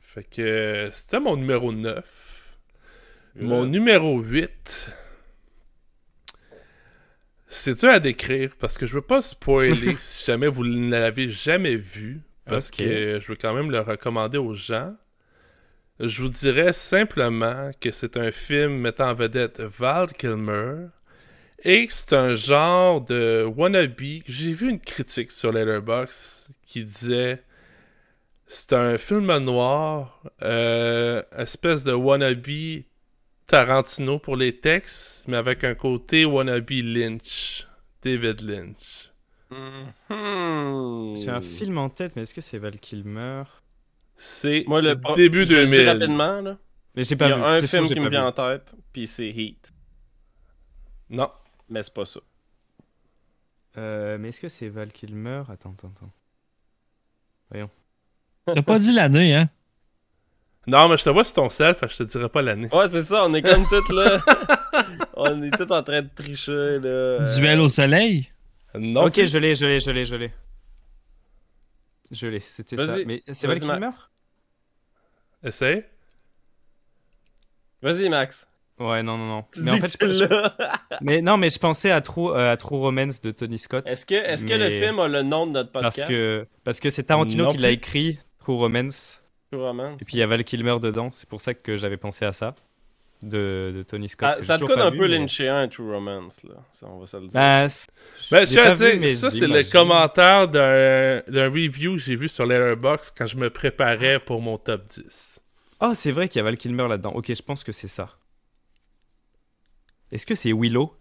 [SPEAKER 4] Fait que euh, c'était mon numéro 9. Mon numéro 8. C'est dur à décrire parce que je veux pas spoiler si jamais vous ne l'avez jamais vu. Parce que je veux quand même le recommander aux gens. Je vous dirais simplement que c'est un film mettant en vedette Val Kilmer et c'est un genre de wannabe. J'ai vu une critique sur Letterboxd qui disait c'est un film noir, euh, espèce de wannabe Tarantino pour les textes, mais avec un côté wannabe Lynch, David Lynch.
[SPEAKER 5] Mhm.
[SPEAKER 3] J'ai un film en tête, mais est-ce que c'est Val Kilmer?
[SPEAKER 4] C'est
[SPEAKER 5] Moi, le
[SPEAKER 4] début
[SPEAKER 5] je le dis
[SPEAKER 4] 2000.
[SPEAKER 5] rapidement, là.
[SPEAKER 3] Mais j'ai
[SPEAKER 5] Il
[SPEAKER 3] pas
[SPEAKER 5] y a
[SPEAKER 3] vu.
[SPEAKER 5] un
[SPEAKER 3] sûr,
[SPEAKER 5] film qui me vient
[SPEAKER 3] vu.
[SPEAKER 5] en tête, puis c'est Heat.
[SPEAKER 4] Non.
[SPEAKER 5] Mais c'est pas ça.
[SPEAKER 3] Euh, mais est-ce que c'est Val Kilmer? Attends, attends, attends.
[SPEAKER 2] T'as pas dit l'année, hein?
[SPEAKER 4] Non, mais je te vois sur ton self, je te dirai pas l'année.
[SPEAKER 5] Ouais, c'est ça, on est comme tous là. on est tous en train de tricher, là.
[SPEAKER 2] Duel au soleil?
[SPEAKER 4] Non.
[SPEAKER 3] ok, je l'ai, je l'ai, je l'ai, je l'ai. Je l'ai, c'était ça. Mais c'est Val
[SPEAKER 5] Vas-y,
[SPEAKER 3] Kilmer
[SPEAKER 5] Max.
[SPEAKER 4] Essaye.
[SPEAKER 5] Vas-y, Max.
[SPEAKER 3] Ouais, non, non, non.
[SPEAKER 5] Tu
[SPEAKER 3] Mais
[SPEAKER 5] dis
[SPEAKER 3] en fait, je- mais non, mais je pensais à True, euh, à True Romance de Tony Scott.
[SPEAKER 5] Est-ce que, est-ce que le film a le nom de notre podcast?
[SPEAKER 3] Parce que parce que c'est Tarantino
[SPEAKER 4] Non
[SPEAKER 3] qui l'a écrit, True Romance,
[SPEAKER 5] True Romance?
[SPEAKER 3] et puis il y a Val Kilmer dedans. C'est pour ça que j'avais pensé à ça de, de Tony Scott.
[SPEAKER 5] Ah, ça te
[SPEAKER 3] pas
[SPEAKER 5] un
[SPEAKER 3] vu,
[SPEAKER 5] peu
[SPEAKER 3] mais-
[SPEAKER 5] True Romance, là. Ça, on va se le dire.
[SPEAKER 3] Bah,
[SPEAKER 4] Ben, je à dire,
[SPEAKER 3] mais
[SPEAKER 4] ça, c'est le commentaire d'un d'un review que j'ai vu sur Letterboxd quand je me préparais pour mon top 10.
[SPEAKER 3] Oh, c'est vrai qu'il y a Val Kilmer là-dedans. Ok, je pense que c'est ça. Est-ce que c'est Willow?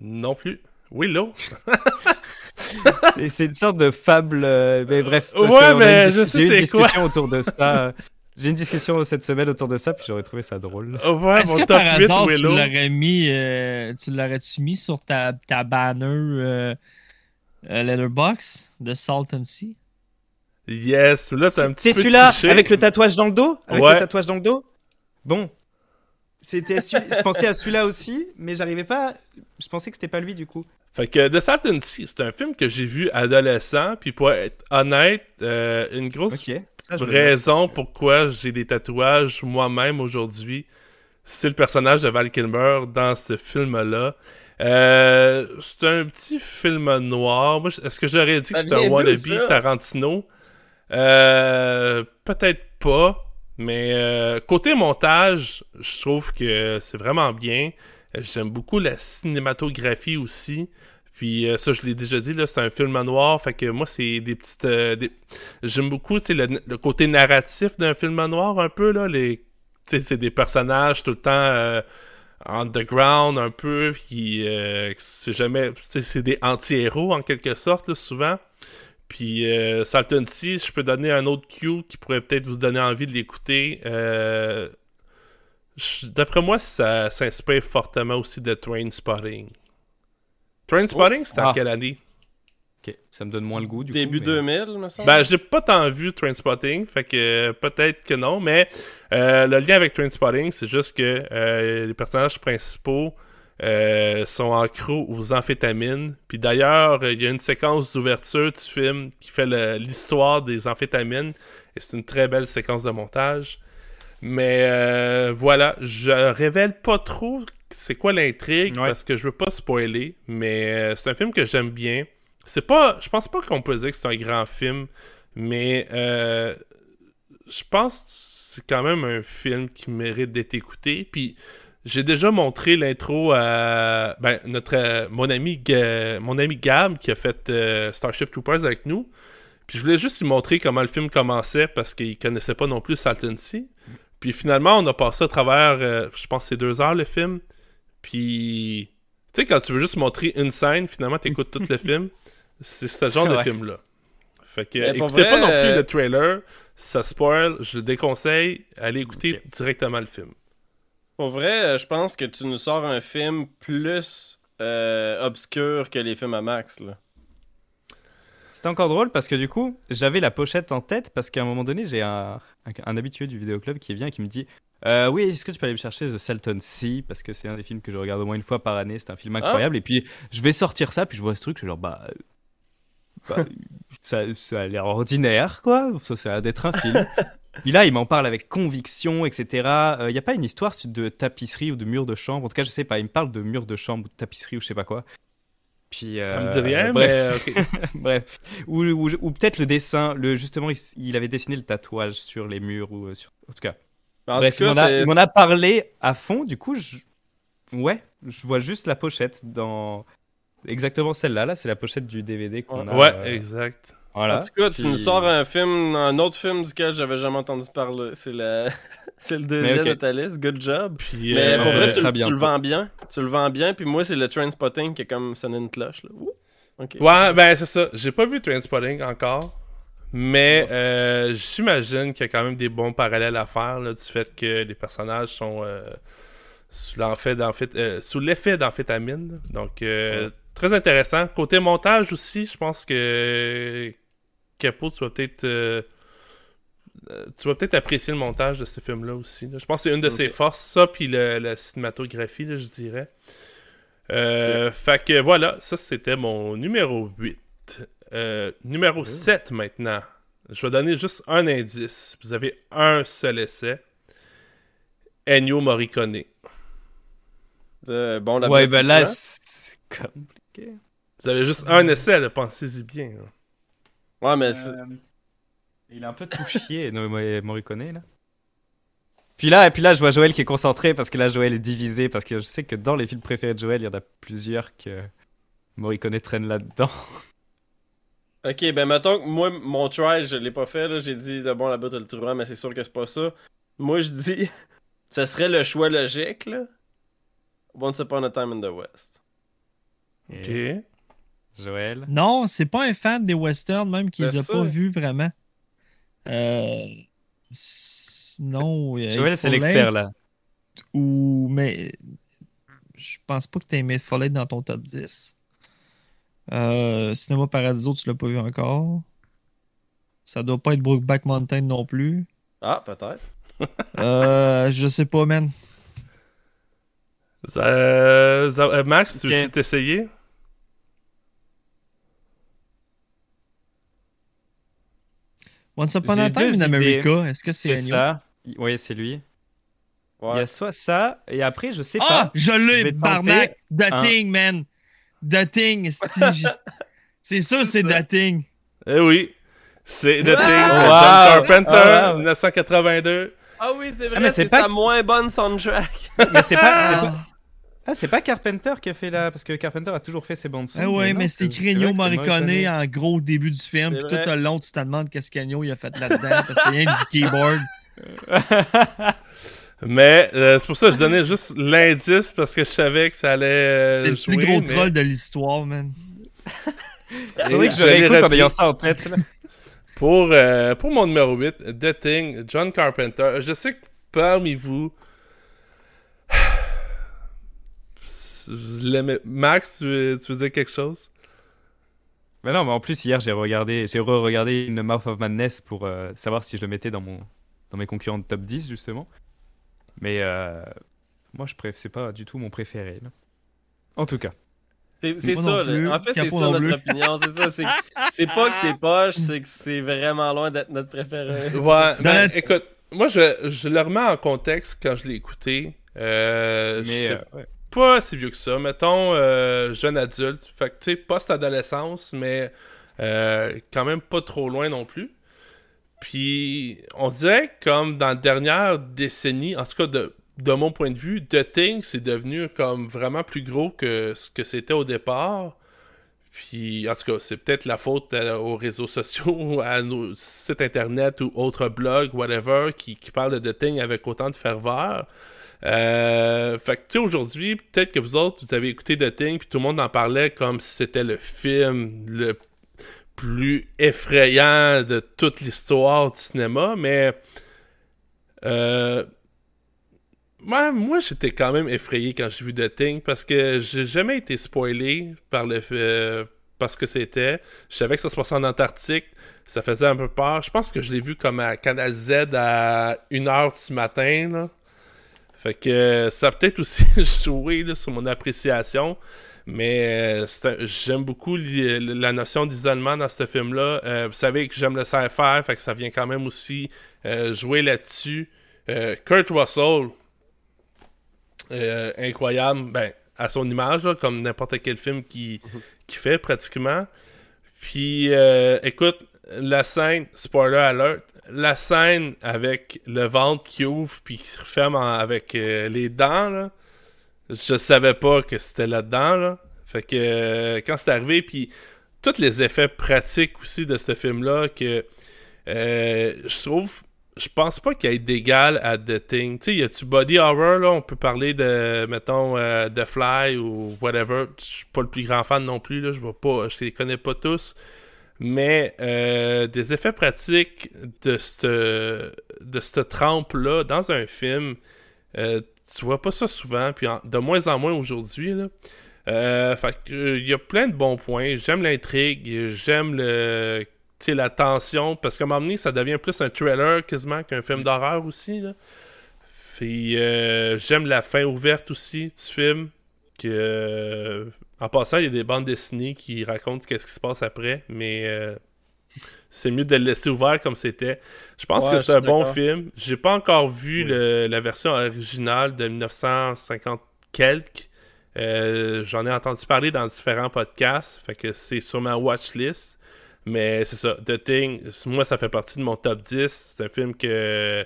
[SPEAKER 4] Non plus. Willow.
[SPEAKER 3] C'est- une sorte de fable. euh, mais bref. parce
[SPEAKER 4] Ouais, mais je sais
[SPEAKER 3] J'ai eu une
[SPEAKER 4] c'est quoi.
[SPEAKER 3] discussion autour de ça. J'ai une discussion cette semaine autour de ça, puis j'aurais trouvé ça drôle.
[SPEAKER 4] Oh, ouais,
[SPEAKER 2] Est-ce
[SPEAKER 4] mon
[SPEAKER 2] que
[SPEAKER 4] top
[SPEAKER 2] par
[SPEAKER 4] 8,
[SPEAKER 2] hasard, tu
[SPEAKER 4] Willow.
[SPEAKER 2] l'aurais mis, euh, tu l'aurais-tu mis sur ta, ta banner euh, euh, Letterbox de Salt and Sea?
[SPEAKER 4] Yes, là, t'as un petit
[SPEAKER 3] C'est celui-là avec le tatouage dans le dos? Avec
[SPEAKER 4] Ouais.
[SPEAKER 3] le tatouage dans le dos? Bon. C'était celui- je pensais à celui-là aussi, mais j'arrivais pas. Je pensais que c'était pas lui du coup.
[SPEAKER 4] Fait que The Salton Sea, c'est un film que j'ai vu adolescent, puis pour être honnête, euh, une grosse.
[SPEAKER 3] Ça,
[SPEAKER 4] raison
[SPEAKER 3] que-
[SPEAKER 4] pourquoi j'ai des tatouages moi-même aujourd'hui, c'est le personnage de Val Kilmer dans ce film-là. Euh, c'est un petit film noir. Moi, est-ce que j'aurais dit que c'est un wannabe? Tarantino? Euh, Peut-être pas, mais euh, côté montage, je trouve que c'est vraiment bien. J'aime beaucoup la cinématographie aussi. Puis euh, ça, je l'ai déjà dit, c'est un film noir. Fait que moi, c'est des petites. euh, J'aime beaucoup le, le côté narratif d'un film noir, un peu. là les... C'est des personnages tout le temps euh, underground, un peu. C'est jamais. C'est des anti-héros, en quelque sorte, souvent. Puis euh, Salton Sea, je peux donner un autre cue qui pourrait peut-être vous donner envie de l'écouter. Euh, D'après moi, ça s'inspire fortement aussi de Train Spotting. Train Spotting, c'était en
[SPEAKER 3] Ah.
[SPEAKER 4] quelle année?
[SPEAKER 3] Ok, ça me donne moins le goût du
[SPEAKER 5] Début
[SPEAKER 3] coup. mais-
[SPEAKER 5] 2000, me semble.
[SPEAKER 4] Ben, j'ai pas tant vu Trainspotting, fait que euh, peut-être que non, mais euh, le lien avec Trainspotting, c'est juste que euh, les personnages principaux euh, sont accros aux amphétamines. Puis d'ailleurs, euh, il y a une séquence d'ouverture du film qui fait l'histoire des amphétamines, et c'est une très belle séquence de montage. Mais euh, voilà, je révèle pas trop c'est quoi l'intrigue
[SPEAKER 3] Ouais.
[SPEAKER 4] parce que je veux pas spoiler, mais c'est un film que j'aime bien. C'est pas, je pense pas qu'on peut dire que c'est un grand film, mais euh, je pense que c'est quand même un film qui mérite d'être écouté. Puis j'ai déjà montré l'intro à ben, notre euh, mon ami mon ami Gab qui a fait euh, Starship Troopers avec nous. Puis je voulais juste lui montrer comment le film commençait parce qu'il connaissait pas non plus Salton Sea. Puis finalement, on a passé à travers, euh, je pense c'est deux heures le film. Puis, tu sais, quand tu veux juste montrer une scène, finalement, t'écoutes tout le film. C'est ce genre de film-là. Fait que,
[SPEAKER 5] Mais
[SPEAKER 4] écoutez
[SPEAKER 5] vrai,
[SPEAKER 4] pas non plus le trailer, ça spoil, je le déconseille, allez écouter directement le film.
[SPEAKER 5] Pour vrai, euh, je pense que tu nous sors un film plus euh, obscur que les films à Max. Là.
[SPEAKER 3] C'était encore drôle parce que du coup, j'avais la pochette en tête parce qu'à un moment donné, j'ai un, un, un habitué du vidéoclub qui vient et qui me dit euh, Oui, est-ce que tu peux aller me chercher The Salton Sea? Parce que c'est un des films que je regarde au moins une fois par année, c'est un film incroyable. Et puis je vais sortir ça, puis je vois ce truc, je suis genre Bah. bah, ça, ça a l'air ordinaire, quoi. Ça, ça a l'air d'être un film. Puis là, il m'en parle avec conviction, etc. Il n'y a pas une histoire de tapisserie ou de mur de chambre? En tout cas, je sais pas. Il me parle de mur de chambre ou de tapisserie ou je sais pas quoi. Puis,
[SPEAKER 4] Ça me
[SPEAKER 3] euh,
[SPEAKER 4] dit rien,
[SPEAKER 3] bref.
[SPEAKER 4] mais.
[SPEAKER 3] Bref, ou, ou, ou peut-être le dessin, le, justement, il, il avait dessiné le tatouage sur les murs, ou euh, sur... En tout cas,
[SPEAKER 5] En
[SPEAKER 3] bref,
[SPEAKER 5] tout
[SPEAKER 3] il m'en a,
[SPEAKER 5] c'est-
[SPEAKER 3] il m'en a parlé à fond, du coup, je... ouais, je vois juste la pochette dans... Exactement celle-là, là, c'est la pochette du DVD qu'on a.
[SPEAKER 4] ouais,
[SPEAKER 3] euh,
[SPEAKER 4] exact.
[SPEAKER 3] Voilà.
[SPEAKER 5] En tout cas, tu nous sors un film, un autre film duquel j'avais jamais entendu parler. C'est le, c'est le deuxième
[SPEAKER 3] ok.
[SPEAKER 5] de ta liste. Good job.
[SPEAKER 4] Puis,
[SPEAKER 5] Mais
[SPEAKER 4] euh,
[SPEAKER 5] pour vrai, tu, le vends bien. Tu le vends bien. Puis moi, c'est le train spotting qui est comme sonné une cloche. Là. Ouh. Ok.
[SPEAKER 4] Ouais, ben c'est ça. J'ai pas vu Trainspotting encore. Mais euh, j'imagine qu'il y a quand même des bons parallèles à faire là, du fait que les personnages sont euh, sous l'effet d'amphétamine. euh. Donc euh, très intéressant. Côté montage aussi, je pense que Capo, tu vas peut-être euh, euh, tu vas peut-être apprécier le montage de ce film-là aussi. là. Je pense que c'est une de ses forces, ça, puis le- la cinématographie, là, je dirais. Euh, Fait que voilà, ça c'était mon numéro 8. Euh, numéro 7 maintenant. Je vais donner juste un indice. Vous avez un seul essai. Ennio Morricone.
[SPEAKER 5] Bon, la
[SPEAKER 3] ouais, ben là,
[SPEAKER 5] temps.
[SPEAKER 3] c'est compliqué.
[SPEAKER 4] Vous avez juste un essai, pensez-y bien. hein.
[SPEAKER 5] Ouais, mais c'est-
[SPEAKER 3] Euh, il a un peu tout chié, Morricone, là. Puis là, et puis là, je vois Joël qui est concentré parce que là, Joël est divisé parce que je sais que dans les films préférés de Joël, il y en a plusieurs que Morricone traîne là-dedans.
[SPEAKER 5] Ok, ben mettons que moi, mon try, je l'ai pas fait. là. J'ai dit, bon, la bête, le mais c'est sûr que c'est pas ça. Moi, je dis, ce serait le choix logique, là. Once Upon a Time in the West.
[SPEAKER 4] Ok.
[SPEAKER 3] Et Joël?
[SPEAKER 2] Non, c'est pas un fan des westerns, même qu'il
[SPEAKER 5] Ben
[SPEAKER 2] les a
[SPEAKER 5] ça.
[SPEAKER 2] pas vus vraiment. Euh, sinon. euh,
[SPEAKER 3] Joël, c'est l'expert là.
[SPEAKER 2] Ou. Mais. Je pense pas que mis Hateful Eight dans ton top 10. Euh, Cinéma Paradiso, tu l'as pas vu encore. Ça doit pas être Brokeback Mountain non plus.
[SPEAKER 5] Ah, peut-être.
[SPEAKER 2] Euh, je sais pas, man.
[SPEAKER 4] Ça- euh, ça- euh, Max, tu
[SPEAKER 3] Ok.
[SPEAKER 4] veux-tu t'essayer?
[SPEAKER 2] Once Upon a Time in. America, est-ce que c'est
[SPEAKER 3] ça. Oui, c'est lui. Il y a soit ça, et après, je sais
[SPEAKER 2] Ah,
[SPEAKER 3] pas.
[SPEAKER 2] je
[SPEAKER 3] Je
[SPEAKER 2] l'ai, barnac! The
[SPEAKER 3] un-
[SPEAKER 2] Thing, man! The Thing, c'est sûr, c'est
[SPEAKER 5] ça.
[SPEAKER 2] The Thing.
[SPEAKER 4] Eh oui, c'est The
[SPEAKER 5] Ah!
[SPEAKER 4] Thing de
[SPEAKER 3] Wow!
[SPEAKER 4] John Carpenter,
[SPEAKER 3] Ah, wow.
[SPEAKER 4] 1982.
[SPEAKER 5] Ah oui, c'est vrai,
[SPEAKER 3] mais c'est
[SPEAKER 5] sa moins bonne soundtrack.
[SPEAKER 3] Mais c'est pas,
[SPEAKER 2] Ah,
[SPEAKER 3] c'est pas Carpenter qui a fait là, parce que Carpenter a toujours fait ses bandes son.
[SPEAKER 2] Ah ouais, mais
[SPEAKER 3] vrai que c'est
[SPEAKER 2] Morricone en gros au début du film, puis tout le long, tu te demandes qu'est-ce qu'Ennio il a fait là-dedans, parce que c'est rien du keyboard.
[SPEAKER 4] Mais euh, c'est pour ça que je donnais juste l'indice parce que je savais que ça allait euh,
[SPEAKER 2] c'est le
[SPEAKER 4] jouer.
[SPEAKER 2] plus gros
[SPEAKER 4] mais-
[SPEAKER 2] troll de l'histoire, man.
[SPEAKER 3] C'est vrai que je réécoute en ayant ça en tête. là.
[SPEAKER 4] Pour, euh, pour mon numéro 8, The Thing, John Carpenter. Je sais que parmi vous, Max, tu veux, tu veux dire quelque chose?
[SPEAKER 3] Mais non, mais en plus, hier, j'ai regardé, j'ai re-regardé The Mouth of Madness pour euh, savoir si je le mettais dans, mon, dans mes concurrents de top 10, justement. Mais euh, moi, je préf... c'est pas du tout mon préféré. là. En tout cas.
[SPEAKER 5] C'est ça. En fait, c'est ça notre opinion. C'est ça. C'est c'est pas que c'est poche, c'est que c'est vraiment loin d'être notre préféré.
[SPEAKER 4] Ouais, ben, écoute, moi, je, je le remets en contexte quand je l'ai écouté. Euh,
[SPEAKER 3] Mais euh, ouais.
[SPEAKER 4] Pas si vieux que ça. Mettons, euh, jeune adulte. Fait que, tu sais, post-adolescence, mais euh, quand même pas trop loin non plus. Puis, on dirait comme dans la dernière décennie, en tout cas de, de mon point de vue, The Thing, c'est devenu comme vraiment plus gros que ce que c'était au départ. Puis, en tout cas, c'est peut-être la faute euh, aux réseaux sociaux, à nos sites internet ou autres blogs, whatever, qui, qui parlent de The Thing avec autant de ferveur. Euh, fait que, tu sais, aujourd'hui, peut-être que vous autres, vous avez écouté The Thing, puis tout le monde en parlait comme si c'était le film le plus effrayant de toute l'histoire du cinéma, mais. Euh, moi, moi j'étais quand même effrayé quand j'ai vu The Thing parce que j'ai jamais été spoilé par le euh, parce que c'était. Je savais que ça se passait en Antarctique. Ça faisait un peu peur. Je pense que je l'ai vu comme à Canal Z à 1h du matin. Là. Fait que euh, ça a peut-être aussi joué là, sur mon appréciation. Mais euh, j'aime beaucoup la notion d'isolement dans ce film-là. Euh, vous savez que j'aime le sci-fi, fait que ça vient quand même aussi euh, jouer là-dessus. Kurt Russell, incroyable, ben, à son image, là, comme n'importe quel film qui, qui fait pratiquement. Puis, écoute, la scène, spoiler alert, la scène avec le ventre qui ouvre puis qui se referme avec euh, les dents, là, je savais pas que c'était là-dedans, là. Fait que euh, quand c'est arrivé, puis tous les effets pratiques aussi de ce film-là, que euh, je trouve, je pense pas qu'il y ait d'égal à The Thing. Tu sais, y a-tu body horror, là, on peut parler de, mettons, The Fly ou whatever. Je suis pas le plus grand fan non plus, là, je vois pas, je les connais pas tous. Mais euh, des effets pratiques de cette, de trempe-là dans un film, euh, tu vois pas ça souvent, puis de moins en moins aujourd'hui. Euh, il y a plein de bons points. J'aime l'intrigue, j'aime la tension, parce qu'à un moment donné, ça devient plus un thriller quasiment qu'un film d'horreur aussi. Puis euh, j'aime la fin ouverte aussi du film. Que, en passant, il y a des bandes dessinées qui racontent qu'est-ce qui se passe après, mais euh, c'est mieux de le laisser ouvert comme c'était. Je pense
[SPEAKER 5] Ouais,
[SPEAKER 4] que c'est un bon film. J'ai pas encore vu le- la version originale de 1950 quelques. Euh, J'en ai entendu parler dans différents podcasts, fait que c'est sur ma watchlist. Mais c'est ça, The Thing, moi ça fait partie de mon top 10. C'est un film que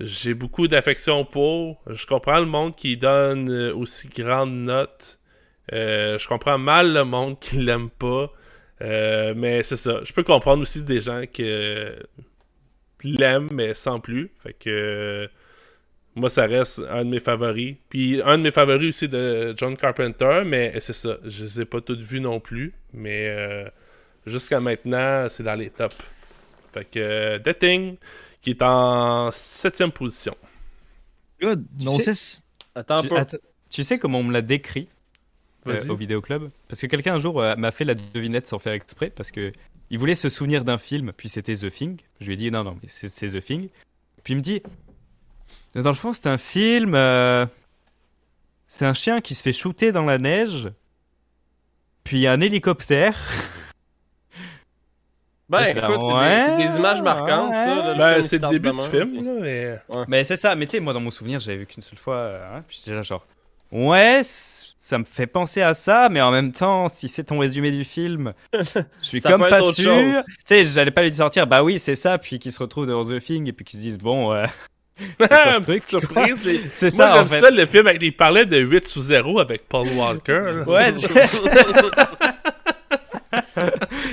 [SPEAKER 4] j'ai beaucoup d'affection pour. Je comprends le monde qui donne euh, aussi grande note. Euh, je comprends mal le monde qui l'aime pas. Euh, mais c'est ça. Je peux comprendre aussi des gens que l'aiment, mais sans plus. Fait que moi, ça reste un de mes favoris. Puis un de mes favoris aussi de John Carpenter, mais c'est ça. Je les ai pas toutes vues non plus. Mais euh, jusqu'à maintenant, c'est dans les tops. Fait que The Thing, qui est en septième position.
[SPEAKER 2] Good.
[SPEAKER 3] Tu
[SPEAKER 2] Non,
[SPEAKER 3] sais-
[SPEAKER 2] 6.
[SPEAKER 5] Attends un
[SPEAKER 3] Tu,
[SPEAKER 5] peu.
[SPEAKER 3] att- tu sais comment on me l'a décrit? Euh, au vidéoclub Parce que quelqu'un un jour euh, m'a fait la devinette sans faire exprès parce que il voulait se souvenir d'un film, puis c'était The Thing. Je lui ai dit non, non, mais c'est The Thing. Puis il me dit dans le fond, c'est un film. euh, c'est un chien qui se fait shooter dans la neige, puis il y a un hélicoptère.
[SPEAKER 5] Ben,
[SPEAKER 3] Ouais,
[SPEAKER 5] écoute, c'est
[SPEAKER 3] ouais,
[SPEAKER 5] des, des images marquantes,
[SPEAKER 3] ouais.
[SPEAKER 5] ça.
[SPEAKER 4] Ben, c'est le début du film, là, mais...
[SPEAKER 3] Mais c'est ça, mais tu sais, moi dans mon souvenir, j'avais vu qu'une seule fois. hein, puis j'étais là genre, ouais, ça me fait penser à ça, mais en même temps, si c'est ton résumé du film, je suis comme pas sûr. Tu sais, j'allais pas lui sortir, bah oui, c'est ça, puis qu'ils se retrouvent dans The Thing et puis qu'ils se disent, bon, euh, c'est ce truc
[SPEAKER 4] surprise. les-
[SPEAKER 3] C'est
[SPEAKER 4] Moi,
[SPEAKER 3] ça,
[SPEAKER 4] j'aime
[SPEAKER 3] en fait.
[SPEAKER 4] ça, le film avec il parlait de 8 sous 0 avec Paul Walker.
[SPEAKER 3] Ouais, c'est-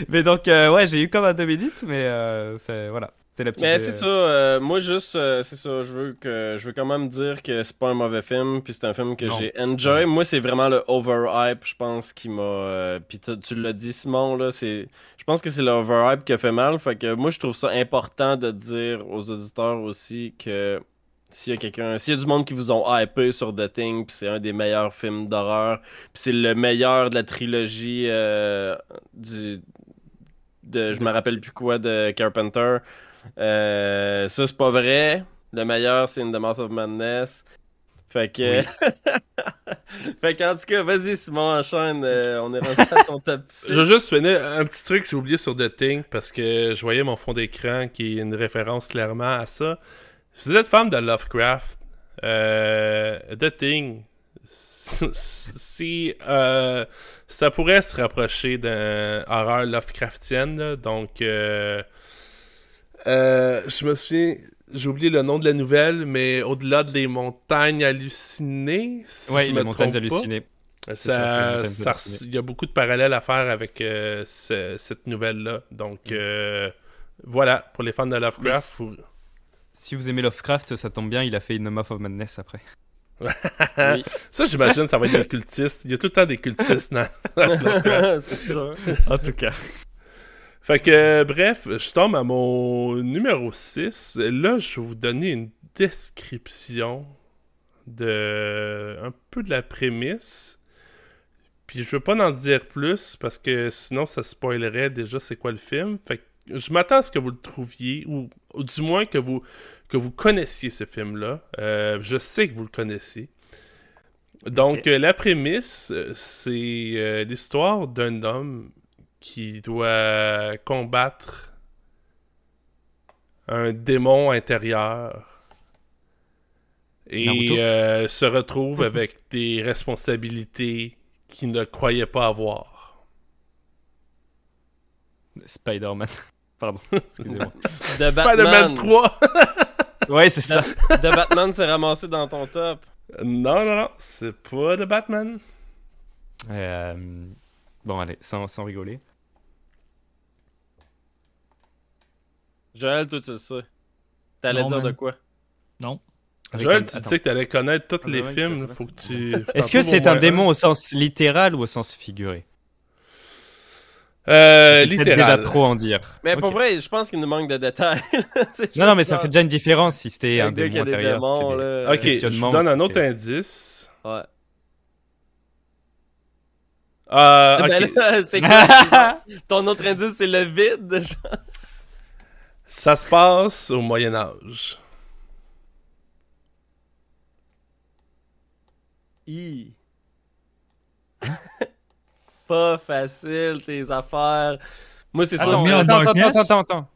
[SPEAKER 3] mais donc, euh, ouais, j'ai eu comme un deux minutes, mais euh, c'est voilà. C'était la petite.
[SPEAKER 5] Mais
[SPEAKER 3] euh,
[SPEAKER 5] c'est ça, euh, moi juste, euh, c'est ça, je veux que je veux quand même dire que c'est pas un mauvais film, puis c'est un film que j'ai enjoy. Moi, c'est vraiment le overhype, je pense, qui m'a. euh, puis tu, l'as dit, Simon, là, c'est. Je pense que c'est le overhype qui a fait mal. Fait que moi, je trouve ça important de dire aux auditeurs aussi que s'il y a quelqu'un, s'il y a du monde qui vous ont hypé sur The Thing, puis c'est un des meilleurs films d'horreur, puis c'est le meilleur de la trilogie euh, du. De, je me rappelle plus quoi de Carpenter. Euh, ça, c'est pas vrai. Le meilleur, c'est In the Mouth of Madness. Fait que. fait qu'en tout cas, vas-y, Simon, enchaîne. euh, on est rendu à ton top 6.
[SPEAKER 4] Je veux juste finir un petit truc que j'ai oublié sur The Thing parce que je voyais mon fond d'écran qui est une référence clairement à ça. Si vous êtes fan de Lovecraft, euh, The Thing, si euh, ça pourrait se rapprocher d'un horreur Lovecraftienne, donc euh, euh, je me souviens, j'ai oublié le nom de la nouvelle, mais au-delà des montagnes hallucinées, si
[SPEAKER 3] Ouais,
[SPEAKER 4] je
[SPEAKER 3] les
[SPEAKER 4] me
[SPEAKER 3] montagnes
[SPEAKER 4] pas.
[SPEAKER 3] hallucinées.
[SPEAKER 4] Ça, il y a beaucoup de parallèles à faire avec euh, ce- cette nouvelle-là. Donc,
[SPEAKER 3] Mm.
[SPEAKER 4] euh, voilà, pour les fans de Lovecraft.
[SPEAKER 3] Si vous aimez Lovecraft, ça tombe bien, il a fait une of Madness après.
[SPEAKER 5] Oui.
[SPEAKER 4] Ça, j'imagine, ça va être des cultistes. Il y a tout le temps des cultistes dans, dans Lovecraft.
[SPEAKER 5] c'est sûr.
[SPEAKER 3] En tout cas.
[SPEAKER 4] Fait que, euh, bref, je tombe à mon numéro 6. Là, je vais vous donner une description de un peu de la prémisse. Puis je veux pas en dire plus parce que sinon ça spoilerait déjà c'est quoi le film. Fait que je m'attends à ce que vous le trouviez ou, ou du moins que vous que vous connaissiez ce film-là. Euh, je sais que vous le connaissez. Donc euh, la prémisse, euh, c'est euh, l'histoire d'un homme qui doit combattre un démon intérieur et euh, se retrouve avec des responsabilités qu'il ne croyait pas avoir.
[SPEAKER 3] Spider-Man. Pardon, excusez-moi.
[SPEAKER 5] De
[SPEAKER 4] Spider-Man
[SPEAKER 5] Batman.
[SPEAKER 4] 3!
[SPEAKER 3] ouais, c'est ça.
[SPEAKER 5] De Batman s'est ramassé dans ton top.
[SPEAKER 4] non, non, non, c'est pas de Batman.
[SPEAKER 3] Euh, bon, allez, sans, sans rigoler.
[SPEAKER 5] Joël, toi, tu le sais. T'allais
[SPEAKER 2] Non,
[SPEAKER 5] dire
[SPEAKER 2] man.
[SPEAKER 5] de quoi?
[SPEAKER 3] Avec
[SPEAKER 4] Joël,
[SPEAKER 3] un-
[SPEAKER 4] tu
[SPEAKER 3] attends.
[SPEAKER 4] disais que t'allais connaître tous les films, faut que tu...
[SPEAKER 3] Est-ce que c'est un démon au sens littéral ou au sens figuré?
[SPEAKER 4] Euh, littéral.
[SPEAKER 3] déjà trop en dire.
[SPEAKER 5] Mais pour vrai, je pense qu'il nous manque de détails.
[SPEAKER 3] Non, non, mais ça fait déjà une différence si c'était
[SPEAKER 5] un
[SPEAKER 3] démon
[SPEAKER 5] a des
[SPEAKER 3] intérieur.
[SPEAKER 5] démons,
[SPEAKER 3] des-
[SPEAKER 5] là.
[SPEAKER 4] Ok, je vous donne un autre indice.
[SPEAKER 5] Ouais.
[SPEAKER 4] Ah,
[SPEAKER 5] Ben là, quoi? Ton autre indice, c'est le vide. genre.
[SPEAKER 4] Ça se passe au Moyen Âge.
[SPEAKER 5] Hi. Pas facile, tes affaires. Moi, c'est sûr
[SPEAKER 3] Attends, attends, attends, attends.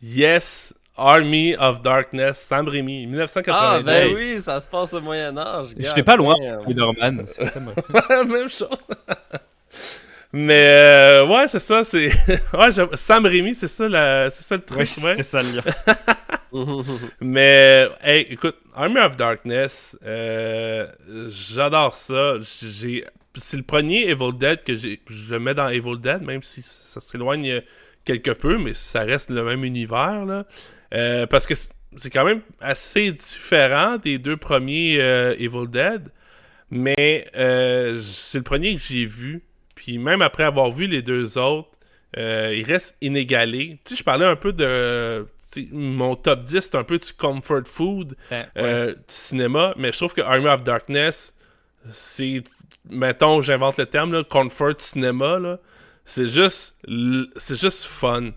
[SPEAKER 4] Yes, Army of Darkness, Sam Raimi,
[SPEAKER 5] Ah,
[SPEAKER 4] 1990.
[SPEAKER 5] ben oui, ça se passe au Moyen-Âge.
[SPEAKER 3] J'étais pas loin. Spider-Man.
[SPEAKER 4] Même chose. Mais euh, ouais, c'est ça, c'est ouais, Sam Raimi, c'est ça la c'est ça le truc,
[SPEAKER 3] Ouais,
[SPEAKER 4] ouais.
[SPEAKER 3] ça le lien.
[SPEAKER 4] Mais hey, écoute, Army of Darkness, euh, j'adore ça. J'ai c'est le premier Evil Dead que j'ai je le mets dans Evil Dead même si ça s'éloigne quelque peu mais ça reste le même univers là. Euh, parce que c'est quand même assez différent des deux premiers euh, Evil Dead. Mais euh, c'est le premier que j'ai vu. Puis même après avoir vu les deux autres, euh, il reste inégalé. Tu sais, je parlais un peu de. Mon top 10, c'est un peu du comfort food
[SPEAKER 5] Ouais.
[SPEAKER 4] euh, du cinéma. Mais je trouve que Army of Darkness, c'est. Mettons, j'invente le terme, là, comfort cinéma. là. C'est juste. C'est juste fun.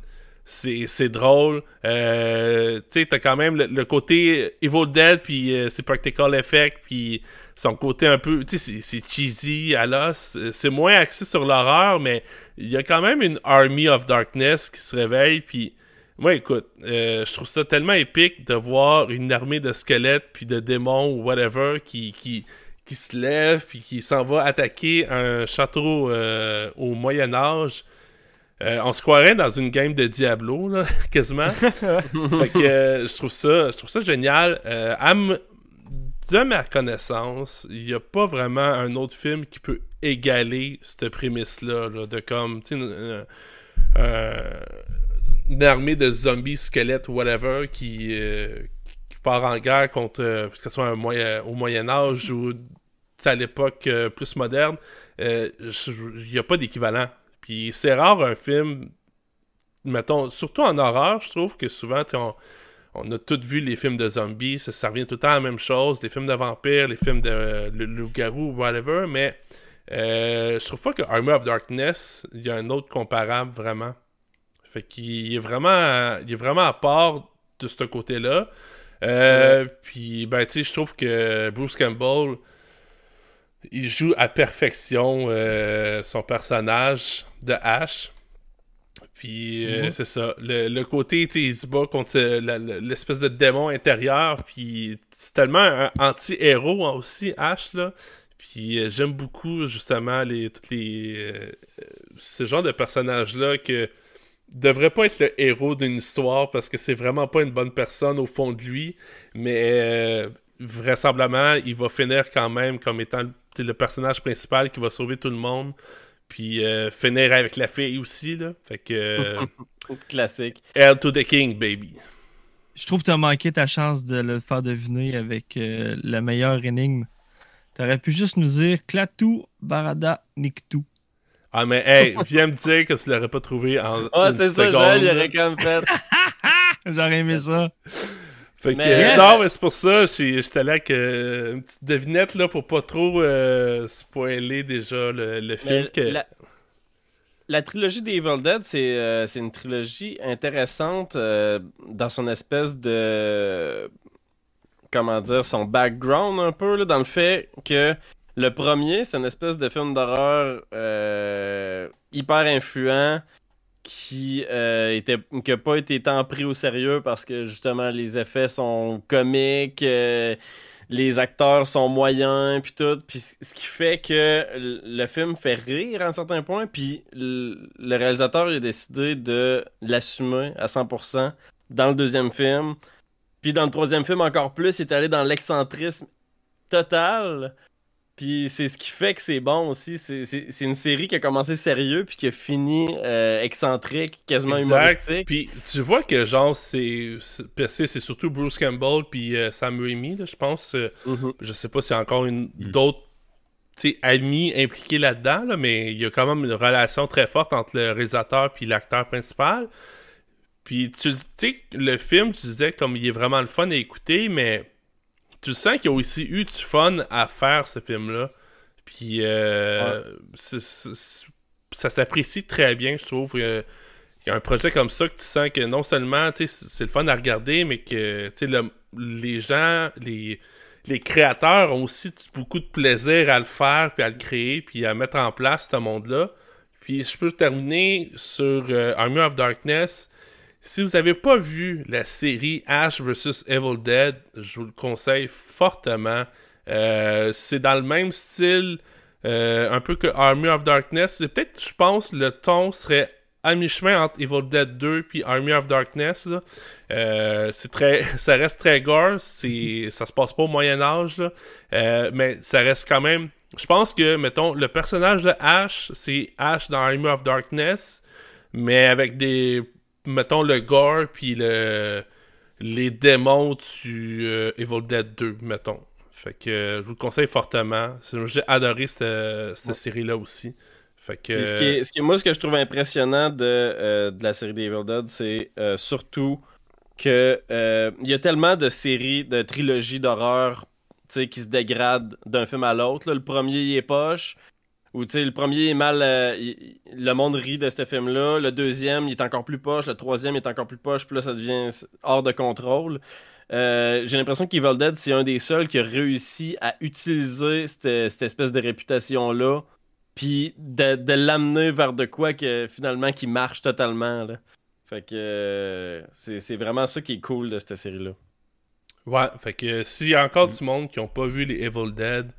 [SPEAKER 4] C'est drôle. Euh, tu sais, t'as quand même le, côté Evil Dead, puis euh, c'est practical effect, puis son côté un peu, tu sais, c'est- cheesy à l'os. C'est moins axé sur l'horreur, mais il y a quand même une Army of Darkness qui se réveille, puis moi, écoute, euh, je trouve ça tellement épique de voir une armée de squelettes, puis de démons ou whatever qui, qui, qui se lève, puis qui s'en va attaquer un château euh, au Moyen Âge. Euh, on se croirait dans une game de Diablo, là, quasiment. fait que euh, je trouve ça, je trouve ça génial. Euh, à de ma connaissance, il n'y a pas vraiment un autre film qui peut égaler cette prémisse-là, là, de comme, tu sais, une, armée de zombies, squelettes, whatever, qui, qui part en guerre contre, que ce soit un moyen, au Moyen Âge ou à l'époque plus moderne. Il n'y a pas d'équivalent. Puis c'est rare un film, mettons, surtout en horreur, je trouve que souvent, on, on a tous vu les films de zombies, ça, ça revient tout le temps à la même chose, les films de vampires, les films de euh, loup-garou, whatever, mais euh, je trouve pas que Army of Darkness, il y a un autre comparable vraiment. Fait qu'il est vraiment, il est vraiment à part de ce côté-là. Euh, Puis, ben, tu sais, je trouve que Bruce Campbell, il joue à perfection euh, son personnage de Ash. Puis euh,
[SPEAKER 2] Mhm.
[SPEAKER 4] c'est ça. Le, le côté, tu sais, il se bat contre euh, l'espèce de démon intérieur. Puis c'est tellement un anti-héros hein, aussi, Ash, là. Puis euh, j'aime beaucoup, justement, les, toutes les, euh, ce genre de personnages-là que devrait pas être le héros d'une histoire parce que c'est vraiment pas une bonne personne au fond de lui. Mais vraisemblablement, il va finir quand même comme étant le personnage principal qui va sauver tout le monde. Puis euh, finir avec la fille aussi, là. Fait que. euh,
[SPEAKER 5] Classique.
[SPEAKER 4] Hell to the King, baby.
[SPEAKER 2] Je trouve que tu as manqué ta chance de le faire deviner avec euh, la meilleure énigme. Tu aurais pu juste nous dire Klatou, Barada, Niktou.
[SPEAKER 4] Ah, mais hey, viens me dire que tu l'aurais pas trouvé en.
[SPEAKER 5] Ah,
[SPEAKER 4] une
[SPEAKER 5] c'est ça, Joël, il aurait quand même fait.
[SPEAKER 2] J'aurais aimé ça.
[SPEAKER 4] Fait que,
[SPEAKER 2] Yes!
[SPEAKER 4] non, mais c'est pour ça, j'étais là avec euh, une petite devinette là, pour pas trop euh, spoiler déjà le, le film. Que...
[SPEAKER 5] la, la trilogie des Evil Dead, c'est euh, une trilogie intéressante dans son espèce de. Comment dire, son background un peu, là, dans le fait que le premier, c'est une espèce de film d'horreur hyper influent qui euh, était qui a pas été tant pris au sérieux parce que justement les effets sont comiques, euh, les acteurs sont moyens puis tout, puis ce qui fait que le film fait rire à un certain point, puis le réalisateur a décidé de l'assumer à 100% dans le deuxième film. Puis dans le troisième film encore plus, il est allé dans l'excentrisme total. Puis c'est ce qui fait que c'est bon aussi. C'est- C'est c'est une série qui a commencé sérieux puis qui a fini euh, excentrique, quasiment
[SPEAKER 4] Exact.
[SPEAKER 5] humoristique.
[SPEAKER 4] Puis tu vois que genre c'est c'est parce que c'est surtout Bruce Campbell puis euh, Sam Raimi là, je pense euh,
[SPEAKER 5] Mhm.
[SPEAKER 4] je sais pas s'il y a encore une
[SPEAKER 3] Mm.
[SPEAKER 4] d'autres amis impliqués là-dedans là, mais il y a quand même une relation très forte entre le réalisateur puis l'acteur principal. Puis tu tu sais le film tu disais comme il est vraiment le fun à écouter mais tu sens qu'il y a aussi eu du fun à faire ce film-là. Puis euh, ça s'apprécie très bien, je trouve. Euh, Il y a un projet comme ça que tu sens que non seulement c'est le fun à regarder, mais que le- les gens, les, les créateurs ont aussi beaucoup de plaisir à le faire, puis à le créer, puis à mettre en place ce monde-là. Puis je peux terminer sur euh, Army of Darkness. Si vous n'avez pas vu la série Ash vs Evil Dead, je vous le conseille fortement. Euh, c'est dans le même style, euh, un peu que Army of Darkness. Peut-être, je pense, le ton serait à mi-chemin entre Evil Dead 2 puis Army of Darkness. Euh, c'est très, ça reste très gore. C'est, ça se passe pas au Moyen Âge, mais ça reste quand même. Je pense que, mettons, le personnage de Ash, c'est Ash dans Army of Darkness, mais avec des, mettons, le gore puis le les démons du euh, Evil Dead 2, mettons. Fait que euh, je vous le conseille fortement. J'ai adoré cette, cette série-là aussi. Fait que.
[SPEAKER 5] Ce qui est, ce qui est- moi, ce que je trouve impressionnant de, euh, de la série Evil Dead, c'est surtout que il y a tellement de séries, de trilogies d'horreur qui se dégradent d'un film à l'autre. Le premier, il est poche. Ou tu sais, le premier est mal. euh, le monde rit de ce film-là. Le deuxième, il est encore plus poche. Le troisième il est encore plus poche. Puis là, ça devient hors de contrôle. Euh, J'ai l'impression qu'Evil Dead, c'est un des seuls qui a réussi à utiliser cette, espèce de réputation-là puis de, l'amener vers de quoi que finalement qui marche totalement. Fait que euh, c'est vraiment ça qui est cool de cette série là.
[SPEAKER 4] Ouais, fait que s'il y a encore du monde qui n'ont pas vu les Evil Dead,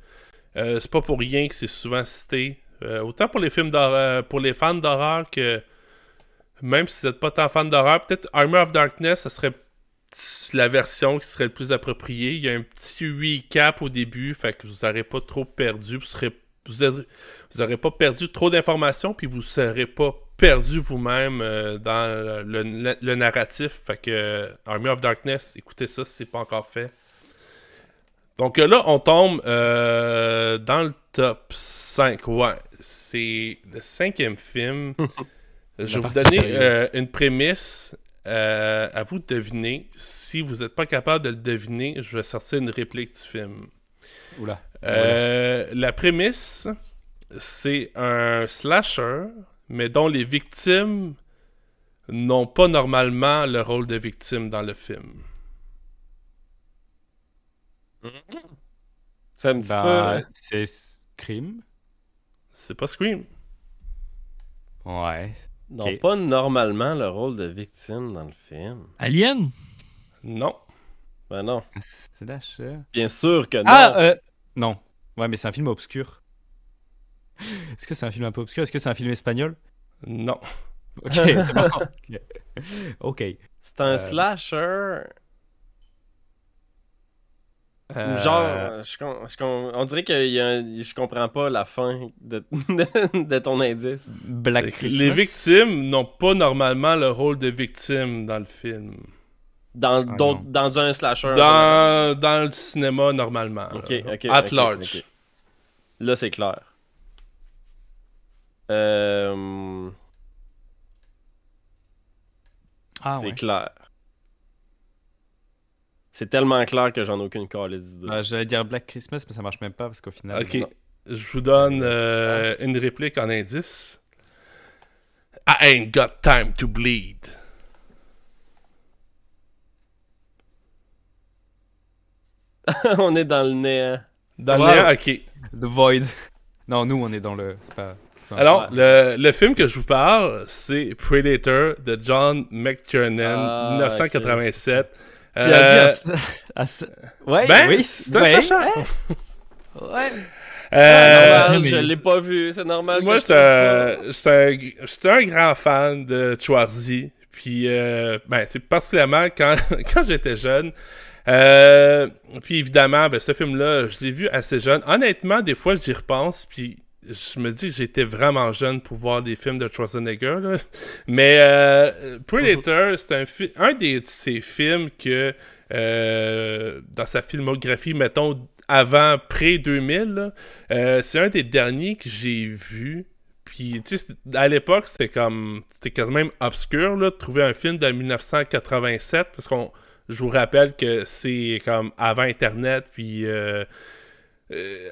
[SPEAKER 4] euh, c'est pas pour rien que c'est souvent cité. Euh, autant pour les films d'horreur, pour les fans d'horreur que même si vous n'êtes pas tant fan d'horreur, peut-être Armor of Darkness, ça serait la version qui serait le plus appropriée. Il y a un petit recap au début, fait que vous n'aurez pas trop perdu, vous serez vous aurez, vous pas perdu trop d'informations, puis vous ne serez pas perdu vous-même euh, dans le, narratif. Fait que Army of Darkness, écoutez ça si c'est pas encore fait. Donc là, on tombe euh, dans le top 5. Ouais, c'est le cinquième film. Je vais vous donner euh, une prémisse. euh, à vous de deviner. Si vous n'êtes pas capable de le deviner, je vais sortir une réplique du film.
[SPEAKER 3] Oula.
[SPEAKER 4] La prémisse, c'est un slasher, mais dont les victimes n'ont pas normalement le rôle de victime dans le film.
[SPEAKER 5] Ça me dit
[SPEAKER 3] Bah, c'est Scream.
[SPEAKER 4] C'est pas Scream.
[SPEAKER 3] Ouais.
[SPEAKER 5] non pas normalement le rôle de victime dans le film.
[SPEAKER 2] Alien?
[SPEAKER 4] Non.
[SPEAKER 5] Ben non,
[SPEAKER 3] Slasher.
[SPEAKER 5] bien sûr que non.
[SPEAKER 3] Ah, euh, non. Ouais, mais c'est un film obscur. Est-ce que c'est un film un peu obscur? Est-ce que c'est un film espagnol?
[SPEAKER 4] Non.
[SPEAKER 3] Ok, c'est bon. Ok. Ok.
[SPEAKER 5] c'est un
[SPEAKER 3] euh,
[SPEAKER 5] slasher.
[SPEAKER 3] Euh,
[SPEAKER 5] Genre, je com- je com- on dirait que y a un- je comprends pas la fin de, de ton indice.
[SPEAKER 3] Black Christmas.
[SPEAKER 4] les victimes n'ont pas normalement le rôle de victime dans le film.
[SPEAKER 5] Dans,
[SPEAKER 3] Ah,
[SPEAKER 5] dans un slasher.
[SPEAKER 4] Dans, dans le cinéma, normalement.
[SPEAKER 5] Ok,
[SPEAKER 4] là.
[SPEAKER 5] ok.
[SPEAKER 4] At large.
[SPEAKER 5] Là, c'est clair. Euh,
[SPEAKER 3] Ah,
[SPEAKER 5] c'est
[SPEAKER 3] ouais.
[SPEAKER 5] clair. C'est tellement clair que j'en ai aucune calice d'idée.
[SPEAKER 3] Euh, J'allais dire Black Christmas, mais ça marche même pas parce qu'au final.
[SPEAKER 4] Ok. Je vous donne euh, une réplique en indice. I ain't got time to bleed.
[SPEAKER 5] on est dans le néant.
[SPEAKER 4] Dans le néant, ok.
[SPEAKER 3] The Void. Non, nous, on est dans le. C'est pas. enfin,
[SPEAKER 4] Alors, le, le film que je vous parle, c'est Predator de John McTiernan,
[SPEAKER 5] Ah,
[SPEAKER 4] 1987.
[SPEAKER 3] Tu as dit
[SPEAKER 4] Euh,
[SPEAKER 3] à ce- à ce- Ouais,
[SPEAKER 4] ben,
[SPEAKER 3] oui.
[SPEAKER 4] c'est un
[SPEAKER 3] ouais,
[SPEAKER 4] slasher.
[SPEAKER 3] Ouais.
[SPEAKER 4] euh,
[SPEAKER 5] normal,
[SPEAKER 2] mais-
[SPEAKER 5] je l'ai pas vu, c'est normal.
[SPEAKER 4] Moi, j'étais un, un- j'étais un grand fan de Schwarzy. Puis, euh, ben, c'est particulièrement quand, quand j'étais jeune. Euh, puis, évidemment, ben, ce film-là, je l'ai vu assez jeune. Honnêtement, des fois, j'y repense. Puis, je me dis que j'étais vraiment jeune pour voir des films de Schwarzenegger. Mais euh, Predator, c'est un, un de ces films que, euh, dans sa filmographie, mettons, avant, pré-2000, là, euh, c'est un des derniers que j'ai vu. Puis, tu sais, à l'époque, c'était comme. C'était quasiment même obscur, de trouver un film de 1987. Parce qu'on. Je vous rappelle que c'est comme avant Internet, puis. Euh,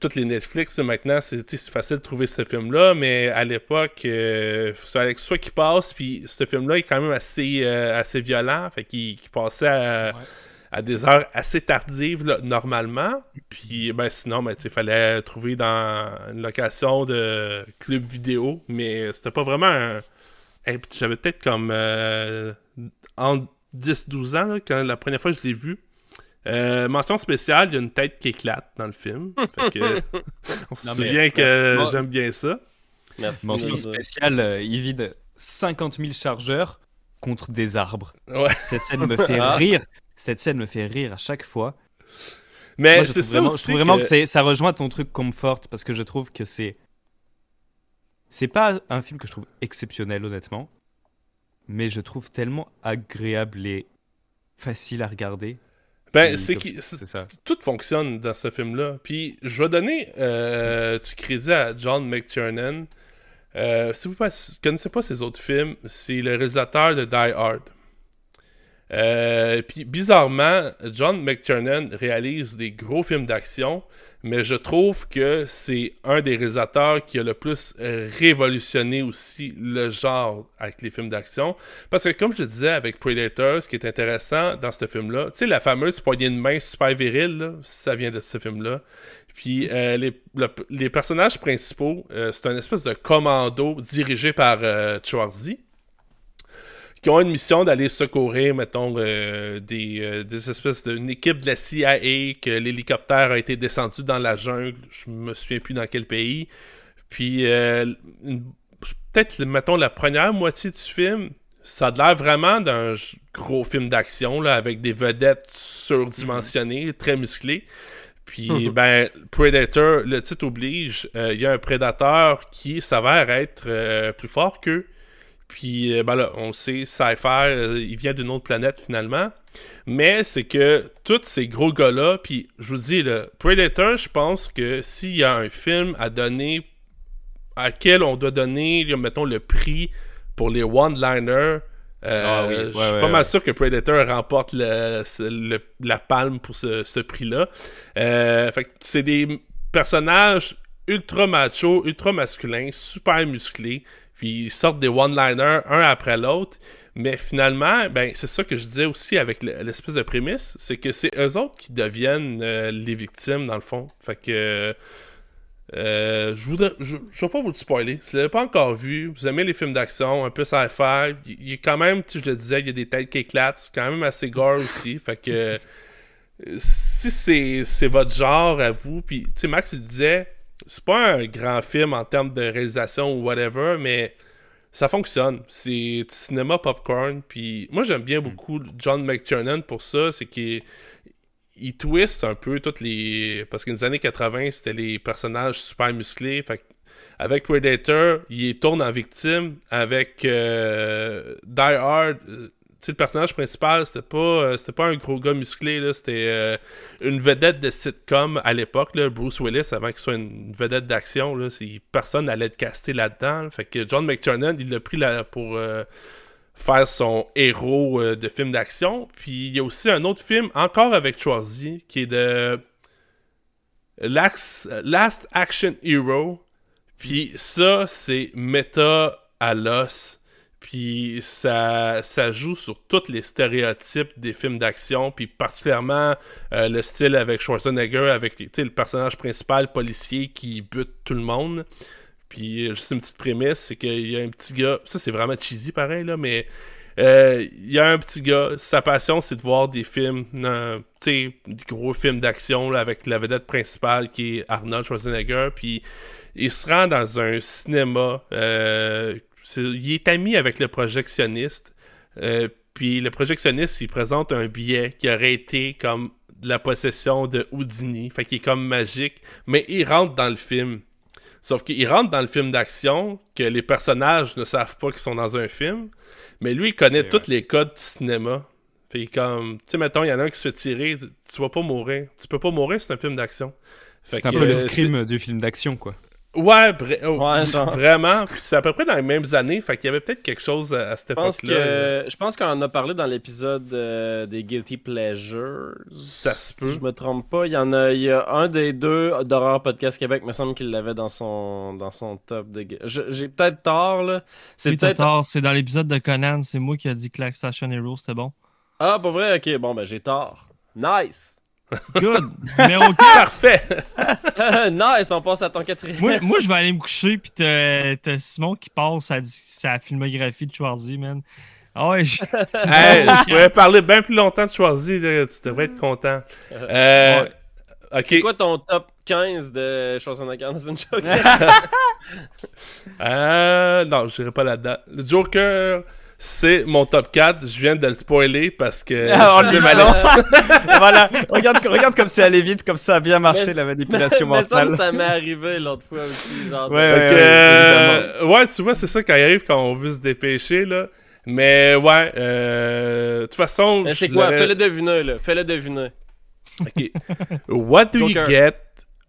[SPEAKER 4] toutes les Netflix, maintenant, c'est facile de trouver ce film-là, mais à l'époque, euh, ce soit qui passe, puis ce film-là est quand même assez, euh, assez violent, fait qu'il passait à,
[SPEAKER 3] Ouais.
[SPEAKER 4] à des heures assez tardives, là, normalement, puis ben, sinon, ben, il fallait trouver dans une location de club vidéo, mais c'était pas vraiment un... Hey, J'avais peut-être comme euh, entre 10-12 ans, là, quand la première fois que je l'ai vu, euh, mention spéciale, il y a une tête qui éclate dans le film. Fait que, on se
[SPEAKER 3] Non, mais-
[SPEAKER 4] souvient que j'aime bien ça.
[SPEAKER 5] Merci.
[SPEAKER 3] Mention spéciale, euh, il vide 50 000 chargeurs contre des arbres.
[SPEAKER 4] Ouais.
[SPEAKER 3] Cette scène me fait
[SPEAKER 5] Ah.
[SPEAKER 3] rire. Cette scène me fait rire à chaque fois.
[SPEAKER 4] Mais
[SPEAKER 3] Moi, je
[SPEAKER 4] c'est ça
[SPEAKER 3] vraiment, je
[SPEAKER 4] aussi
[SPEAKER 3] trouve vraiment que,
[SPEAKER 4] que-
[SPEAKER 3] c'est- ça rejoint ton truc comfort parce que je trouve que c'est. C'est pas un film que je trouve exceptionnel, honnêtement. Mais je trouve tellement agréable et facile à regarder.
[SPEAKER 4] Ben, c'est qui. Tout fonctionne dans ce film-là. Puis je vais donner euh, du crédit à John McTiernan. Euh, si vous ne connaissez pas ses autres films, c'est le réalisateur de Die Hard. Euh, puis bizarrement, John McTiernan réalise des gros films d'action, mais je trouve que c'est un des réalisateurs qui a le plus euh, révolutionné aussi le genre avec les films d'action. Parce que comme je disais avec Predator, ce qui est intéressant dans ce film-là, tu sais la fameuse poignée de main super virile, là, ça vient de ce film-là. Puis euh, les, le- les personnages principaux, euh, c'est un espèce de commando dirigé par euh, Schwarzy qui ont une mission d'aller secourir, mettons, euh, des, euh, des espèces d'une équipe de la CIA, que l'hélicoptère a été descendu dans la jungle, je me souviens plus dans quel pays. Puis, euh, peut-être, mettons, la première moitié du film, ça a l'air vraiment d'un gros film d'action, là, avec des vedettes surdimensionnées, très musclées. Puis, ben, Predator, le titre oblige, il y a un prédateur qui s'avère être plus fort qu'eux. Puis, euh, ben là, on le sait, sci-fi, euh, il vient d'une autre planète finalement. Mais c'est que tous ces gros gars-là, puis je vous dis, le Predator, je pense que s'il y a un film à donner, à quel on doit donner, mettons, le prix pour les one-liners, euh,
[SPEAKER 3] Ah oui, ouais,
[SPEAKER 4] je suis
[SPEAKER 3] ouais,
[SPEAKER 4] pas mal sûr que Predator remporte le- ce- le- la palme pour ce, ce prix-là. Euh, fait c'est des personnages ultra macho, ultra masculins, super musclés, puis ils sortent des one-liners un après l'autre. Mais finalement, ben c'est ça que je disais aussi avec le- l'espèce de prémisse, c'est que c'est eux autres qui deviennent euh, les victimes dans le fond. Fait que euh, je voudrais, je, je vais pas vous le spoiler. Si vous l'avez pas encore vu, vous aimez les films d'action, un peu sci-fi, il il y a quand même, sais, je le disais, il y a des têtes qui éclatent, c'est quand même assez gore aussi. Fait que si c'est c'est votre genre à vous, puis tu sais, Max il disait, c'est pas un grand film en termes de réalisation ou whatever, mais ça fonctionne. C'est du cinéma popcorn. Puis moi, j'aime bien beaucoup John McTiernan pour ça. C'est qu'il il twist un peu toutes les. Parce que dans les années 80, c'était les personnages super musclés. Fait avec Predator, il tourne en victime. Avec euh, Die Hard, euh, sais, le personnage principal, c'était pas, euh, pas un gros gars musclé. C'était euh, une vedette de sitcom à l'époque, Bruce Willis, avant qu'il soit une vedette d'action. Personne n'allait être casté là-dedans. là. Fait que John McTiernan, il l'a pris là, pour euh, faire son héros de film d'action. Puis il y a aussi un autre film, encore avec Schwarzy, qui est de Last Action Hero. Puis ça, c'est méta à l'os. Puis ça, ça joue sur tous les stéréotypes des films d'action, puis particulièrement euh, le style avec Schwarzenegger, avec le personnage principal policier qui bute tout le monde. Puis euh, juste une petite prémisse, c'est qu'il y a un petit gars, ça c'est vraiment cheesy pareil, là, mais euh, il y a un petit gars, sa passion c'est de voir des films, des gros films d'action avec la vedette principale qui est Arnold Schwarzenegger, puis il se rend dans un cinéma, il est ami avec le projectionniste, euh, puis le projectionniste il présente un billet qui aurait été comme de la possession de Houdini, fait qu'il est comme magique, mais il rentre dans le film. Sauf qu'il rentre dans le film d'action, que les personnages ne savent pas qu'ils sont dans un film, mais lui, il connaît tous les codes du cinéma. Fait comme, tu sais, mettons, il y en a un qui se fait tirer, tu, tu vas pas mourir. Tu peux pas mourir, c'est un film d'action.
[SPEAKER 3] C'est un peu le
[SPEAKER 4] euh,
[SPEAKER 3] scream du film d'action, quoi.
[SPEAKER 4] Ouais, oh,
[SPEAKER 5] Ouais, genre.
[SPEAKER 4] vraiment. Puis c'est à peu près dans les mêmes années, fait qu'il y avait peut-être quelque chose à, à cette
[SPEAKER 5] Je pense
[SPEAKER 4] époque-là.
[SPEAKER 5] que je pense qu'on en a parlé dans l'épisode euh, des guilty pleasures.
[SPEAKER 4] Ça se
[SPEAKER 5] Si
[SPEAKER 4] peut.
[SPEAKER 5] je me trompe pas, il y en a, il y a un des deux d'horreur podcast Québec, me semble qu'il l'avait dans son dans son top de. J'ai peut-être tort là. C'est
[SPEAKER 2] Oui,
[SPEAKER 5] peut-être.
[SPEAKER 2] tort, c'est dans l'épisode de Conan, c'est moi qui a dit que Station Hero, c'était bon.
[SPEAKER 5] Ah, pas vrai? Ok, bon ben j'ai tort. Nice.
[SPEAKER 2] Good! Numéro 4!
[SPEAKER 4] Parfait!
[SPEAKER 5] nice. On passe à ton quatrième.
[SPEAKER 2] moi, moi, je vais aller me coucher, puis t'as t'as Simon qui passe sa, sa filmographie de Schwarzy, man. Ah ouais, je-
[SPEAKER 4] hey, je pourrais parler bien plus longtemps de Schwarzy, là, tu devrais être content. Euh, Ok.
[SPEAKER 5] C'est quoi ton top 15 de Schwarzenegger dans une joke?
[SPEAKER 4] Euh, non, je dirais pas là-dedans. Le Joker, c'est mon top 4. Je viens de le spoiler parce que.
[SPEAKER 6] Ah,
[SPEAKER 4] je
[SPEAKER 6] le voilà, regarde, regarde comme c'est allé vite, comme ça a bien marché
[SPEAKER 5] Mais-
[SPEAKER 6] la manipulation
[SPEAKER 5] Mais ça,
[SPEAKER 6] mentale.
[SPEAKER 5] ça m'est arrivé l'autre fois aussi. Genre,
[SPEAKER 6] Ouais, ouais,
[SPEAKER 4] que,
[SPEAKER 6] ouais,
[SPEAKER 4] euh, ouais, tu vois, c'est ça quand il arrive quand on veut se dépêcher, là. Mais ouais, euh, de toute façon.
[SPEAKER 5] Mais c'est quoi? Fais-le deviner, là. Fais-le deviner.
[SPEAKER 4] Ok. What do
[SPEAKER 5] Joker.
[SPEAKER 4] you get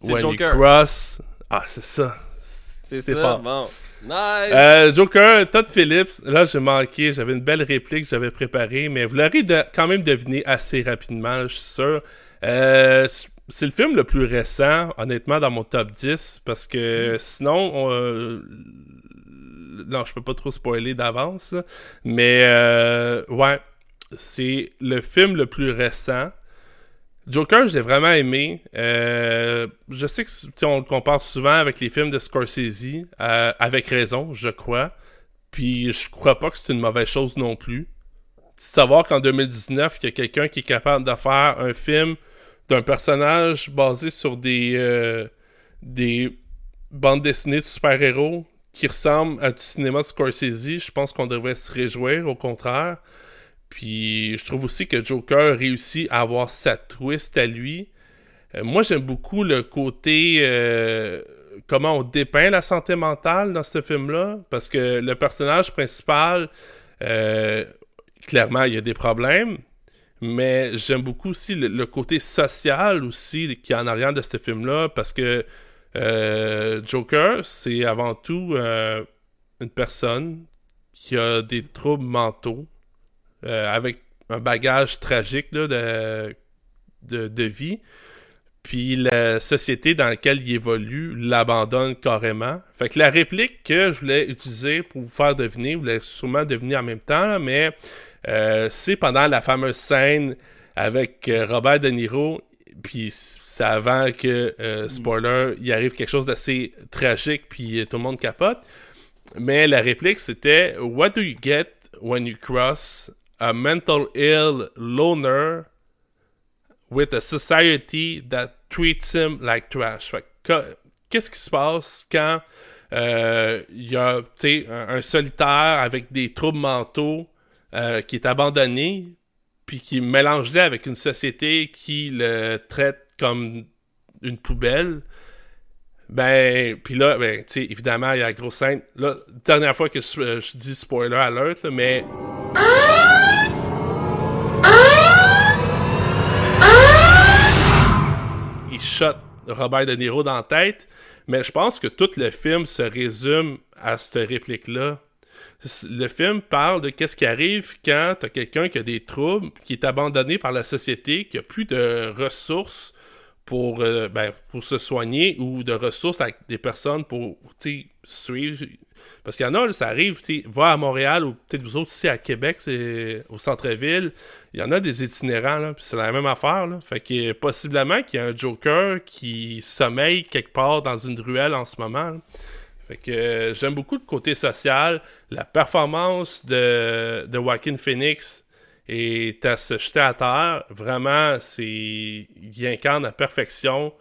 [SPEAKER 4] when
[SPEAKER 5] Joker.
[SPEAKER 4] you cross? Ah, c'est ça.
[SPEAKER 5] C'est
[SPEAKER 4] C'est
[SPEAKER 5] ça,
[SPEAKER 4] fort.
[SPEAKER 5] bon. Nice!
[SPEAKER 4] Euh, Joker, Todd Phillips, là j'ai manqué, j'avais une belle réplique que j'avais préparée, mais vous l'aurez quand même deviné assez rapidement, je suis sûr. Euh, c'est le film le plus récent, honnêtement, dans mon top 10, parce que sinon, on, euh, non, je peux pas trop spoiler d'avance, mais ouais, c'est le film le plus récent. Joker, je l'ai vraiment aimé. Euh, je sais que on le compare souvent avec les films de Scorsese, euh, avec raison, je crois. Puis je crois pas que c'est une mauvaise chose non plus. Savoir qu'en 2019, il y a quelqu'un qui est capable de faire un film d'un personnage basé sur des, euh, des bandes dessinées de super-héros qui ressemblent à du cinéma de Scorsese, je pense qu'on devrait se réjouir, au contraire. Puis je trouve aussi que Joker réussit à avoir sa twist à lui. Euh, moi, j'aime beaucoup le côté euh, comment on dépeint la santé mentale dans ce film-là, parce que le personnage principal, euh, clairement, il y a des problèmes, mais j'aime beaucoup aussi le, côté social aussi qui est en arrière de ce film-là, parce que Joker, c'est avant tout une personne qui a des troubles mentaux, euh, avec un bagage tragique là, de, de, de vie. Puis la société dans laquelle il évolue l'abandonne carrément. Fait que la réplique que je voulais utiliser pour vous faire deviner, vous l'avez sûrement deviné en même temps, là, mais euh, c'est pendant la fameuse scène avec euh, Robert De Niro. Puis c'est avant que, euh, spoiler, il arrive quelque chose d'assez tragique, puis tout le monde capote. Mais la réplique c'était What do you get when you cross a mental ill loner with a society that treats him like trash. Qu'est-ce qui se passe quand euh, il y a un, un solitaire avec des troubles mentaux euh, qui est abandonné, puis qui mélange avec une société qui le traite comme une poubelle? Ben, puis là, ben, tu sais, évidemment, il y a la grosse scène. Là, dernière fois que je, euh, je dis spoiler alert, là, mais il shot Robert De Niro dans la tête, mais je pense que tout le film se résume à cette réplique-là. Le film parle de qu'est-ce qui arrive quand t'as quelqu'un qui a des troubles, qui est abandonné par la société, qui a plus de ressources pour, euh, ben, pour se soigner ou de ressources avec des personnes pour suivre. Parce qu'il y en a, ça arrive, va à Montréal ou peut-être vous autres ici à Québec, au centre-ville, il y en a des itinérants, puis c'est la même affaire. Fait que possiblement qu'il y a un Joker qui sommeille quelque part dans une ruelle en ce moment. Fait que euh, j'aime beaucoup le côté social, la performance de, de Joaquin Phoenix est à se jeter à terre. Vraiment, c'est il incarne à perfection.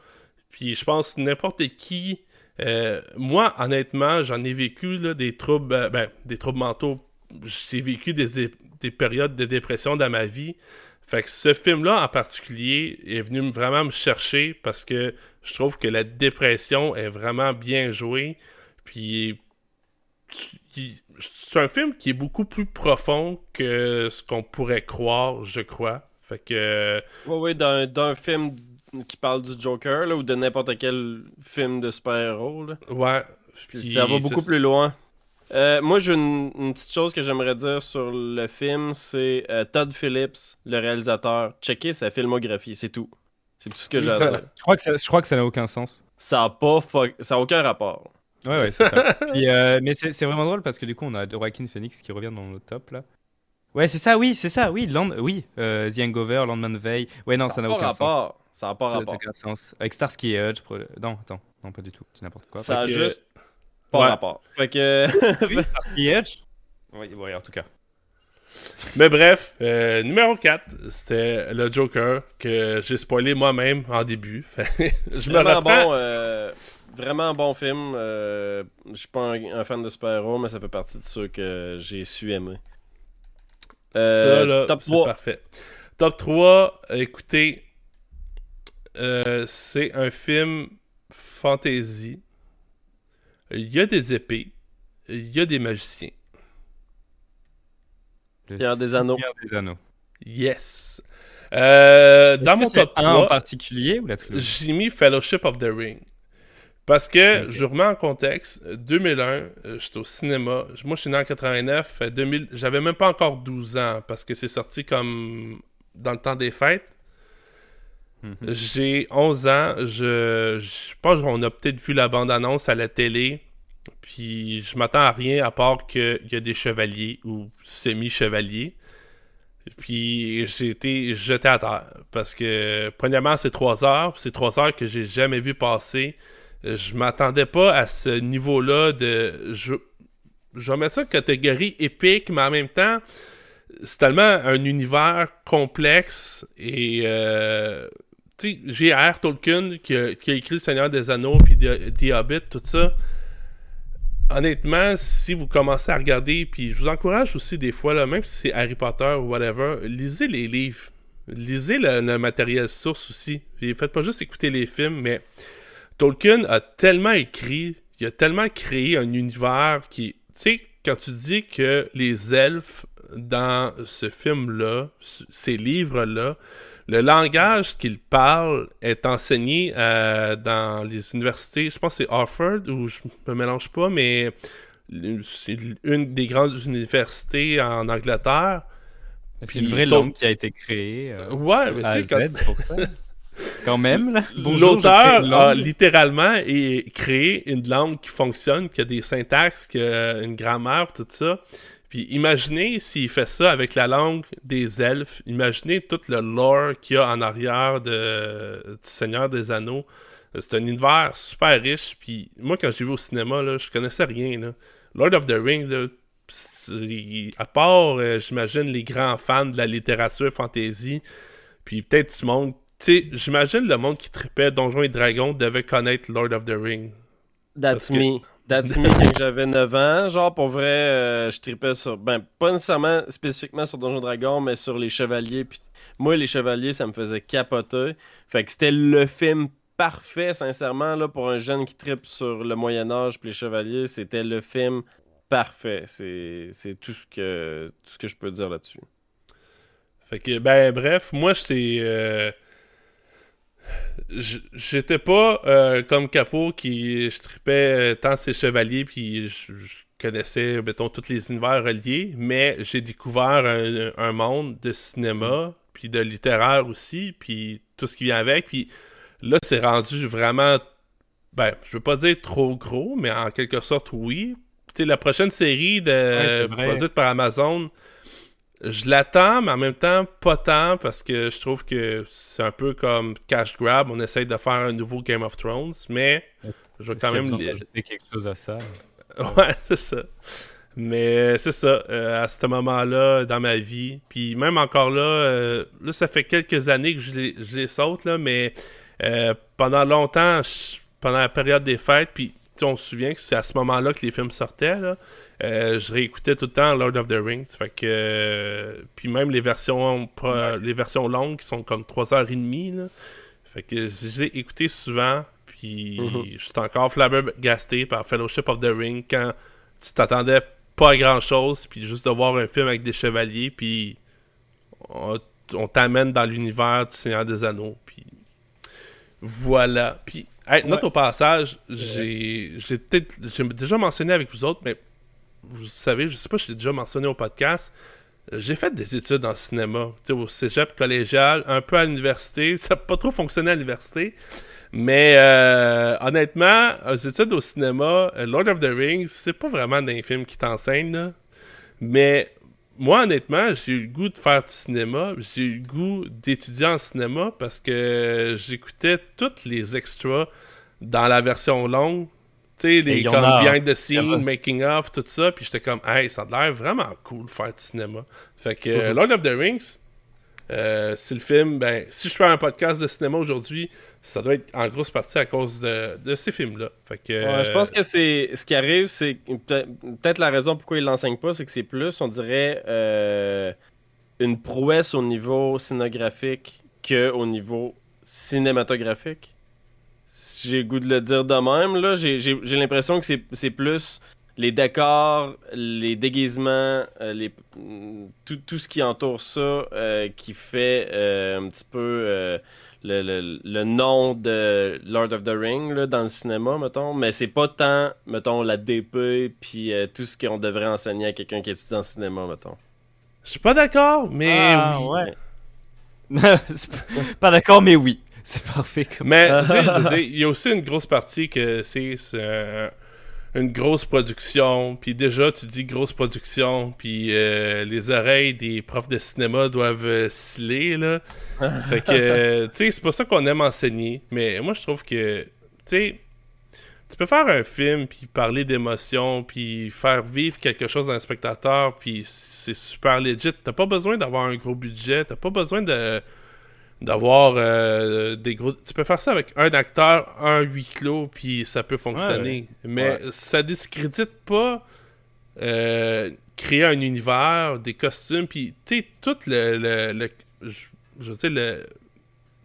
[SPEAKER 4] Puis je pense n'importe qui. euh, moi, honnêtement, j'en ai vécu des troubles, euh, ben, des troubles mentaux. J'ai vécu des, des, des périodes de dépression dans ma vie. Fait que ce film-là en particulier est venu me- vraiment me chercher parce que je trouve que la dépression est vraiment bien jouée. Puis c'est un film qui est beaucoup plus profond que ce qu'on pourrait croire, je crois. Fait que
[SPEAKER 5] Oui, oui, d'un d'un film qui parle du Joker, là, ou de n'importe quel film de super-héros, là.
[SPEAKER 4] ouais. Puis
[SPEAKER 5] ça va beaucoup plus loin. Euh, moi, j'ai une, une petite chose que j'aimerais dire sur le film, c'est euh, Todd Phillips, le réalisateur. Checker sa filmographie, c'est tout. C'est tout ce que j'ai à
[SPEAKER 3] Ça-
[SPEAKER 5] dire.
[SPEAKER 3] je, crois que ça, je crois que ça n'a aucun sens.
[SPEAKER 5] Ça a pas ça a aucun rapport.
[SPEAKER 3] Ouais, ouais, c'est ça. Puis, euh, mais c'est vraiment drôle parce que du coup, on a Joaquin Phoenix qui revient dans le top là. Ouais, c'est ça, oui, c'est ça, oui, Land, oui, The Hangover, Landman Veil. Ouais, non, ça n'a aucun sens.
[SPEAKER 5] rapport. Ça a pas
[SPEAKER 3] Ça n'a
[SPEAKER 5] rapport.
[SPEAKER 3] aucun sens. Avec Starsky et Hutch, non, attends, non, pas du tout, c'est n'importe quoi.
[SPEAKER 5] Ça a
[SPEAKER 4] que-
[SPEAKER 5] juste pas
[SPEAKER 4] Ouais.
[SPEAKER 5] rapport. Fait que.
[SPEAKER 3] Oui, Oui, en tout cas.
[SPEAKER 4] Mais bref, euh, numéro 4, c'était le Joker que j'ai spoilé moi-même en début. Me
[SPEAKER 5] Vraiment
[SPEAKER 4] reprends.
[SPEAKER 5] bon, euh, vraiment bon film. euh, je suis pas un, un fan de super-héros, mais ça fait partie de ceux que j'ai su aimer. Euh,
[SPEAKER 4] Ça, là,
[SPEAKER 5] top
[SPEAKER 4] c'est
[SPEAKER 5] 3.
[SPEAKER 4] parfait. Top 3, écoutez, euh, c'est un film fantasy. Il y a des épées, il y a des magiciens.
[SPEAKER 3] Le
[SPEAKER 5] Pierre des Anneaux.
[SPEAKER 3] Des Anneaux.
[SPEAKER 4] Yes. Euh, dans mon top
[SPEAKER 3] un en
[SPEAKER 4] 3,
[SPEAKER 3] particulier ou la
[SPEAKER 4] j'ai mis Fellowship of the Ring. Parce que, je remets en contexte, 2001, euh, j'étais au cinéma. Moi, je suis né en 89. euh, 2000, j'avais même pas encore 12 ans parce que c'est sorti comme dans le temps des fêtes.
[SPEAKER 3] Mhm.
[SPEAKER 4] J'ai 11 ans. Je, je pense qu'on a peut-être vu la bande-annonce à la télé. Puis je m'attends à rien à part qu'il y a des chevaliers ou semi-chevaliers. Puis j'ai été jeté à terre. Parce que, premièrement, c'est 3 heures. C'est 3 heures que j'ai jamais vu passer. Je m'attendais pas à ce niveau-là de. Je, je vais mettre ça catégorie épique, mais en même temps, c'est tellement un univers complexe et. euh, J.R. Tolkien qui a, qui a écrit Le Seigneur des Anneaux puis The, Hobbit, tout ça. Honnêtement, si vous commencez à regarder, puis je vous encourage aussi des fois, là, même si c'est Harry Potter ou whatever, lisez les livres. Lisez le, matériel source aussi. Faites pas juste écouter les films, mais Tolkien a tellement écrit, il a tellement créé un univers qui. Tu sais, quand tu dis que les elfes dans ce film-là, ces livres-là, le langage qu'ils parlent est enseigné euh, dans les universités. Je pense que c'est Harvard, ou je me mélange pas, mais c'est une des grandes universités en Angleterre.
[SPEAKER 3] C'est une vraie langue qui a été créée. euh,
[SPEAKER 4] Ouais, mais tu sais, quand-.
[SPEAKER 3] Quand même, là.
[SPEAKER 4] L'auteur a littéralement créé une langue qui fonctionne, qui a des syntaxes, qui a une grammaire, tout ça. Puis imaginez s'il fait ça avec la langue des elfes. Imaginez tout le lore qu'il y a en arrière de, du Seigneur des Anneaux. C'est un univers super riche. Puis moi, quand j'ai vu au cinéma, là, je connaissais rien. là. Lord of the Rings, là, à part, euh, j'imagine, les grands fans de la littérature fantasy, puis peut-être du monde. Tu sais, j'imagine le monde qui tripait Donjons et Dragons devait connaître Lord of the Ring.
[SPEAKER 5] That's
[SPEAKER 4] que-
[SPEAKER 5] me quand j'avais 9 ans. Genre, pour vrai, euh, je tripais sur. Ben, pas nécessairement spécifiquement sur Donjon Dragon, mais sur les chevaliers. Puis moi, les chevaliers, ça me faisait capoter. Fait que c'était le film parfait, sincèrement, là, pour un jeune qui tripe sur le Moyen-Âge puis les chevaliers. C'était le film parfait. C'est c'est tout, ce que... tout ce que je peux dire là-dessus.
[SPEAKER 4] Fait que, ben, bref, moi, j'étais. J'étais pas euh, comme Capot qui je tripais euh, tant ses chevaliers, puis je, je connaissais, mettons, tous les univers reliés, mais j'ai découvert un, un monde de cinéma, puis de littéraire aussi, puis tout ce qui vient avec, puis là, c'est rendu vraiment. Ben, je veux pas dire trop gros, mais en quelque sorte, oui. Tu sais, la prochaine série de, produite par Amazon, je l'attends, mais en même temps, pas tant, parce que je trouve que c'est un peu comme cash grab. On essaye de faire un nouveau Game of Thrones, mais je vais quand même. li-
[SPEAKER 3] d'ajouter quelque chose à ça?
[SPEAKER 4] Ouais, c'est ça. Mais c'est ça, euh, à ce moment-là, dans ma vie. Puis même encore là, euh, là, ça fait quelques années que je les, je les saute, là, mais euh, pendant longtemps, je- pendant la période des fêtes, puis on se souvient que c'est à ce moment-là que les films sortaient, là, euh, je réécoutais tout le temps Lord of the Rings. Fait que. euh, puis même les versions, pas- les versions longues qui sont comme 3h30, là. Fait que je les ai écoutées souvent. Puis
[SPEAKER 5] Mhm.
[SPEAKER 4] je suis encore flabbergasté par Fellowship of the Ring quand tu t'attendais pas à grand chose, puis juste de voir un film avec des chevaliers, puis on, on t'amène dans l'univers du Seigneur des Anneaux, puis voilà. Puis, hey, note au passage, j'ai déjà mentionné avec vous autres, mais vous savez, je sais pas, je l'ai déjà mentionné au podcast. euh, J'ai fait des études en cinéma, tu sais, au cégep collégial, un peu à l'université. Ça n'a pas trop fonctionné à l'université. Mais euh, honnêtement, aux études au cinéma, euh, Lord of the Rings, c'est pas vraiment d'un film qui t'enseigne. Mais moi, honnêtement, j'ai eu le goût de faire du cinéma. J'ai eu le goût d'étudier en cinéma parce que j'écoutais tous les extras dans la version longue. Tu sais, les comme
[SPEAKER 3] a,
[SPEAKER 4] behind the scene, making of, tout ça. Puis j'étais comme, hey, ça a l'air vraiment cool de faire du cinéma. Fait que euh, Lord of the Rings, euh, c'est le film. Ben, si je fais un podcast de cinéma aujourd'hui, ça doit être en grosse partie à cause de, ces films-là. Fait que.
[SPEAKER 5] Je pense que c'est ce qui arrive, c'est peut- peut-être la raison pourquoi il l'enseigne pas, c'est que c'est plus, on dirait, euh, une prouesse au niveau scénographique que au niveau cinématographique. Si J'ai goût de le dire de même, là. J'ai l'impression que c'est plus les décors, les déguisements, euh, les, tout, tout ce qui entoure ça, euh, qui fait euh, un petit peu euh, le, le- le nom de Lord of the Ring là, dans le cinéma, mettons. Mais c'est pas tant, mettons, la DP puis euh, tout ce qu'on devrait enseigner à quelqu'un qui étudie en cinéma, mettons.
[SPEAKER 4] Je suis pas d'accord, mais
[SPEAKER 6] Ah,
[SPEAKER 4] oui.
[SPEAKER 6] ouais. Pas- pas d'accord, mais oui. C'est parfait. Comme...
[SPEAKER 4] Mais il y a aussi une grosse partie que c'est c'est, euh, une grosse production. Puis déjà, tu dis grosse production, puis euh, les oreilles des profs de cinéma doivent euh, sciller, là. fait que, euh, tu sais, c'est pas ça qu'on aime enseigner. Mais moi, je trouve que, tu sais, tu peux faire un film, puis parler d'émotions, puis faire vivre quelque chose à un spectateur, puis c'est super legit. T'as pas besoin d'avoir un gros budget, t'as pas besoin de d'avoir euh, des gros... Tu peux faire ça avec un acteur, un huis clos, puis ça peut fonctionner. Mais ça discrédite pas euh, créer un univers, des costumes, puis tu sais, tout le... le, le- je, le,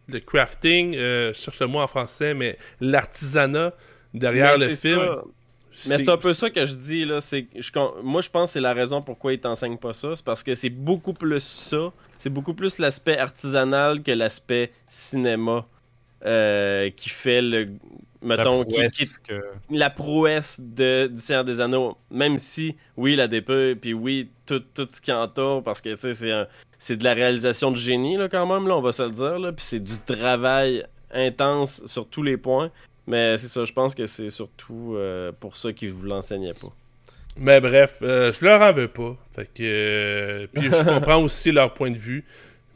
[SPEAKER 4] le crafting, euh, je cherche le mot en français, mais l'artisanat derrière
[SPEAKER 5] Mais
[SPEAKER 4] le film.
[SPEAKER 5] ça. Mais c'est un peu ça que je dis, là. C'est, je moi, je pense que c'est la raison pourquoi ils t'enseignent pas ça. C'est parce que c'est beaucoup plus ça. C'est beaucoup plus l'aspect artisanal que l'aspect cinéma euh, qui fait le. Mettons, qui- qui,
[SPEAKER 3] que...
[SPEAKER 5] la prouesse de, du Seigneur des Anneaux. Même si, oui, la DP, puis oui, tout, tout ce qui entoure, parce que, tu sais, c'est, un- c'est de la réalisation de génie, là, quand même, là, on va se le dire, là. Puis c'est du travail intense sur tous les points. Mais c'est ça, je pense que c'est surtout euh, pour ça qu'ils vous l'enseignaient pas.
[SPEAKER 4] Mais bref, euh, je leur en veux pas. Fait que. euh, puis je comprends aussi leur point de vue.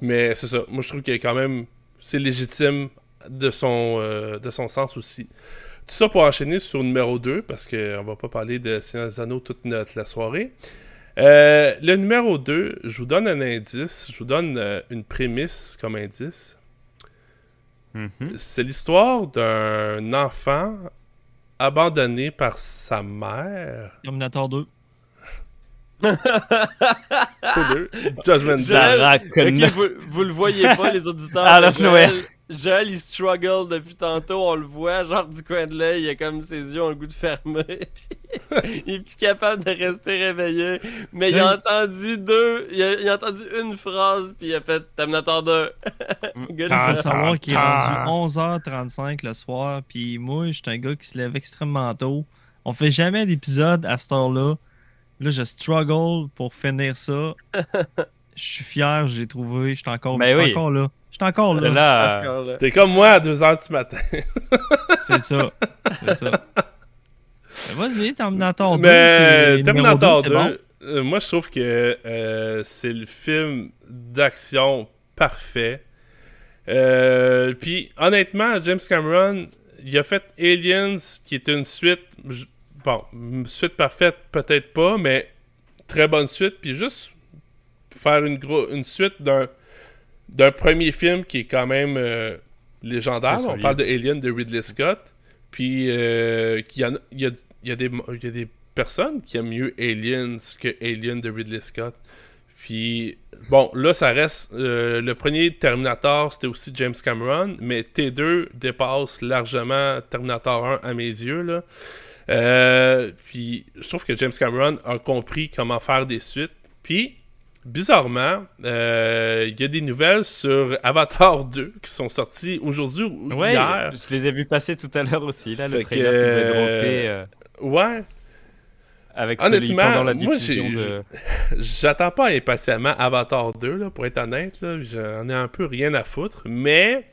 [SPEAKER 4] Mais c'est ça. Moi, je trouve que quand même, c'est légitime de son, euh, de son sens aussi. Tout ça pour enchaîner sur le numéro 2, parce qu'on va pas parler de Seigneur des Anneaux toute notre, la soirée. Le numéro 2, je vous donne un indice. Je vous donne une prémisse comme indice.
[SPEAKER 3] Mhm.
[SPEAKER 4] C'est l'histoire d'un enfant abandonné par sa mère.
[SPEAKER 2] Terminator 2.
[SPEAKER 4] Tous deux. Judgment Day.
[SPEAKER 6] Sarah
[SPEAKER 5] Ok,
[SPEAKER 6] Connor.
[SPEAKER 5] vous, vous le voyez pas, les auditeurs.
[SPEAKER 6] Alors,
[SPEAKER 5] mais Joël,
[SPEAKER 6] Noël.
[SPEAKER 5] Joël, il struggle depuis tantôt, on le voit, genre du coin de l'œil, il a comme ses yeux ont le goût de fermer, puis il est plus capable de rester réveillé. Mais il a entendu deux, il a, il a entendu une phrase, puis il a fait Terminator 2. Good
[SPEAKER 2] Il faut
[SPEAKER 5] job.
[SPEAKER 2] savoir qu'il est rendu 11h35 le soir, puis moi, je suis un gars qui se lève extrêmement tôt. On fait jamais d'épisode à cette heure-là. Là, je struggle pour finir ça. Je suis fier, je l'ai trouvé. Je suis encore,
[SPEAKER 6] Ben
[SPEAKER 2] je suis
[SPEAKER 6] oui.
[SPEAKER 2] encore là. Je suis encore là.
[SPEAKER 6] là.
[SPEAKER 4] T'es comme moi à 2h du matin.
[SPEAKER 2] C'est ça. C'est ça. Ben, Vas-y, Terminator 2.
[SPEAKER 4] Mais Terminator 2,
[SPEAKER 2] deux, c'est bon.
[SPEAKER 4] euh, moi je trouve que euh, c'est le film d'action parfait. Euh, Puis honnêtement, James Cameron, il a fait Aliens, qui est une suite. Bon, une suite parfaite, peut-être pas, mais très bonne suite. Puis juste faire une, gros, une suite d'un d'un premier film qui est quand même euh, légendaire. On parle de Alien de Ridley Scott. Puis euh, qu'il y en a- il y a, il y a des, il y a des personnes qui aiment mieux Aliens que Alien de Ridley Scott. Puis, bon, là, ça reste. euh, le premier Terminator, c'était aussi James Cameron, mais T2 dépasse largement Terminator 1 à mes yeux. Là. Euh, puis, je trouve que James Cameron a compris comment faire des suites. Puis, bizarrement, euh, il y a des nouvelles sur Avatar 2 qui sont sorties aujourd'hui ou
[SPEAKER 6] Ouais,
[SPEAKER 4] hier.
[SPEAKER 6] je les ai vus passer tout à l'heure aussi, là,
[SPEAKER 4] Fait
[SPEAKER 6] le
[SPEAKER 4] que,
[SPEAKER 6] trailer qui devait
[SPEAKER 4] euh,
[SPEAKER 6] euh,
[SPEAKER 4] Ouais,
[SPEAKER 6] avec celui
[SPEAKER 4] honnêtement,
[SPEAKER 6] pendant la
[SPEAKER 4] moi,
[SPEAKER 6] diffusion de...
[SPEAKER 4] J'attends pas impatiemment Avatar 2, là, pour être honnête. J'en ai un peu rien à foutre. Mais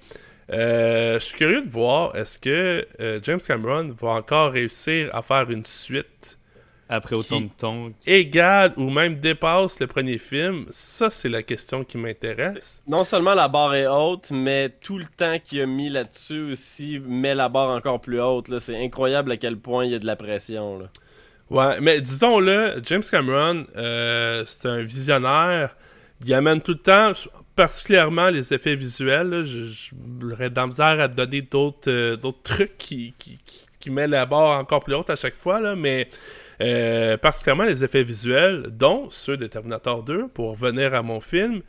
[SPEAKER 4] euh, je suis curieux de voir est-ce que James Cameron va encore réussir à faire une suite
[SPEAKER 6] Après autant
[SPEAKER 4] qui-
[SPEAKER 6] de temps.
[SPEAKER 4] égale ou même dépasse le premier film. Ça, c'est la question qui m'intéresse.
[SPEAKER 5] Non seulement la barre est haute, mais tout le temps qu'il a mis là-dessus aussi met la barre encore plus haute. là. C'est incroyable à quel point il y a de la pression. Là.
[SPEAKER 4] Ouais, mais disons-le, James Cameron, euh, c'est un visionnaire. Il amène tout le temps, particulièrement les effets visuels. là. Je- J'aurais de la misère à te donner d'autres euh, d'autres trucs qui, qui, qui, qui met la barre encore plus haute à chaque fois, là, mais euh, particulièrement les effets visuels, dont ceux de Terminator 2, pour revenir à mon film.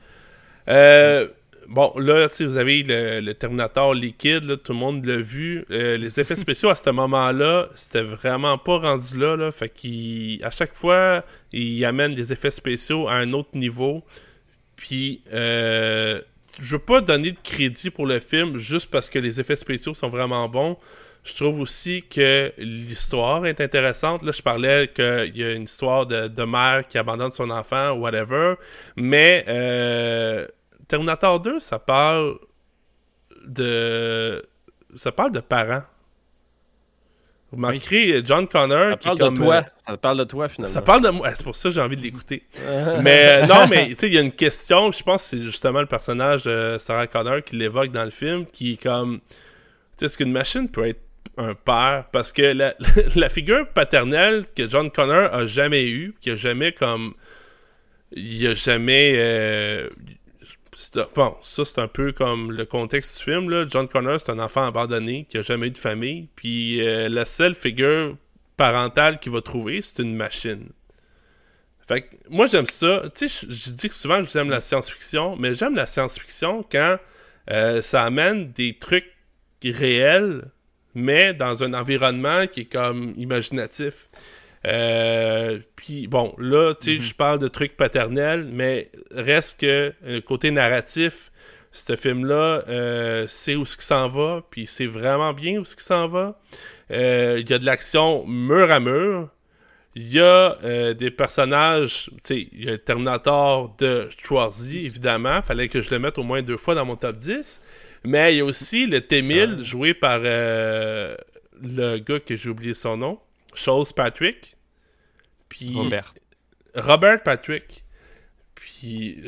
[SPEAKER 4] Euh, bon, là, vous avez le, le Terminator liquide, là, tout le monde l'a vu. Euh, les effets spéciaux à ce moment-là, c'était vraiment pas rendu là. là fait qu'à chaque fois, il amène les effets spéciaux à un autre niveau. Puis, euh, je veux pas donner de crédit pour le film juste parce que les effets spéciaux sont vraiment bons. Je trouve aussi que l'histoire est intéressante. Là, je parlais qu'il y a une histoire de, de mère qui abandonne son enfant, whatever. Mais euh, Terminator 2, ça parle de. Ça parle de parents. Vous remarquerez John Connor
[SPEAKER 5] Ça
[SPEAKER 4] qui
[SPEAKER 5] parle
[SPEAKER 4] comme.
[SPEAKER 5] de toi.
[SPEAKER 4] euh,
[SPEAKER 5] Ça parle de toi, finalement.
[SPEAKER 4] ça parle de moi. C'est pour ça que j'ai envie de l'écouter. mais euh, non, mais tu sais, il y a une question. Je pense que c'est justement le personnage de Sarah Connor qui l'évoque dans le film, qui est comme. Tu sais, est-ce qu'une machine peut être un père? Parce que la, la figure paternelle que John Connor a jamais eue, qui a jamais comme. Il a jamais. euh, Bon, ça c'est un peu comme le contexte du film. Là. John Connor, c'est un enfant abandonné qui a jamais eu de famille. Puis euh, la seule figure parentale qu'il va trouver, c'est une machine. Fait que moi j'aime ça. Tu sais, je- je dis que souvent que j'aime la science-fiction, mais j'aime la science-fiction quand euh, ça amène des trucs réels, mais dans un environnement qui est comme imaginatif. Euh, puis bon, là, tu sais, je parle de trucs paternels, mais reste que euh, côté narratif, ce film-là, euh, c'est où ce qui s'en va, puis c'est vraiment bien où ce qui s'en va. Il y a de l'action mur à mur. Il y a des personnages, tu sais, il y a le Terminator de Schwarzy, évidemment. Fallait que je le mette au moins deux fois dans mon top 10. Mais il y a aussi le T-1000, joué par euh, le gars que j'ai oublié son nom, Chose Patrick. Puis
[SPEAKER 3] Robert.
[SPEAKER 4] Robert Patrick. Puis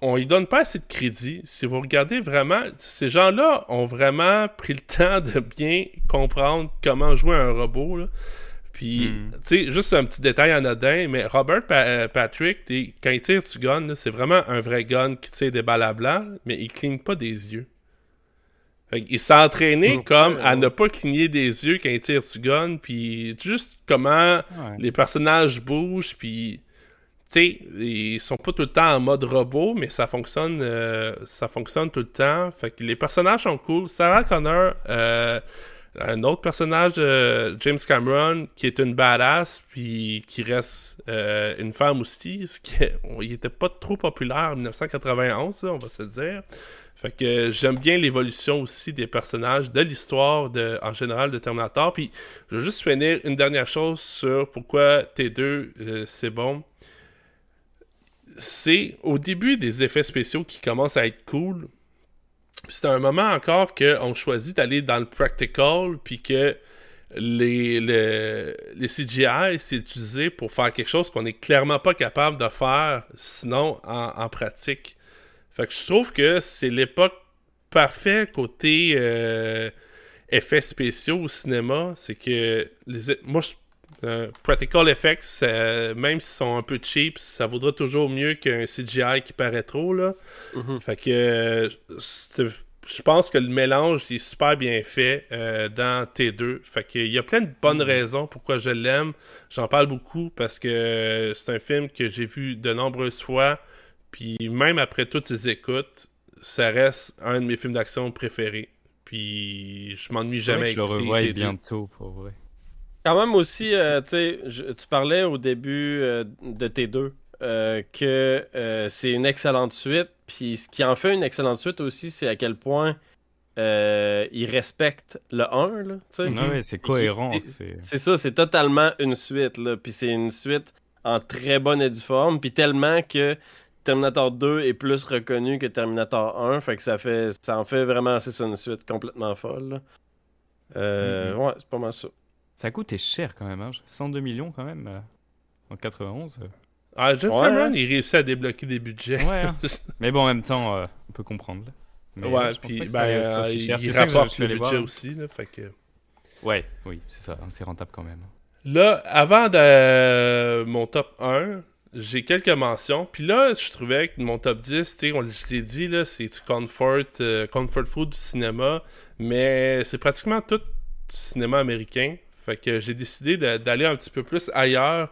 [SPEAKER 4] on lui donne pas assez de crédit. Si vous regardez vraiment, ces gens-là ont vraiment pris le temps de bien comprendre comment jouer un robot. là. Puis,
[SPEAKER 3] Hmm.
[SPEAKER 4] tu sais, juste un petit détail anodin, mais Robert Pa- euh, Patrick, quand il tire du gun, c'est vraiment un vrai gun qui tire des balles à blanc, mais il cligne pas des yeux. Il s'est entraîné
[SPEAKER 5] Ok,
[SPEAKER 4] comme à ne pas cligner des yeux quand il tire du gun, puis juste comment
[SPEAKER 3] Ouais.
[SPEAKER 4] les personnages bougent, puis tu sais, ils sont pas tout le temps en mode robot, mais ça fonctionne, euh, ça fonctionne tout le temps. Fait que les personnages sont cool. Sarah Connor, euh, un autre personnage, euh, James Cameron, qui est une badass, puis qui reste euh, une femme aussi, ce qui on- il était pas trop populaire en 1991, là, on va se dire. Fait que j'aime bien l'évolution aussi des personnages, de l'histoire en général de Terminator. Puis je veux juste finir une dernière chose sur pourquoi T2 euh, c'est bon. C'est au début des effets spéciaux qui commencent à être cool. C'est un moment encore qu'on choisit d'aller dans le practical, puis que les, le- les CGI, c'est utilisé pour faire quelque chose qu'on n'est clairement pas capable de faire sinon en pratique. Fait que je trouve que c'est l'époque parfaite côté euh, effets spéciaux au cinéma. C'est que les, moi, je- euh, practical effects, ça- même s'ils sont un peu cheap, ça vaudra toujours mieux qu'un CGI qui paraît trop. Là.
[SPEAKER 5] Mhm.
[SPEAKER 4] Fait que euh, je pense que le mélange est super bien fait euh, dans T2. Fait que il y a plein de bonnes raisons pourquoi je l'aime. J'en parle beaucoup parce que c'est un film que j'ai vu de nombreuses fois. Puis même après toutes ces écoutes, ça reste un de mes films d'action préférés. Puis je m'ennuie jamais
[SPEAKER 3] je le revois
[SPEAKER 4] T2.
[SPEAKER 3] bientôt, pour vrai.
[SPEAKER 5] Quand même aussi, euh, tu sais, je- tu parlais au début euh, de T2 euh, que euh, c'est une excellente suite. Puis ce qui en fait une excellente suite aussi, c'est à quel point euh, il respecte le 1. Là, sais.
[SPEAKER 3] Ouais, ouais, c'est cohérent. C'est
[SPEAKER 5] ça, c'est totalement une suite. Là. Puis c'est une suite en très bonne et due forme. Puis tellement que Terminator 2 est plus reconnu que Terminator 1. Fait que ça fait ça en fait vraiment c'est une suite complètement folle. Euh,
[SPEAKER 3] Mhm.
[SPEAKER 5] Ouais, c'est pas mal ça.
[SPEAKER 3] Ça coûte cher quand même, hein. 102 millions quand même. euh, En 91. euh.
[SPEAKER 4] Ah, James
[SPEAKER 5] Ouais,
[SPEAKER 4] Cameron,
[SPEAKER 5] ouais.
[SPEAKER 4] il réussit à débloquer des budgets.
[SPEAKER 3] Ouais, hein. Mais bon, en même temps, euh, on peut comprendre. Mais,
[SPEAKER 4] ouais, puis ben,
[SPEAKER 3] ça-
[SPEAKER 4] euh, il,
[SPEAKER 3] cher.
[SPEAKER 4] il
[SPEAKER 3] C'est ça que je- je
[SPEAKER 4] rapporte le budget
[SPEAKER 3] voir.
[SPEAKER 4] aussi. Là, fait que...
[SPEAKER 3] Ouais, oui, c'est ça. hein, C'est rentable quand même.
[SPEAKER 4] Là, avant de mon top 1, j'ai quelques mentions. Puis là, je trouvais que mon top 10, tu sais, on- je l'ai dit, c'est du comfort, euh, comfort food du cinéma. Mais c'est pratiquement tout du cinéma américain. Fait que j'ai décidé d'aller un petit peu plus ailleurs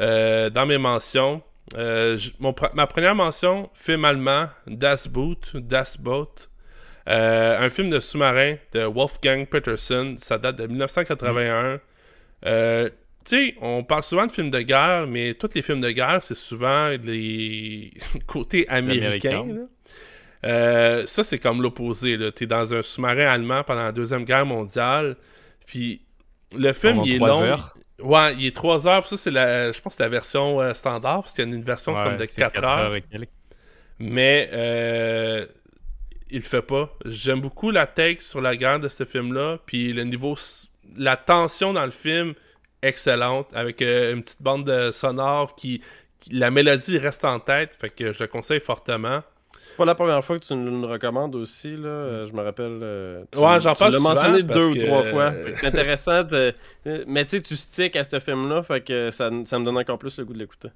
[SPEAKER 4] euh, dans mes mentions. Euh, mon ma première mention, film allemand, Das Boot, Das Boot. Un film de sous-marin de Wolfgang Peterson. Ça date de 1981. Euh, tu sais, on parle souvent de films de guerre, mais tous les films de guerre, c'est souvent les côtés américains. Là. Euh, ça, c'est comme l'opposé. là. T'es dans un sous-marin allemand pendant la Deuxième Guerre mondiale. Puis le film, il est
[SPEAKER 3] trois
[SPEAKER 4] long.
[SPEAKER 3] heures.
[SPEAKER 4] Ouais, il est 3 heures. puis Ça, c'est la, je pense que c'est la version euh, standard, parce qu'il y a une version
[SPEAKER 3] Ouais,
[SPEAKER 4] comme de
[SPEAKER 3] c'est
[SPEAKER 4] 4,
[SPEAKER 3] quatre
[SPEAKER 4] heures.
[SPEAKER 3] et quelques.
[SPEAKER 4] Mais euh, il le fait pas. J'aime beaucoup la take sur la guerre de ce film-là. Puis le niveau. La tension dans le film, excellente. Avec euh, une petite bande de sonore qui, qui- La mélodie reste en tête. Fait que je le conseille fortement.
[SPEAKER 5] C'est pas la première fois que tu nous le recommandes aussi, là. Euh, Je me rappelle. euh, tu-
[SPEAKER 4] Ouais, j'en
[SPEAKER 5] tu
[SPEAKER 4] parle
[SPEAKER 5] l'as
[SPEAKER 4] souvent
[SPEAKER 5] mentionné deux ou trois fois. C'est intéressant. de- Mais tu sais, tu sticks à ce film-là, fait que ça, ça me donne encore plus le goût de l'écouter.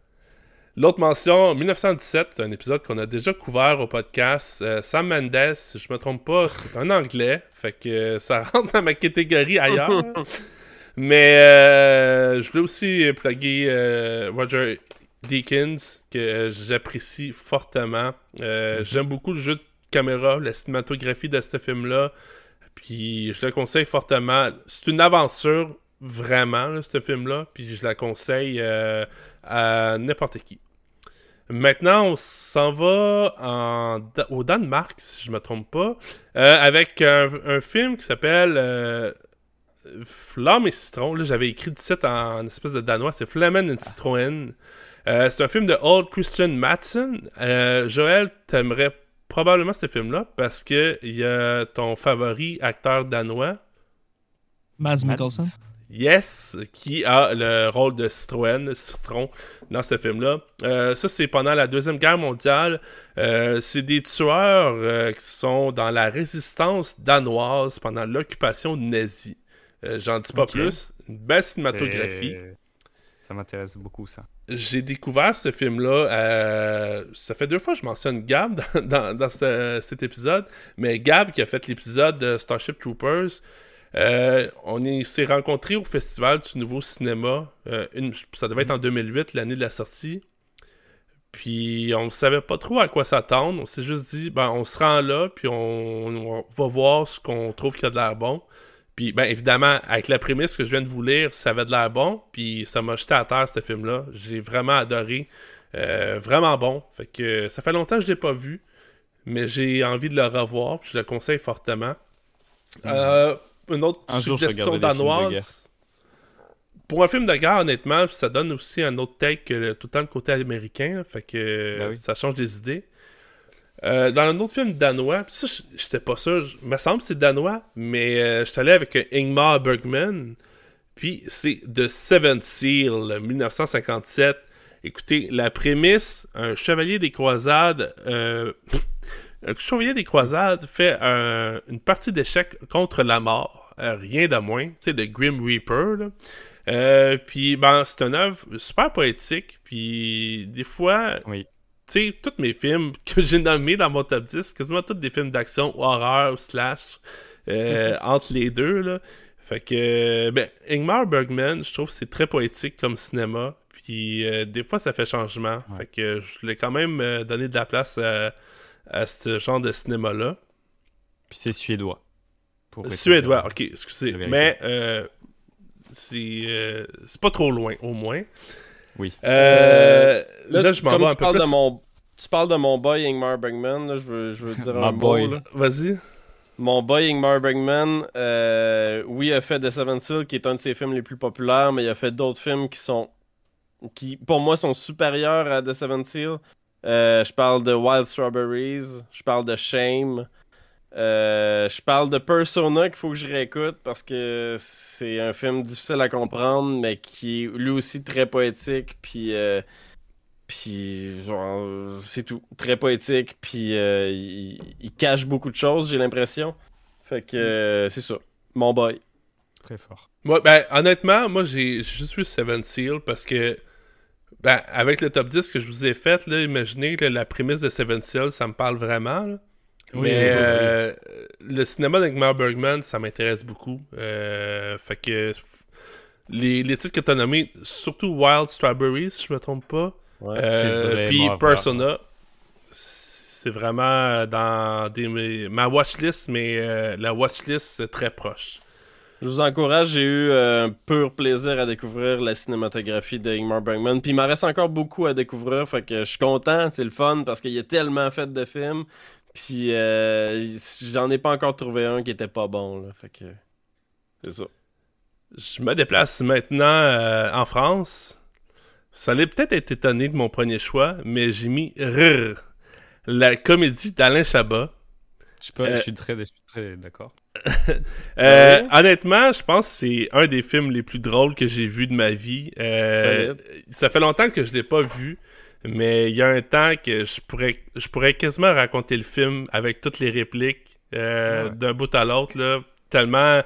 [SPEAKER 4] L'autre mention, 1917, c'est un épisode qu'on a déjà couvert au podcast. Euh, Sam Mendes, si je me trompe pas, c'est un anglais. Fait que ça rentre dans ma catégorie ailleurs. Mais euh, je voulais aussi plugger euh, Roger Deakins, que euh, j'apprécie fortement. Euh, J'aime beaucoup le jeu de caméra, la cinématographie de ce film-là. Puis je le conseille fortement. C'est une aventure, vraiment, là, ce film-là. Puis je la conseille à n'importe qui. Maintenant, on s'en va en, au Danemark, si je me trompe pas, euh, avec un, un film qui s'appelle euh, Flamme et Citron. Là, j'avais écrit le titre en, en espèce de danois, c'est Flammen and Citroën. Euh, c'est un film de Old Christian Madsen. Euh, Joël, t'aimerais probablement ce film-là parce que il y a ton favori acteur danois,
[SPEAKER 2] Mads Mikkelsen.
[SPEAKER 4] Yes, qui a le rôle de Citroën, Citron, dans ce film-là. Euh, ça, c'est pendant la Deuxième Guerre mondiale. Euh, c'est des tueurs euh, qui sont dans la résistance danoise pendant l'occupation nazie. Euh, J'en dis pas plus. Une belle cinématographie.
[SPEAKER 3] Ça m'intéresse beaucoup, ça.
[SPEAKER 4] J'ai découvert ce film-là. euh, ça fait deux fois que je mentionne Gab dans, dans- dans ce- cet épisode. Mais Gab, qui a fait l'épisode de Starship Troopers, euh, on est- s'est rencontrés au Festival du Nouveau Cinéma. euh, une- ça devait être en 2008, l'année de la sortie. Puis on ne savait pas trop à quoi s'attendre. On s'est juste dit, ben, on se rend là, puis on, on va voir ce qu'on trouve qui a de l'air bon. Puis, ben, évidemment, avec la prémisse que je viens de vous lire, ça avait de l'air bon. Puis, ça m'a jeté à terre, ce film-là. J'ai vraiment adoré. Euh, vraiment bon. Fait que ça fait longtemps que je l'ai pas vu. Mais j'ai envie de le revoir. puis je le conseille fortement. Euh, une autre
[SPEAKER 3] Un
[SPEAKER 4] suggestion danoise. Pour un film de guerre, honnêtement, ça donne aussi un autre take que le- tout le temps le côté américain. là. fait que
[SPEAKER 3] Ben oui.
[SPEAKER 4] ça change des idées. Euh, dans un autre film danois, pis ça, j'étais pas sûr. j- me semble que c'est danois, mais euh, j'étais allé avec euh, Ingmar Bergman. Puis c'est The Seventh Seal, 1957. Écoutez, la prémisse, un chevalier des croisades... un chevalier des croisades fait un- une partie d'échecs contre la mort. Rien de moins. Tu sais, le Grim Reaper, là. Puis, ben, c'est une œuvre super poétique. Puis, des fois,
[SPEAKER 3] Oui.
[SPEAKER 4] Tu sais, tous mes films que j'ai nommés dans mon top 10, quasiment tous des films d'action, horreur ou slash, euh, entre les deux, là. Fait que, ben, Ingmar Bergman, je trouve que c'est très poétique comme cinéma. Puis, euh, des fois, ça fait changement.
[SPEAKER 3] Ouais.
[SPEAKER 4] Fait que je voulais quand même euh, donner de la place à, à ce genre de cinéma-là.
[SPEAKER 3] Puis c'est suédois.
[SPEAKER 4] Suédois, ok, excusez. Mais, c'est euh, c'est pas trop loin, au moins.
[SPEAKER 3] Oui.
[SPEAKER 4] Euh, là, je m'en vais
[SPEAKER 5] tu
[SPEAKER 4] un peu
[SPEAKER 5] parles
[SPEAKER 4] plus.
[SPEAKER 5] de mon Tu parles de mon boy Ingmar Bergman, là, je veux, je veux dire un
[SPEAKER 3] boy.
[SPEAKER 5] mot.
[SPEAKER 4] Vas-y.
[SPEAKER 5] Mon boy Ingmar Bergman, euh, oui, il a fait The Seven Seal, qui est un de ses films les plus populaires, mais il a fait d'autres films qui sont, qui pour moi sont supérieurs à The Seven Seal. Euh, je parle de Wild Strawberries, je parle de Shame, euh, je parle de Persona qu'il faut que je réécoute parce que c'est un film difficile à comprendre, mais qui est lui aussi très poétique, puis euh, puis genre, c'est tout, très poétique, puis euh, il, il cache beaucoup de choses, j'ai l'impression. Fait que euh, c'est ça, mon boy.
[SPEAKER 3] Très fort.
[SPEAKER 4] Moi, ben, honnêtement, moi, j'ai j'ai juste vu Seven Seal parce que, ben, avec le top 10 que je vous ai fait, là, imaginez là, la prémisse de Seven Seal, ça me parle vraiment. là.
[SPEAKER 3] Oui,
[SPEAKER 4] Mais
[SPEAKER 3] oui, oui, oui.
[SPEAKER 4] euh, le cinéma d'Ingmar Bergman, ça m'intéresse beaucoup. Euh, fait que les, les titres que tu as nommés, surtout Wild Strawberries, si je me trompe pas,
[SPEAKER 5] Ouais.
[SPEAKER 4] Euh, Puis. Persona, c'est vraiment dans des, mes- ma watchlist, mais euh, la watchlist, c'est très proche.
[SPEAKER 5] Je vous encourage, j'ai eu un pur plaisir à découvrir la cinématographie de Ingmar Bergman. Puis il m'en reste encore beaucoup à découvrir, fait que je suis content, c'est le fun parce qu'il y a tellement fait de films. Puis euh, j'en ai pas encore trouvé un qui était pas bon, là. Fait que c'est ça.
[SPEAKER 4] Je me déplace maintenant euh, en France. Ça allait peut-être être étonné de mon premier choix, mais j'ai mis Rrr, la comédie d'Alain Chabat.
[SPEAKER 3] Je,
[SPEAKER 4] Euh,
[SPEAKER 3] je suis très, très d'accord.
[SPEAKER 4] Euh,
[SPEAKER 5] Ouais?
[SPEAKER 4] Honnêtement, je pense que c'est un des films les plus drôles que j'ai vu de ma vie. Euh, ça fait longtemps que je l'ai pas vu, mais il y a un temps que je pourrais, je pourrais quasiment raconter le film avec toutes les répliques euh,
[SPEAKER 3] Ouais.
[SPEAKER 4] d'un bout à l'autre, là, tellement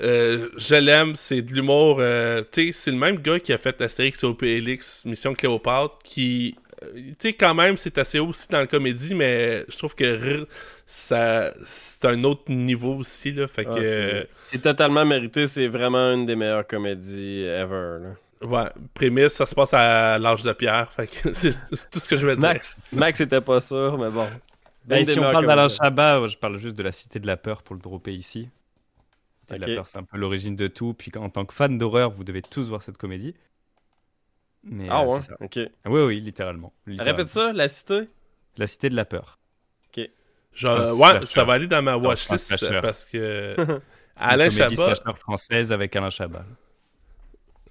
[SPEAKER 4] euh, je l'aime. C'est de l'humour. euh, tu sais, c'est le même gars qui a fait Astérix et Obélix, Mission Cléopâtre, qui, tu sais, quand même, c'est assez haut aussi dans la comédie, mais je trouve que rire, ça, c'est un autre niveau aussi, là. Fait
[SPEAKER 5] Ah,
[SPEAKER 4] que.
[SPEAKER 5] c'est totalement mérité, c'est vraiment une des meilleures comédies ever. là.
[SPEAKER 4] Ouais, prémisse, ça se passe à l'âge de pierre. Fait que c'est c'est tout ce que je vais dire.
[SPEAKER 5] Max, Max était pas sûr, mais bon. Des
[SPEAKER 3] si on parle d'Alain. Chabat, je parle juste de la Cité de la Peur pour le dropper ici.
[SPEAKER 5] Ok.
[SPEAKER 3] la Peur, c'est un peu l'origine de tout. Puis en tant que fan d'horreur, vous devez tous voir cette comédie. Mais,
[SPEAKER 5] Ah
[SPEAKER 3] euh,
[SPEAKER 5] ouais,
[SPEAKER 3] c'est ça.
[SPEAKER 5] ok.
[SPEAKER 3] Oui, oui, littéralement. littéralement.
[SPEAKER 5] Répète ça, la cité?
[SPEAKER 3] La Cité de la Peur.
[SPEAKER 4] Genre,
[SPEAKER 3] Un
[SPEAKER 4] ouais,
[SPEAKER 3] slasher.
[SPEAKER 4] ça va aller dans ma watchlist parce que Alain
[SPEAKER 3] comédie
[SPEAKER 4] Chabat,
[SPEAKER 3] française avec Alain Chabat.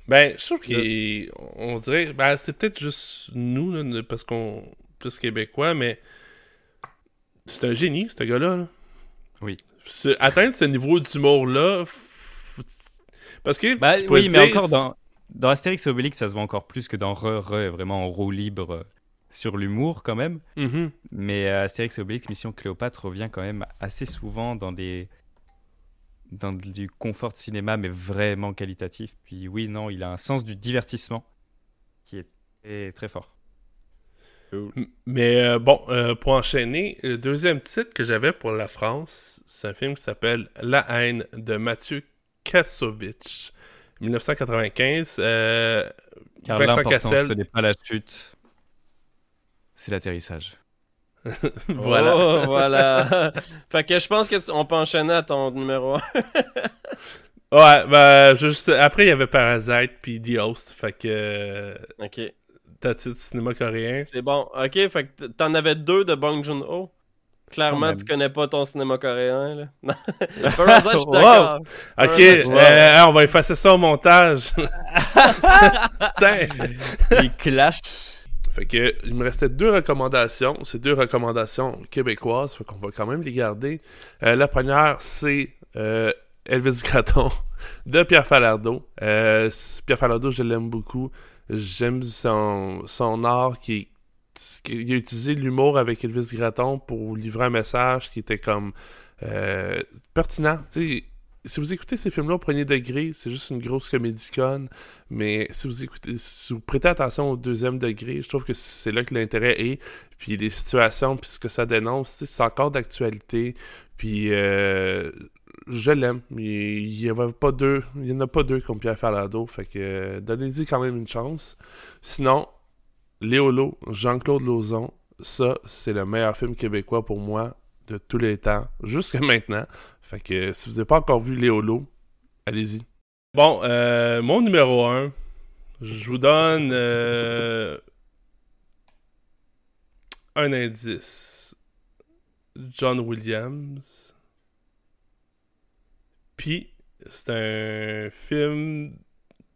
[SPEAKER 4] Ben, je trouve qu'on dirait, ben, c'est peut-être juste nous, là, parce qu'on plus québécois, mais c'est un génie, ce gars-là. là.
[SPEAKER 3] Oui.
[SPEAKER 4] Atteindre ce niveau d'humour-là, f- parce que tu pourrais
[SPEAKER 3] oui, mais encore dans, dans Astérix et Obélix, ça se voit encore plus que dans Re, Re, vraiment en roue libre euh, sur l'humour quand même.
[SPEAKER 4] Mhm.
[SPEAKER 3] Mais euh, Astérix et Obélix, Mission Cléopâtre revient quand même assez souvent dans des dans du confort de cinéma, mais vraiment qualitatif. Puis oui, non, il a un sens du divertissement qui est très, très fort.
[SPEAKER 4] Mais euh, bon, euh, pour enchaîner, le deuxième titre que j'avais pour la France, c'est un film qui s'appelle La haine de Mathieu Kassovitch, 1995. euh,
[SPEAKER 3] Car
[SPEAKER 4] Vincent Cassel,
[SPEAKER 3] ce n'est pas la chute, c'est l'atterrissage.
[SPEAKER 4] Voilà.
[SPEAKER 5] Oh, voilà. fait que je pense que tu- on peut enchaîner à ton numéro 1.
[SPEAKER 4] Ouais, ben, juste, après, il y avait Parasite puis The Host, fait que
[SPEAKER 5] ok.
[SPEAKER 4] t'as titre cinéma coréen?
[SPEAKER 5] C'est bon. Ok, fait que t'en avais deux de Bong Joon-ho. Clairement,
[SPEAKER 3] même.
[SPEAKER 5] tu connais pas ton cinéma coréen, là. Non. Parasite, je suis
[SPEAKER 3] Wow.
[SPEAKER 5] d'accord.
[SPEAKER 4] Ok, euh, on va effacer ça au montage. Putain.
[SPEAKER 3] Il clash.
[SPEAKER 4] Fait que il me restait deux recommandations. C'est deux recommandations québécoises, fait qu'on va quand même les garder. Euh, la première, c'est euh, Elvis Gratton de Pierre Falardeau. Euh, Pierre Falardeau, je l'aime beaucoup. J'aime son, son art qui, qui- a utilisé l'humour avec Elvis Gratton pour livrer un message qui était comme euh, pertinent. Si vous écoutez ces films-là au premier degré, c'est juste une grosse comédie conne. Mais si vous écoutez, si vous prêtez attention au deuxième degré, je trouve que c'est là que l'intérêt est. Puis les situations, puis ce que ça dénonce, c'est encore d'actualité. Puis euh, je l'aime. Il il y avait pas deux, il y en a pas deux comme Pierre Falardeau. Fait que donnez-y quand même une chance. Sinon, Léolo, Jean-Claude Lauzon, ça, c'est le meilleur film québécois pour moi de tous les temps, jusqu'à maintenant. Fait que si vous n'avez pas encore vu Léolo, allez-y. Bon, euh, mon numéro 1, je vous donne euh, un indice. John Williams. Puis, c'est un film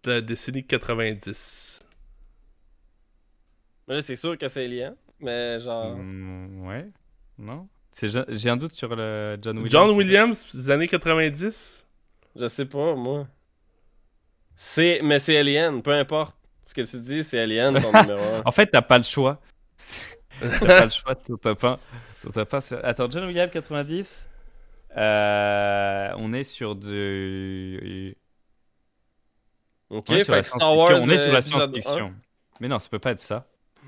[SPEAKER 4] de la décennie 90.
[SPEAKER 5] Mais là, c'est sûr que c'est lié. Mais genre.
[SPEAKER 3] Mm, ouais. Non? J'ai j'ai un doute sur le John Williams.
[SPEAKER 4] John Williams, des années 90.
[SPEAKER 5] Je sais pas, moi. C'est. Mais c'est Alien, peu importe. Ce que tu dis, c'est Alien, ton numéro 1.
[SPEAKER 3] En fait, t'as pas le choix. t'as pas le choix, ton top 1. Ton top 1, c'est- Attends, John Williams 90. Euh, on est sur du.
[SPEAKER 5] Ok,
[SPEAKER 3] On est sur
[SPEAKER 5] fait
[SPEAKER 3] la
[SPEAKER 5] que Star Wars.
[SPEAKER 3] science-fiction. On est sur la
[SPEAKER 5] euh,
[SPEAKER 3] science-fiction. Mais non, ça peut pas être ça.
[SPEAKER 5] 1.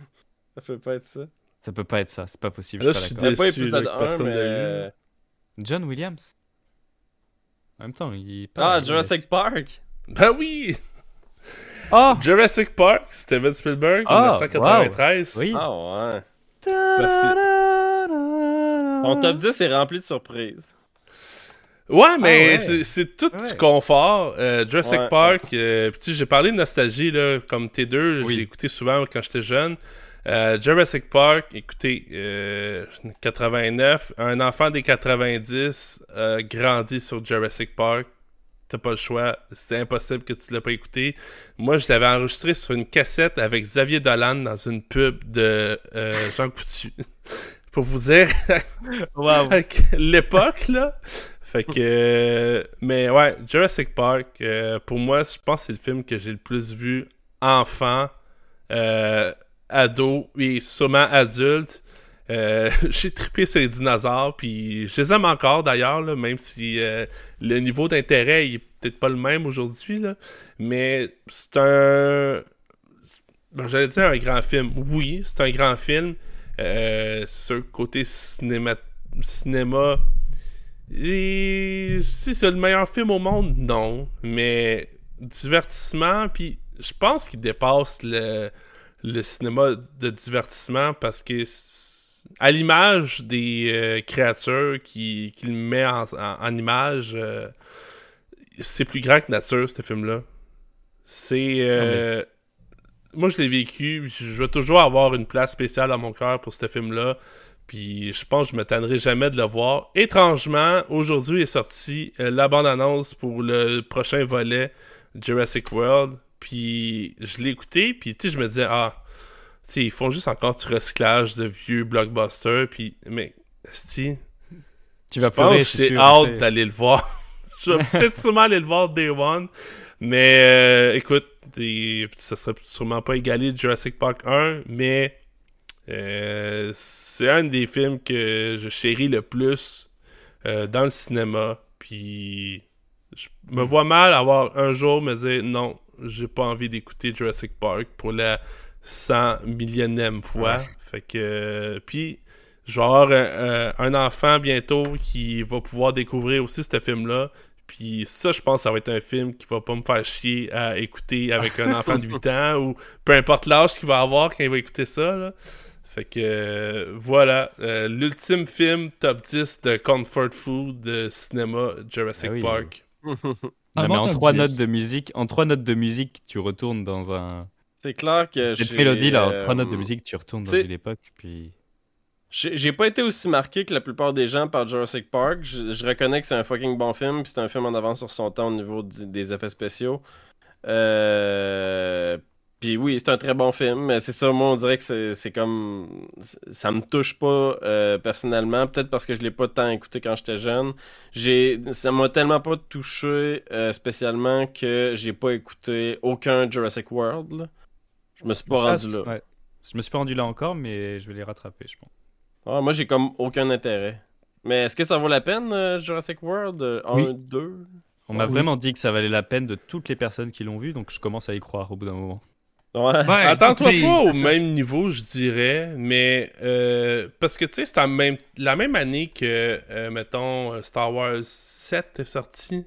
[SPEAKER 5] Ça peut pas être ça.
[SPEAKER 3] Ça peut pas être ça. C'est pas possible.
[SPEAKER 4] Là,
[SPEAKER 3] je suis pas.
[SPEAKER 5] Pas
[SPEAKER 4] Déçu,
[SPEAKER 5] épisode
[SPEAKER 4] là, que
[SPEAKER 5] 1,
[SPEAKER 4] personne
[SPEAKER 5] mais.
[SPEAKER 4] l'a eu.
[SPEAKER 5] euh,
[SPEAKER 3] John Williams. En même temps, il pas.
[SPEAKER 5] Ah, Jurassic Park.
[SPEAKER 4] Ben oui!
[SPEAKER 3] Ah
[SPEAKER 4] Jurassic Park, Steven Spielberg,
[SPEAKER 3] Ah,
[SPEAKER 4] 1993.
[SPEAKER 3] Oui.
[SPEAKER 5] Ah ouais.
[SPEAKER 4] Parce que-
[SPEAKER 5] Mon top 10 est rempli de surprises.
[SPEAKER 4] Ouais, mais
[SPEAKER 3] ouais.
[SPEAKER 4] c'est- tout
[SPEAKER 3] Ouais.
[SPEAKER 4] du confort. Euh, Jurassic
[SPEAKER 5] Ouais.
[SPEAKER 4] Park, euh, j'ai parlé de nostalgie, là, comme T2,
[SPEAKER 3] Oui.
[SPEAKER 4] j'ai écouté souvent quand j'étais jeune. Euh, Jurassic Park, écoutez, euh, 89, un enfant des 90 euh, grandit sur Jurassic Park. T'as pas le choix, c'est impossible que tu l'as pas écouté. Moi, je l'avais enregistré sur une cassette avec Xavier Dolan dans une pub de euh, Jean Coutu. Pour vous dire
[SPEAKER 3] Wow.
[SPEAKER 4] l'époque, là. Fait que. euh, mais ouais, Jurassic Park, euh, pour moi, je pense que c'est le film que j'ai le plus vu enfant, euh, ado et sûrement adulte. Euh, j'ai trippé les dinosaures, puis je les aime encore d'ailleurs, même si euh, le niveau d'intérêt il est peut-être pas le même aujourd'hui. Mais c'est un. ben, J'allais dire un grand film. Oui, c'est un grand film. Euh, sur côté cinéma, cinéma et si c'est le meilleur film au monde, non. Mais divertissement, puis je pense qu'il dépasse le, le cinéma de divertissement parce que à l'image des euh, créatures qui- qu'il met en, en- en image, euh, c'est plus grand que nature, ce film-là. C'est... euh, Moi, je l'ai vécu, je vais toujours avoir une place spéciale dans mon cœur pour ce film-là. Puis je pense que je me tannerai jamais de le voir. Étrangement, aujourd'hui est sorti euh, la bande-annonce pour le prochain volet Jurassic World. Puis je l'ai écouté, puis tu sais, je me disais, ah, tu sais, ils font juste encore du recyclage de vieux blockbusters. Puis, mais, esti,
[SPEAKER 3] Tu vas c'est
[SPEAKER 4] j'ai hâte d'aller le voir. je vais peut-être sûrement aller le voir Day One. Mais euh, écoute, ça serait sûrement pas égalé de Jurassic Park 1, mais euh, c'est un des films que je chéris le plus euh, dans le cinéma. Puis je me vois mal avoir un jour me dire non, j'ai pas envie d'écouter Jurassic Park pour la 100 millionième fois. Fait que euh, puis vais avoir un, enfant bientôt qui va pouvoir découvrir aussi ce film-là. Puis ça, je pense que ça va être un film qui va pas me faire chier à écouter avec un enfant de 8 ans ou peu importe l'âge qu'il va avoir quand il va écouter ça. là. Fait que euh, voilà, euh, l'ultime film top 10 de comfort food de cinéma Jurassic
[SPEAKER 3] Ah oui.
[SPEAKER 4] Park.
[SPEAKER 3] Non,
[SPEAKER 2] Un
[SPEAKER 3] mais en trois
[SPEAKER 2] 10.
[SPEAKER 3] notes de musique, en trois notes de musique, tu retournes dans un.
[SPEAKER 5] C'est clair que
[SPEAKER 3] Cette mélodie là, en
[SPEAKER 5] euh,
[SPEAKER 3] trois notes de musique, tu retournes dans une époque, puis.
[SPEAKER 5] J'ai j'ai pas été aussi marqué que la plupart des gens par Jurassic Park. Je, je reconnais que c'est un fucking bon film, puis c'est un film en avance sur son temps au niveau du- des effets spéciaux. Euh, puis oui, c'est un très bon film, mais c'est ça, moi on dirait que c'est c'est comme. Ça me touche pas euh, personnellement, peut-être parce que je l'ai pas tant écouté quand j'étais jeune. J'ai, ça m'a tellement pas touché euh, spécialement que j'ai pas écouté aucun Jurassic World. là. Je me suis pas
[SPEAKER 3] Ça,
[SPEAKER 5] rendu
[SPEAKER 3] c'est-
[SPEAKER 5] là.
[SPEAKER 3] ouais. Je me suis pas rendu là encore, mais je vais les rattraper, je pense.
[SPEAKER 5] Ah, moi, j'ai comme aucun intérêt. Mais est-ce que ça vaut la peine, euh, Jurassic World euh, 1,
[SPEAKER 2] Oui.
[SPEAKER 5] 2
[SPEAKER 3] On m'a
[SPEAKER 2] Oui.
[SPEAKER 3] vraiment dit que ça valait la peine de toutes les personnes qui l'ont vu, donc je commence à y croire au bout d'un moment.
[SPEAKER 5] Ouais.
[SPEAKER 2] Ouais,
[SPEAKER 4] Attends-toi
[SPEAKER 2] écoute,
[SPEAKER 4] pas au même niveau, je dirais, mais euh, parce que tu sais, c'est même, la même année que, euh, mettons, Star Wars 7 est sorti.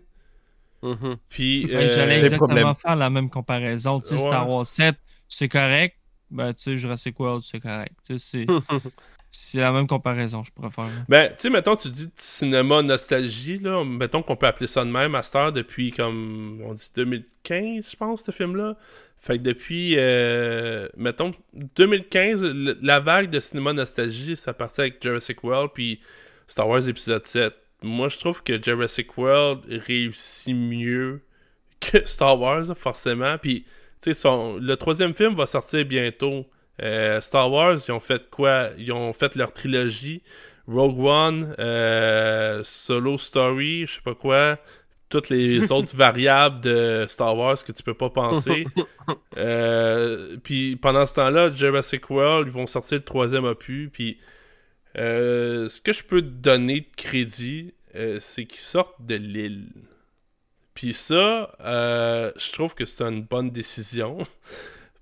[SPEAKER 5] Mhm.
[SPEAKER 4] Puis.
[SPEAKER 2] Ouais, J'allais
[SPEAKER 4] euh,
[SPEAKER 3] les
[SPEAKER 2] exactement
[SPEAKER 3] problèmes.
[SPEAKER 2] faire la même comparaison. Tu sais,
[SPEAKER 4] Ouais.
[SPEAKER 2] Star Wars 7, c'est correct. Ben, tu sais, Jurassic World, c'est correct. Tu sais, c'est- c'est la même comparaison, je pourrais faire.
[SPEAKER 4] Ben, tu sais, mettons, tu dis cinéma nostalgie, là. Mettons qu'on peut appeler ça de même à cette heure depuis, comme, on dit 2015, je pense, ce film-là. Fait que depuis, euh, mettons, 2015, le- la vague de cinéma nostalgie, ça partit avec Jurassic World, puis Star Wars épisode 7. Moi, je trouve que Jurassic World réussit mieux que Star Wars, forcément. Puis, tu sais, le troisième film va sortir bientôt. Euh, Star Wars, ils ont fait quoi? Ils ont fait leur trilogie. Rogue One, euh, Solo Story, je sais pas quoi. Toutes les autres variables de Star Wars que tu peux pas penser. Euh, puis pendant ce temps-là, Jurassic World, ils vont sortir le troisième opus. Puis euh, ce que je peux te donner de crédit, euh, c'est qu'ils sortent de l'île. Puis ça, je trouve que c'est une bonne décision.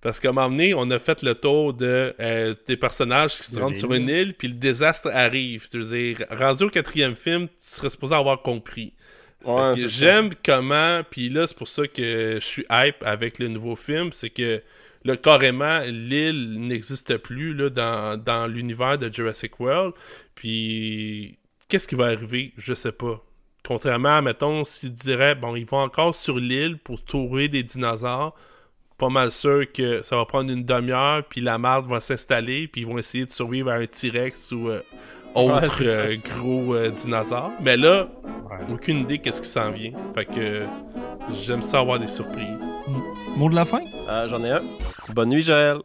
[SPEAKER 4] Parce qu'à un moment donné, on a fait le tour de, euh, des personnages qui se
[SPEAKER 3] De
[SPEAKER 4] rendent sur une île, puis le désastre arrive. Je veux dire, rendu au quatrième film, tu serais supposé avoir compris.
[SPEAKER 5] Ouais,
[SPEAKER 4] J'aime comment, puis là, c'est pour ça que je suis hype avec le nouveau film, c'est que là, carrément, l'île n'existe plus là, dans, dans l'univers de Jurassic World. Puis, qu'est-ce qui va arriver? Je sais pas. Contrairement à, mettons, s'ils diraient, bon, ils vont encore sur l'île pour trouver des dinosaures, pas mal sûr que ça va prendre une demi-heure, puis la marde va s'installer, puis ils vont essayer de survivre à un T-Rex ou euh, autre
[SPEAKER 5] Ouais,
[SPEAKER 4] euh, gros euh, dinosaure. Mais là, aucune idée qu'est-ce qui s'en vient. Fait que euh, j'aime ça avoir des surprises.
[SPEAKER 2] Mot de la fin?
[SPEAKER 5] Ah, J'en ai un. Bonne nuit, Joël.